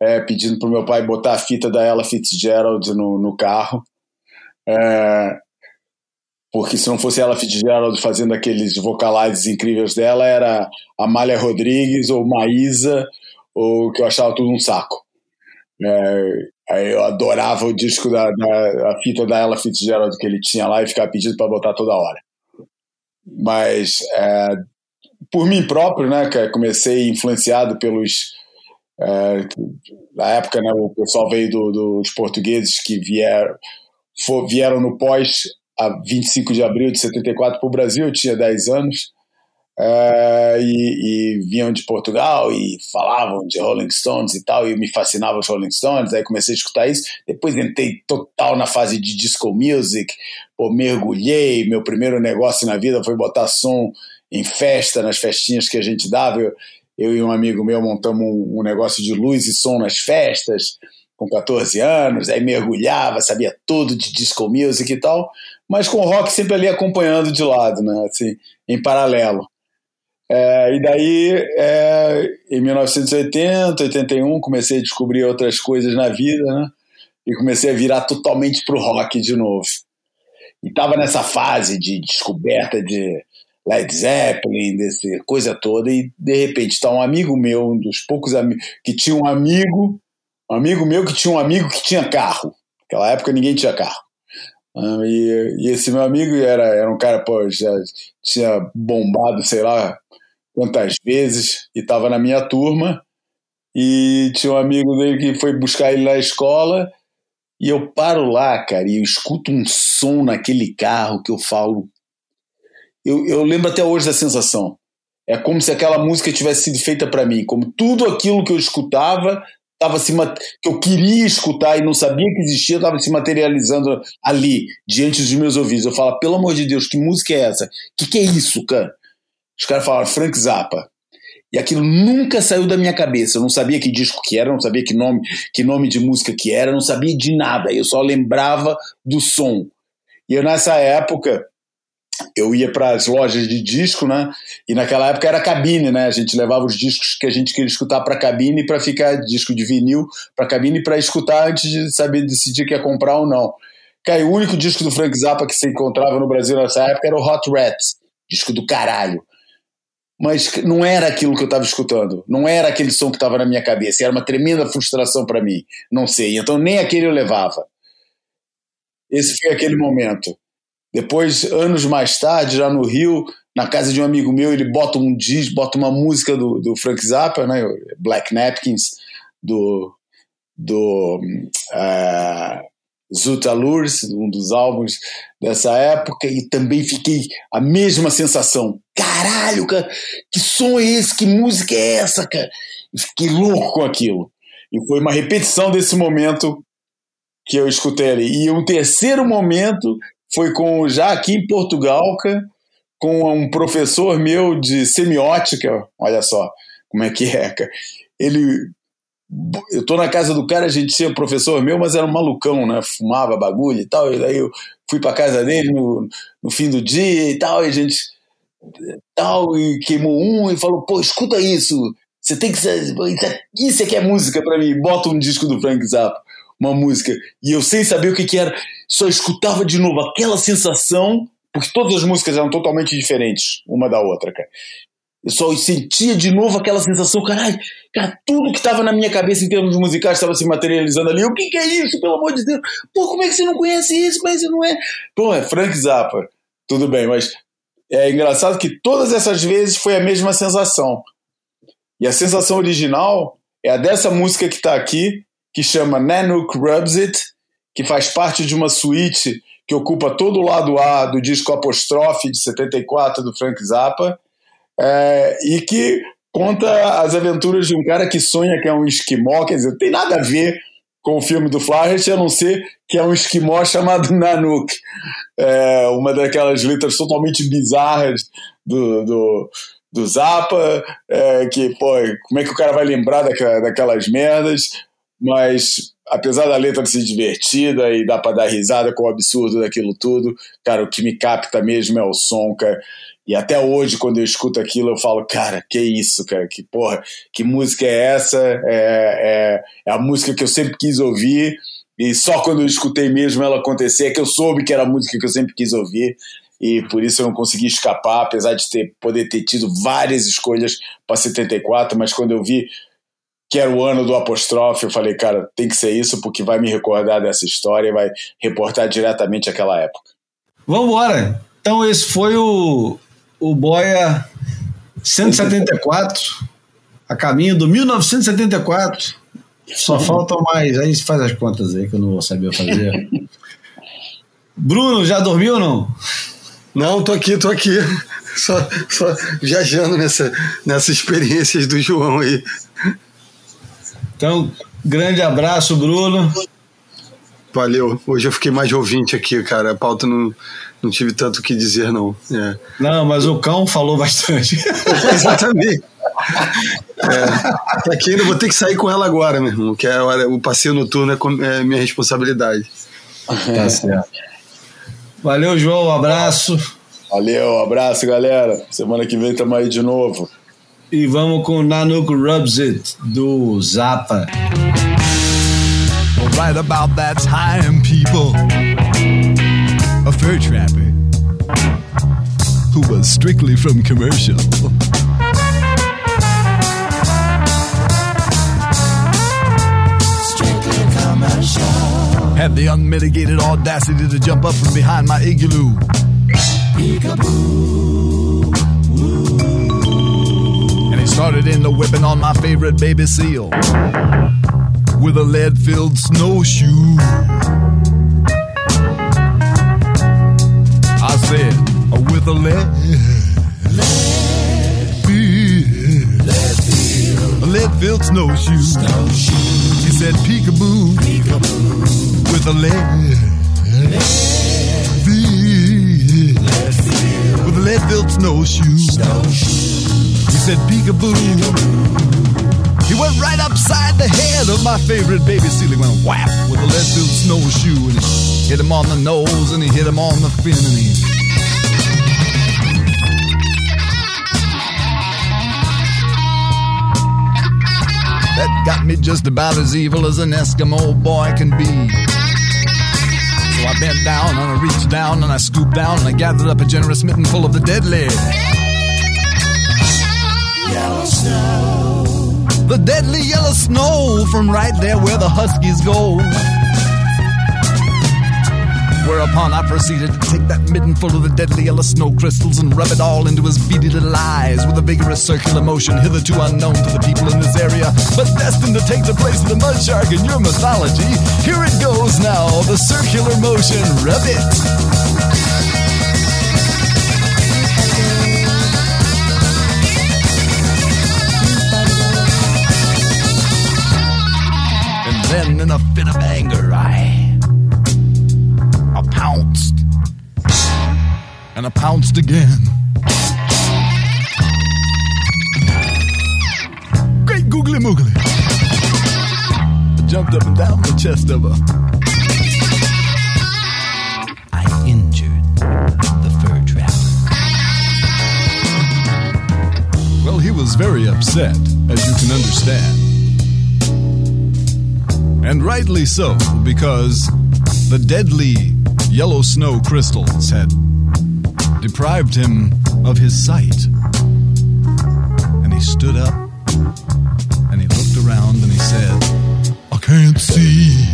é, pedindo para o meu pai botar a fita da Ella Fitzgerald no, no carro. É, porque se não fosse ela Fitzgerald fazendo aqueles vocalizes incríveis dela, era Amália Rodrigues ou Maísa, ou que eu achava tudo um saco. É, eu adorava o disco da, da a fita da Ella Fitzgerald que ele tinha lá e ficava pedindo para botar toda hora. Mas é, por mim próprio, né, comecei influenciado pelos é, na época, né, o pessoal veio do, dos portugueses que vieram, for, vieram no pós a 25 de abril de 74 para o Brasil, eu tinha 10 anos, é, e, e, vinham de Portugal e falavam de Rolling Stones e tal, e me fascinava os Rolling Stones, aí comecei a escutar isso, depois entrei total na fase de disco music, pô, mergulhei, meu primeiro negócio na vida foi botar som em festa, nas festinhas que a gente dava, eu, eu e um amigo meu montamos um, um negócio de luz e som nas festas, com 14 anos, aí mergulhava, sabia tudo de disco music e tal, mas com o rock sempre ali acompanhando de lado, né, assim, em paralelo. É, e daí, é, em 1980, 81, comecei a descobrir outras coisas na vida, né, e comecei a virar totalmente pro rock de novo. E tava nessa fase de descoberta de Led Zeppelin, desse coisa toda, e de repente está um amigo meu, um dos poucos amigos, que tinha um amigo, um amigo meu que tinha um amigo que tinha carro. Naquela época ninguém tinha carro. Ah, e, e, esse meu amigo era, era um cara, pô, já tinha bombado, sei lá quantas vezes, e estava na minha turma, e tinha um amigo dele que foi buscar ele na escola, e eu paro lá, cara, e eu escuto um som naquele carro que eu falo, eu, eu lembro até hoje da sensação. É como se aquela música tivesse sido feita para mim, como tudo aquilo que eu escutava estava se que eu queria escutar e não sabia que existia estava se materializando ali diante dos meus ouvidos. Eu falo, pelo amor de Deus, que música é essa? Que que é isso, cara? Os caras falaram Frank Zappa. E aquilo nunca saiu da minha cabeça. Eu não sabia que disco que era, não sabia que nome, que nome de música que era, não sabia de nada. Eu só lembrava do som. E eu, nessa época, eu ia para as lojas de disco, né? E naquela época era cabine, né? A gente levava os discos que a gente queria escutar para cabine para ficar disco de vinil para cabine para escutar antes de saber decidir que ia comprar ou não. Cara, o único disco do Frank Zappa que se encontrava no Brasil nessa época era o Hot Rats, disco do caralho. Mas não era aquilo que eu estava escutando, não era aquele som que estava na minha cabeça, era uma tremenda frustração para mim. Não sei, então nem aquele eu levava. Esse foi aquele momento. Depois, anos mais tarde, já no Rio, na casa de um amigo meu, ele bota um disco, bota uma música do, do Frank Zappa, né, Black Napkins, do, do uh, Zuta Lures, um dos álbuns dessa época, e também fiquei a mesma sensação. Caralho, cara, que som é esse? Que música é essa, cara? Fiquei louco com aquilo. E foi uma repetição desse momento que eu escutei ali. E um terceiro momento foi com já aqui em Portugal, com um professor meu de semiótica, olha só como é que é, cara. Ele eu tô na casa do cara, a gente tinha professor meu, mas era um malucão, né? Fumava bagulho e tal. E daí eu fui pra casa dele no, no fim do dia e tal, e a gente tal, e queimou um e falou: pô, escuta isso, você tem que. Isso aqui é música para mim, bota um disco do Frank Zappa uma música e eu sem saber o que, que era, só escutava de novo aquela sensação, porque todas as músicas eram totalmente diferentes uma da outra, cara. Eu só sentia de novo aquela sensação, caralho, cara, tudo que estava na minha cabeça em termos musicais estava se materializando ali. O que, que é isso, pelo amor de Deus? Pô, como é que você não conhece isso? Mas você não é. Pô, é Frank Zappa. Tudo bem, mas é engraçado que todas essas vezes foi a mesma sensação. E a sensação original é a dessa música que está aqui, que chama Nanook Rubs It, que faz parte de uma suíte que ocupa todo o lado A do disco Apostrofe de 74 do Frank Zappa, é, e que conta as aventuras de um cara que sonha que é um esquimó, quer dizer, tem nada a ver com o filme do Flaherty, a não ser que é um esquimó chamado <laughs> Nanook. É uma daquelas letras totalmente bizarras do, do, do Zappa, é, que, pô, como é que o cara vai lembrar daquela, daquelas merdas? Mas, apesar da letra ser divertida e dá para dar risada com o absurdo daquilo tudo, cara, o que me capta mesmo é o som, cara. E até hoje, quando eu escuto aquilo, eu falo, cara, que isso, cara, que porra, que música é essa? É, é, é a música que eu sempre quis ouvir, e só quando eu escutei mesmo ela acontecer é que eu soube que era a música que eu sempre quis ouvir, e por isso eu não consegui escapar, apesar de ter, poder ter tido várias escolhas para 74, mas quando eu vi que era o ano do apóstrofe, eu falei, cara, tem que ser isso, porque vai me recordar dessa história e vai reportar diretamente aquela época. Vamos embora! Então esse foi o, o Boia 174, a caminho do 1974. Só <laughs> faltam mais. Aí faz as contas aí que eu não vou saber fazer. Bruno, já dormiu ou não? Não, tô aqui, tô aqui. Só, só viajando nessa, nessas experiências do João aí. Então, grande abraço, Bruno. Valeu. Hoje eu fiquei mais ouvinte aqui, cara. A pauta não, não tive tanto o que dizer, não. É. Não, mas o cão falou bastante. <laughs> Exatamente. É, tá aqui ainda vou ter que sair com ela agora, meu irmão, que é hora, o passeio noturno é, é minha responsabilidade. Tá certo. Valeu, João, um abraço. Valeu, um abraço, galera. Semana que vem estamos aí de novo. E vamos com Nanook Rubs It, do Zappa. Right about that time, people, a fur trapper who was strictly from commercial. Strictly commercial. Had the unmitigated audacity to jump up from behind my igloo. And started in the whipping on my favorite baby seal with a lead filled snowshoe. I said, oh, with a lead, a lead filled snowshoe. He said, peekaboo, with a lead, with a lead filled snowshoe. He said, peekaboo. He went right upside the head of my favorite baby seal. He went whap with a lead filled snowshoe and he hit him on the nose and he hit him on the fin and he. That got me just about as evil as an Eskimo boy can be. So I bent down and I reached down and I scooped down and I gathered up a generous mitten full of the deadly. The deadly yellow snow from right there where the huskies go. Whereupon I proceeded to take that mitten full of the deadly yellow snow crystals and rub it all into his beady little eyes with a vigorous circular motion hitherto unknown to the people in this area, but destined to take the place of the mud shark in your mythology. Here it goes now, the circular motion, rub it. Then in a fit of anger, I, I pounced. And I pounced again. Great googly moogly. I jumped up and down the chest of her. I injured the fur trapper. Well, he was very upset, as you can understand. And rightly so, because the deadly yellow snow crystals had deprived him of his sight. And he stood up and he looked around and he said, I can't see.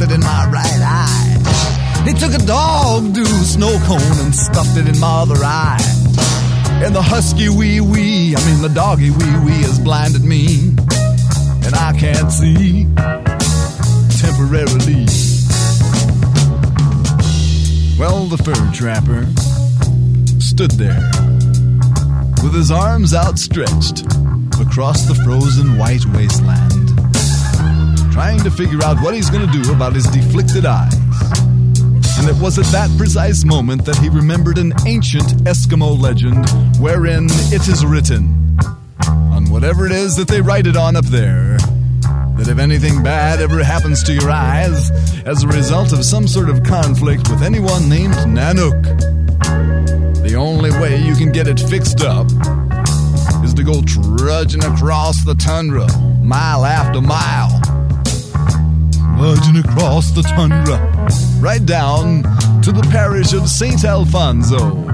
Stuffed it in my right eye. He took a dog to a snow cone and stuffed it in my other eye. And the husky wee wee, I mean the doggy wee wee, has blinded me. And I can't see temporarily. Well, the fur trapper stood there with his arms outstretched across the frozen white wasteland, trying to figure out what he's going to do about his deflicted eyes. And it was at that precise moment that he remembered an ancient Eskimo legend wherein it is written, on whatever it is that they write it on up there, that if anything bad ever happens to your eyes as a result of some sort of conflict with anyone named Nanook, the only way you can get it fixed up is to go trudging across the tundra, mile after mile. Trudging across the tundra, right down to the parish of St. Alfonso,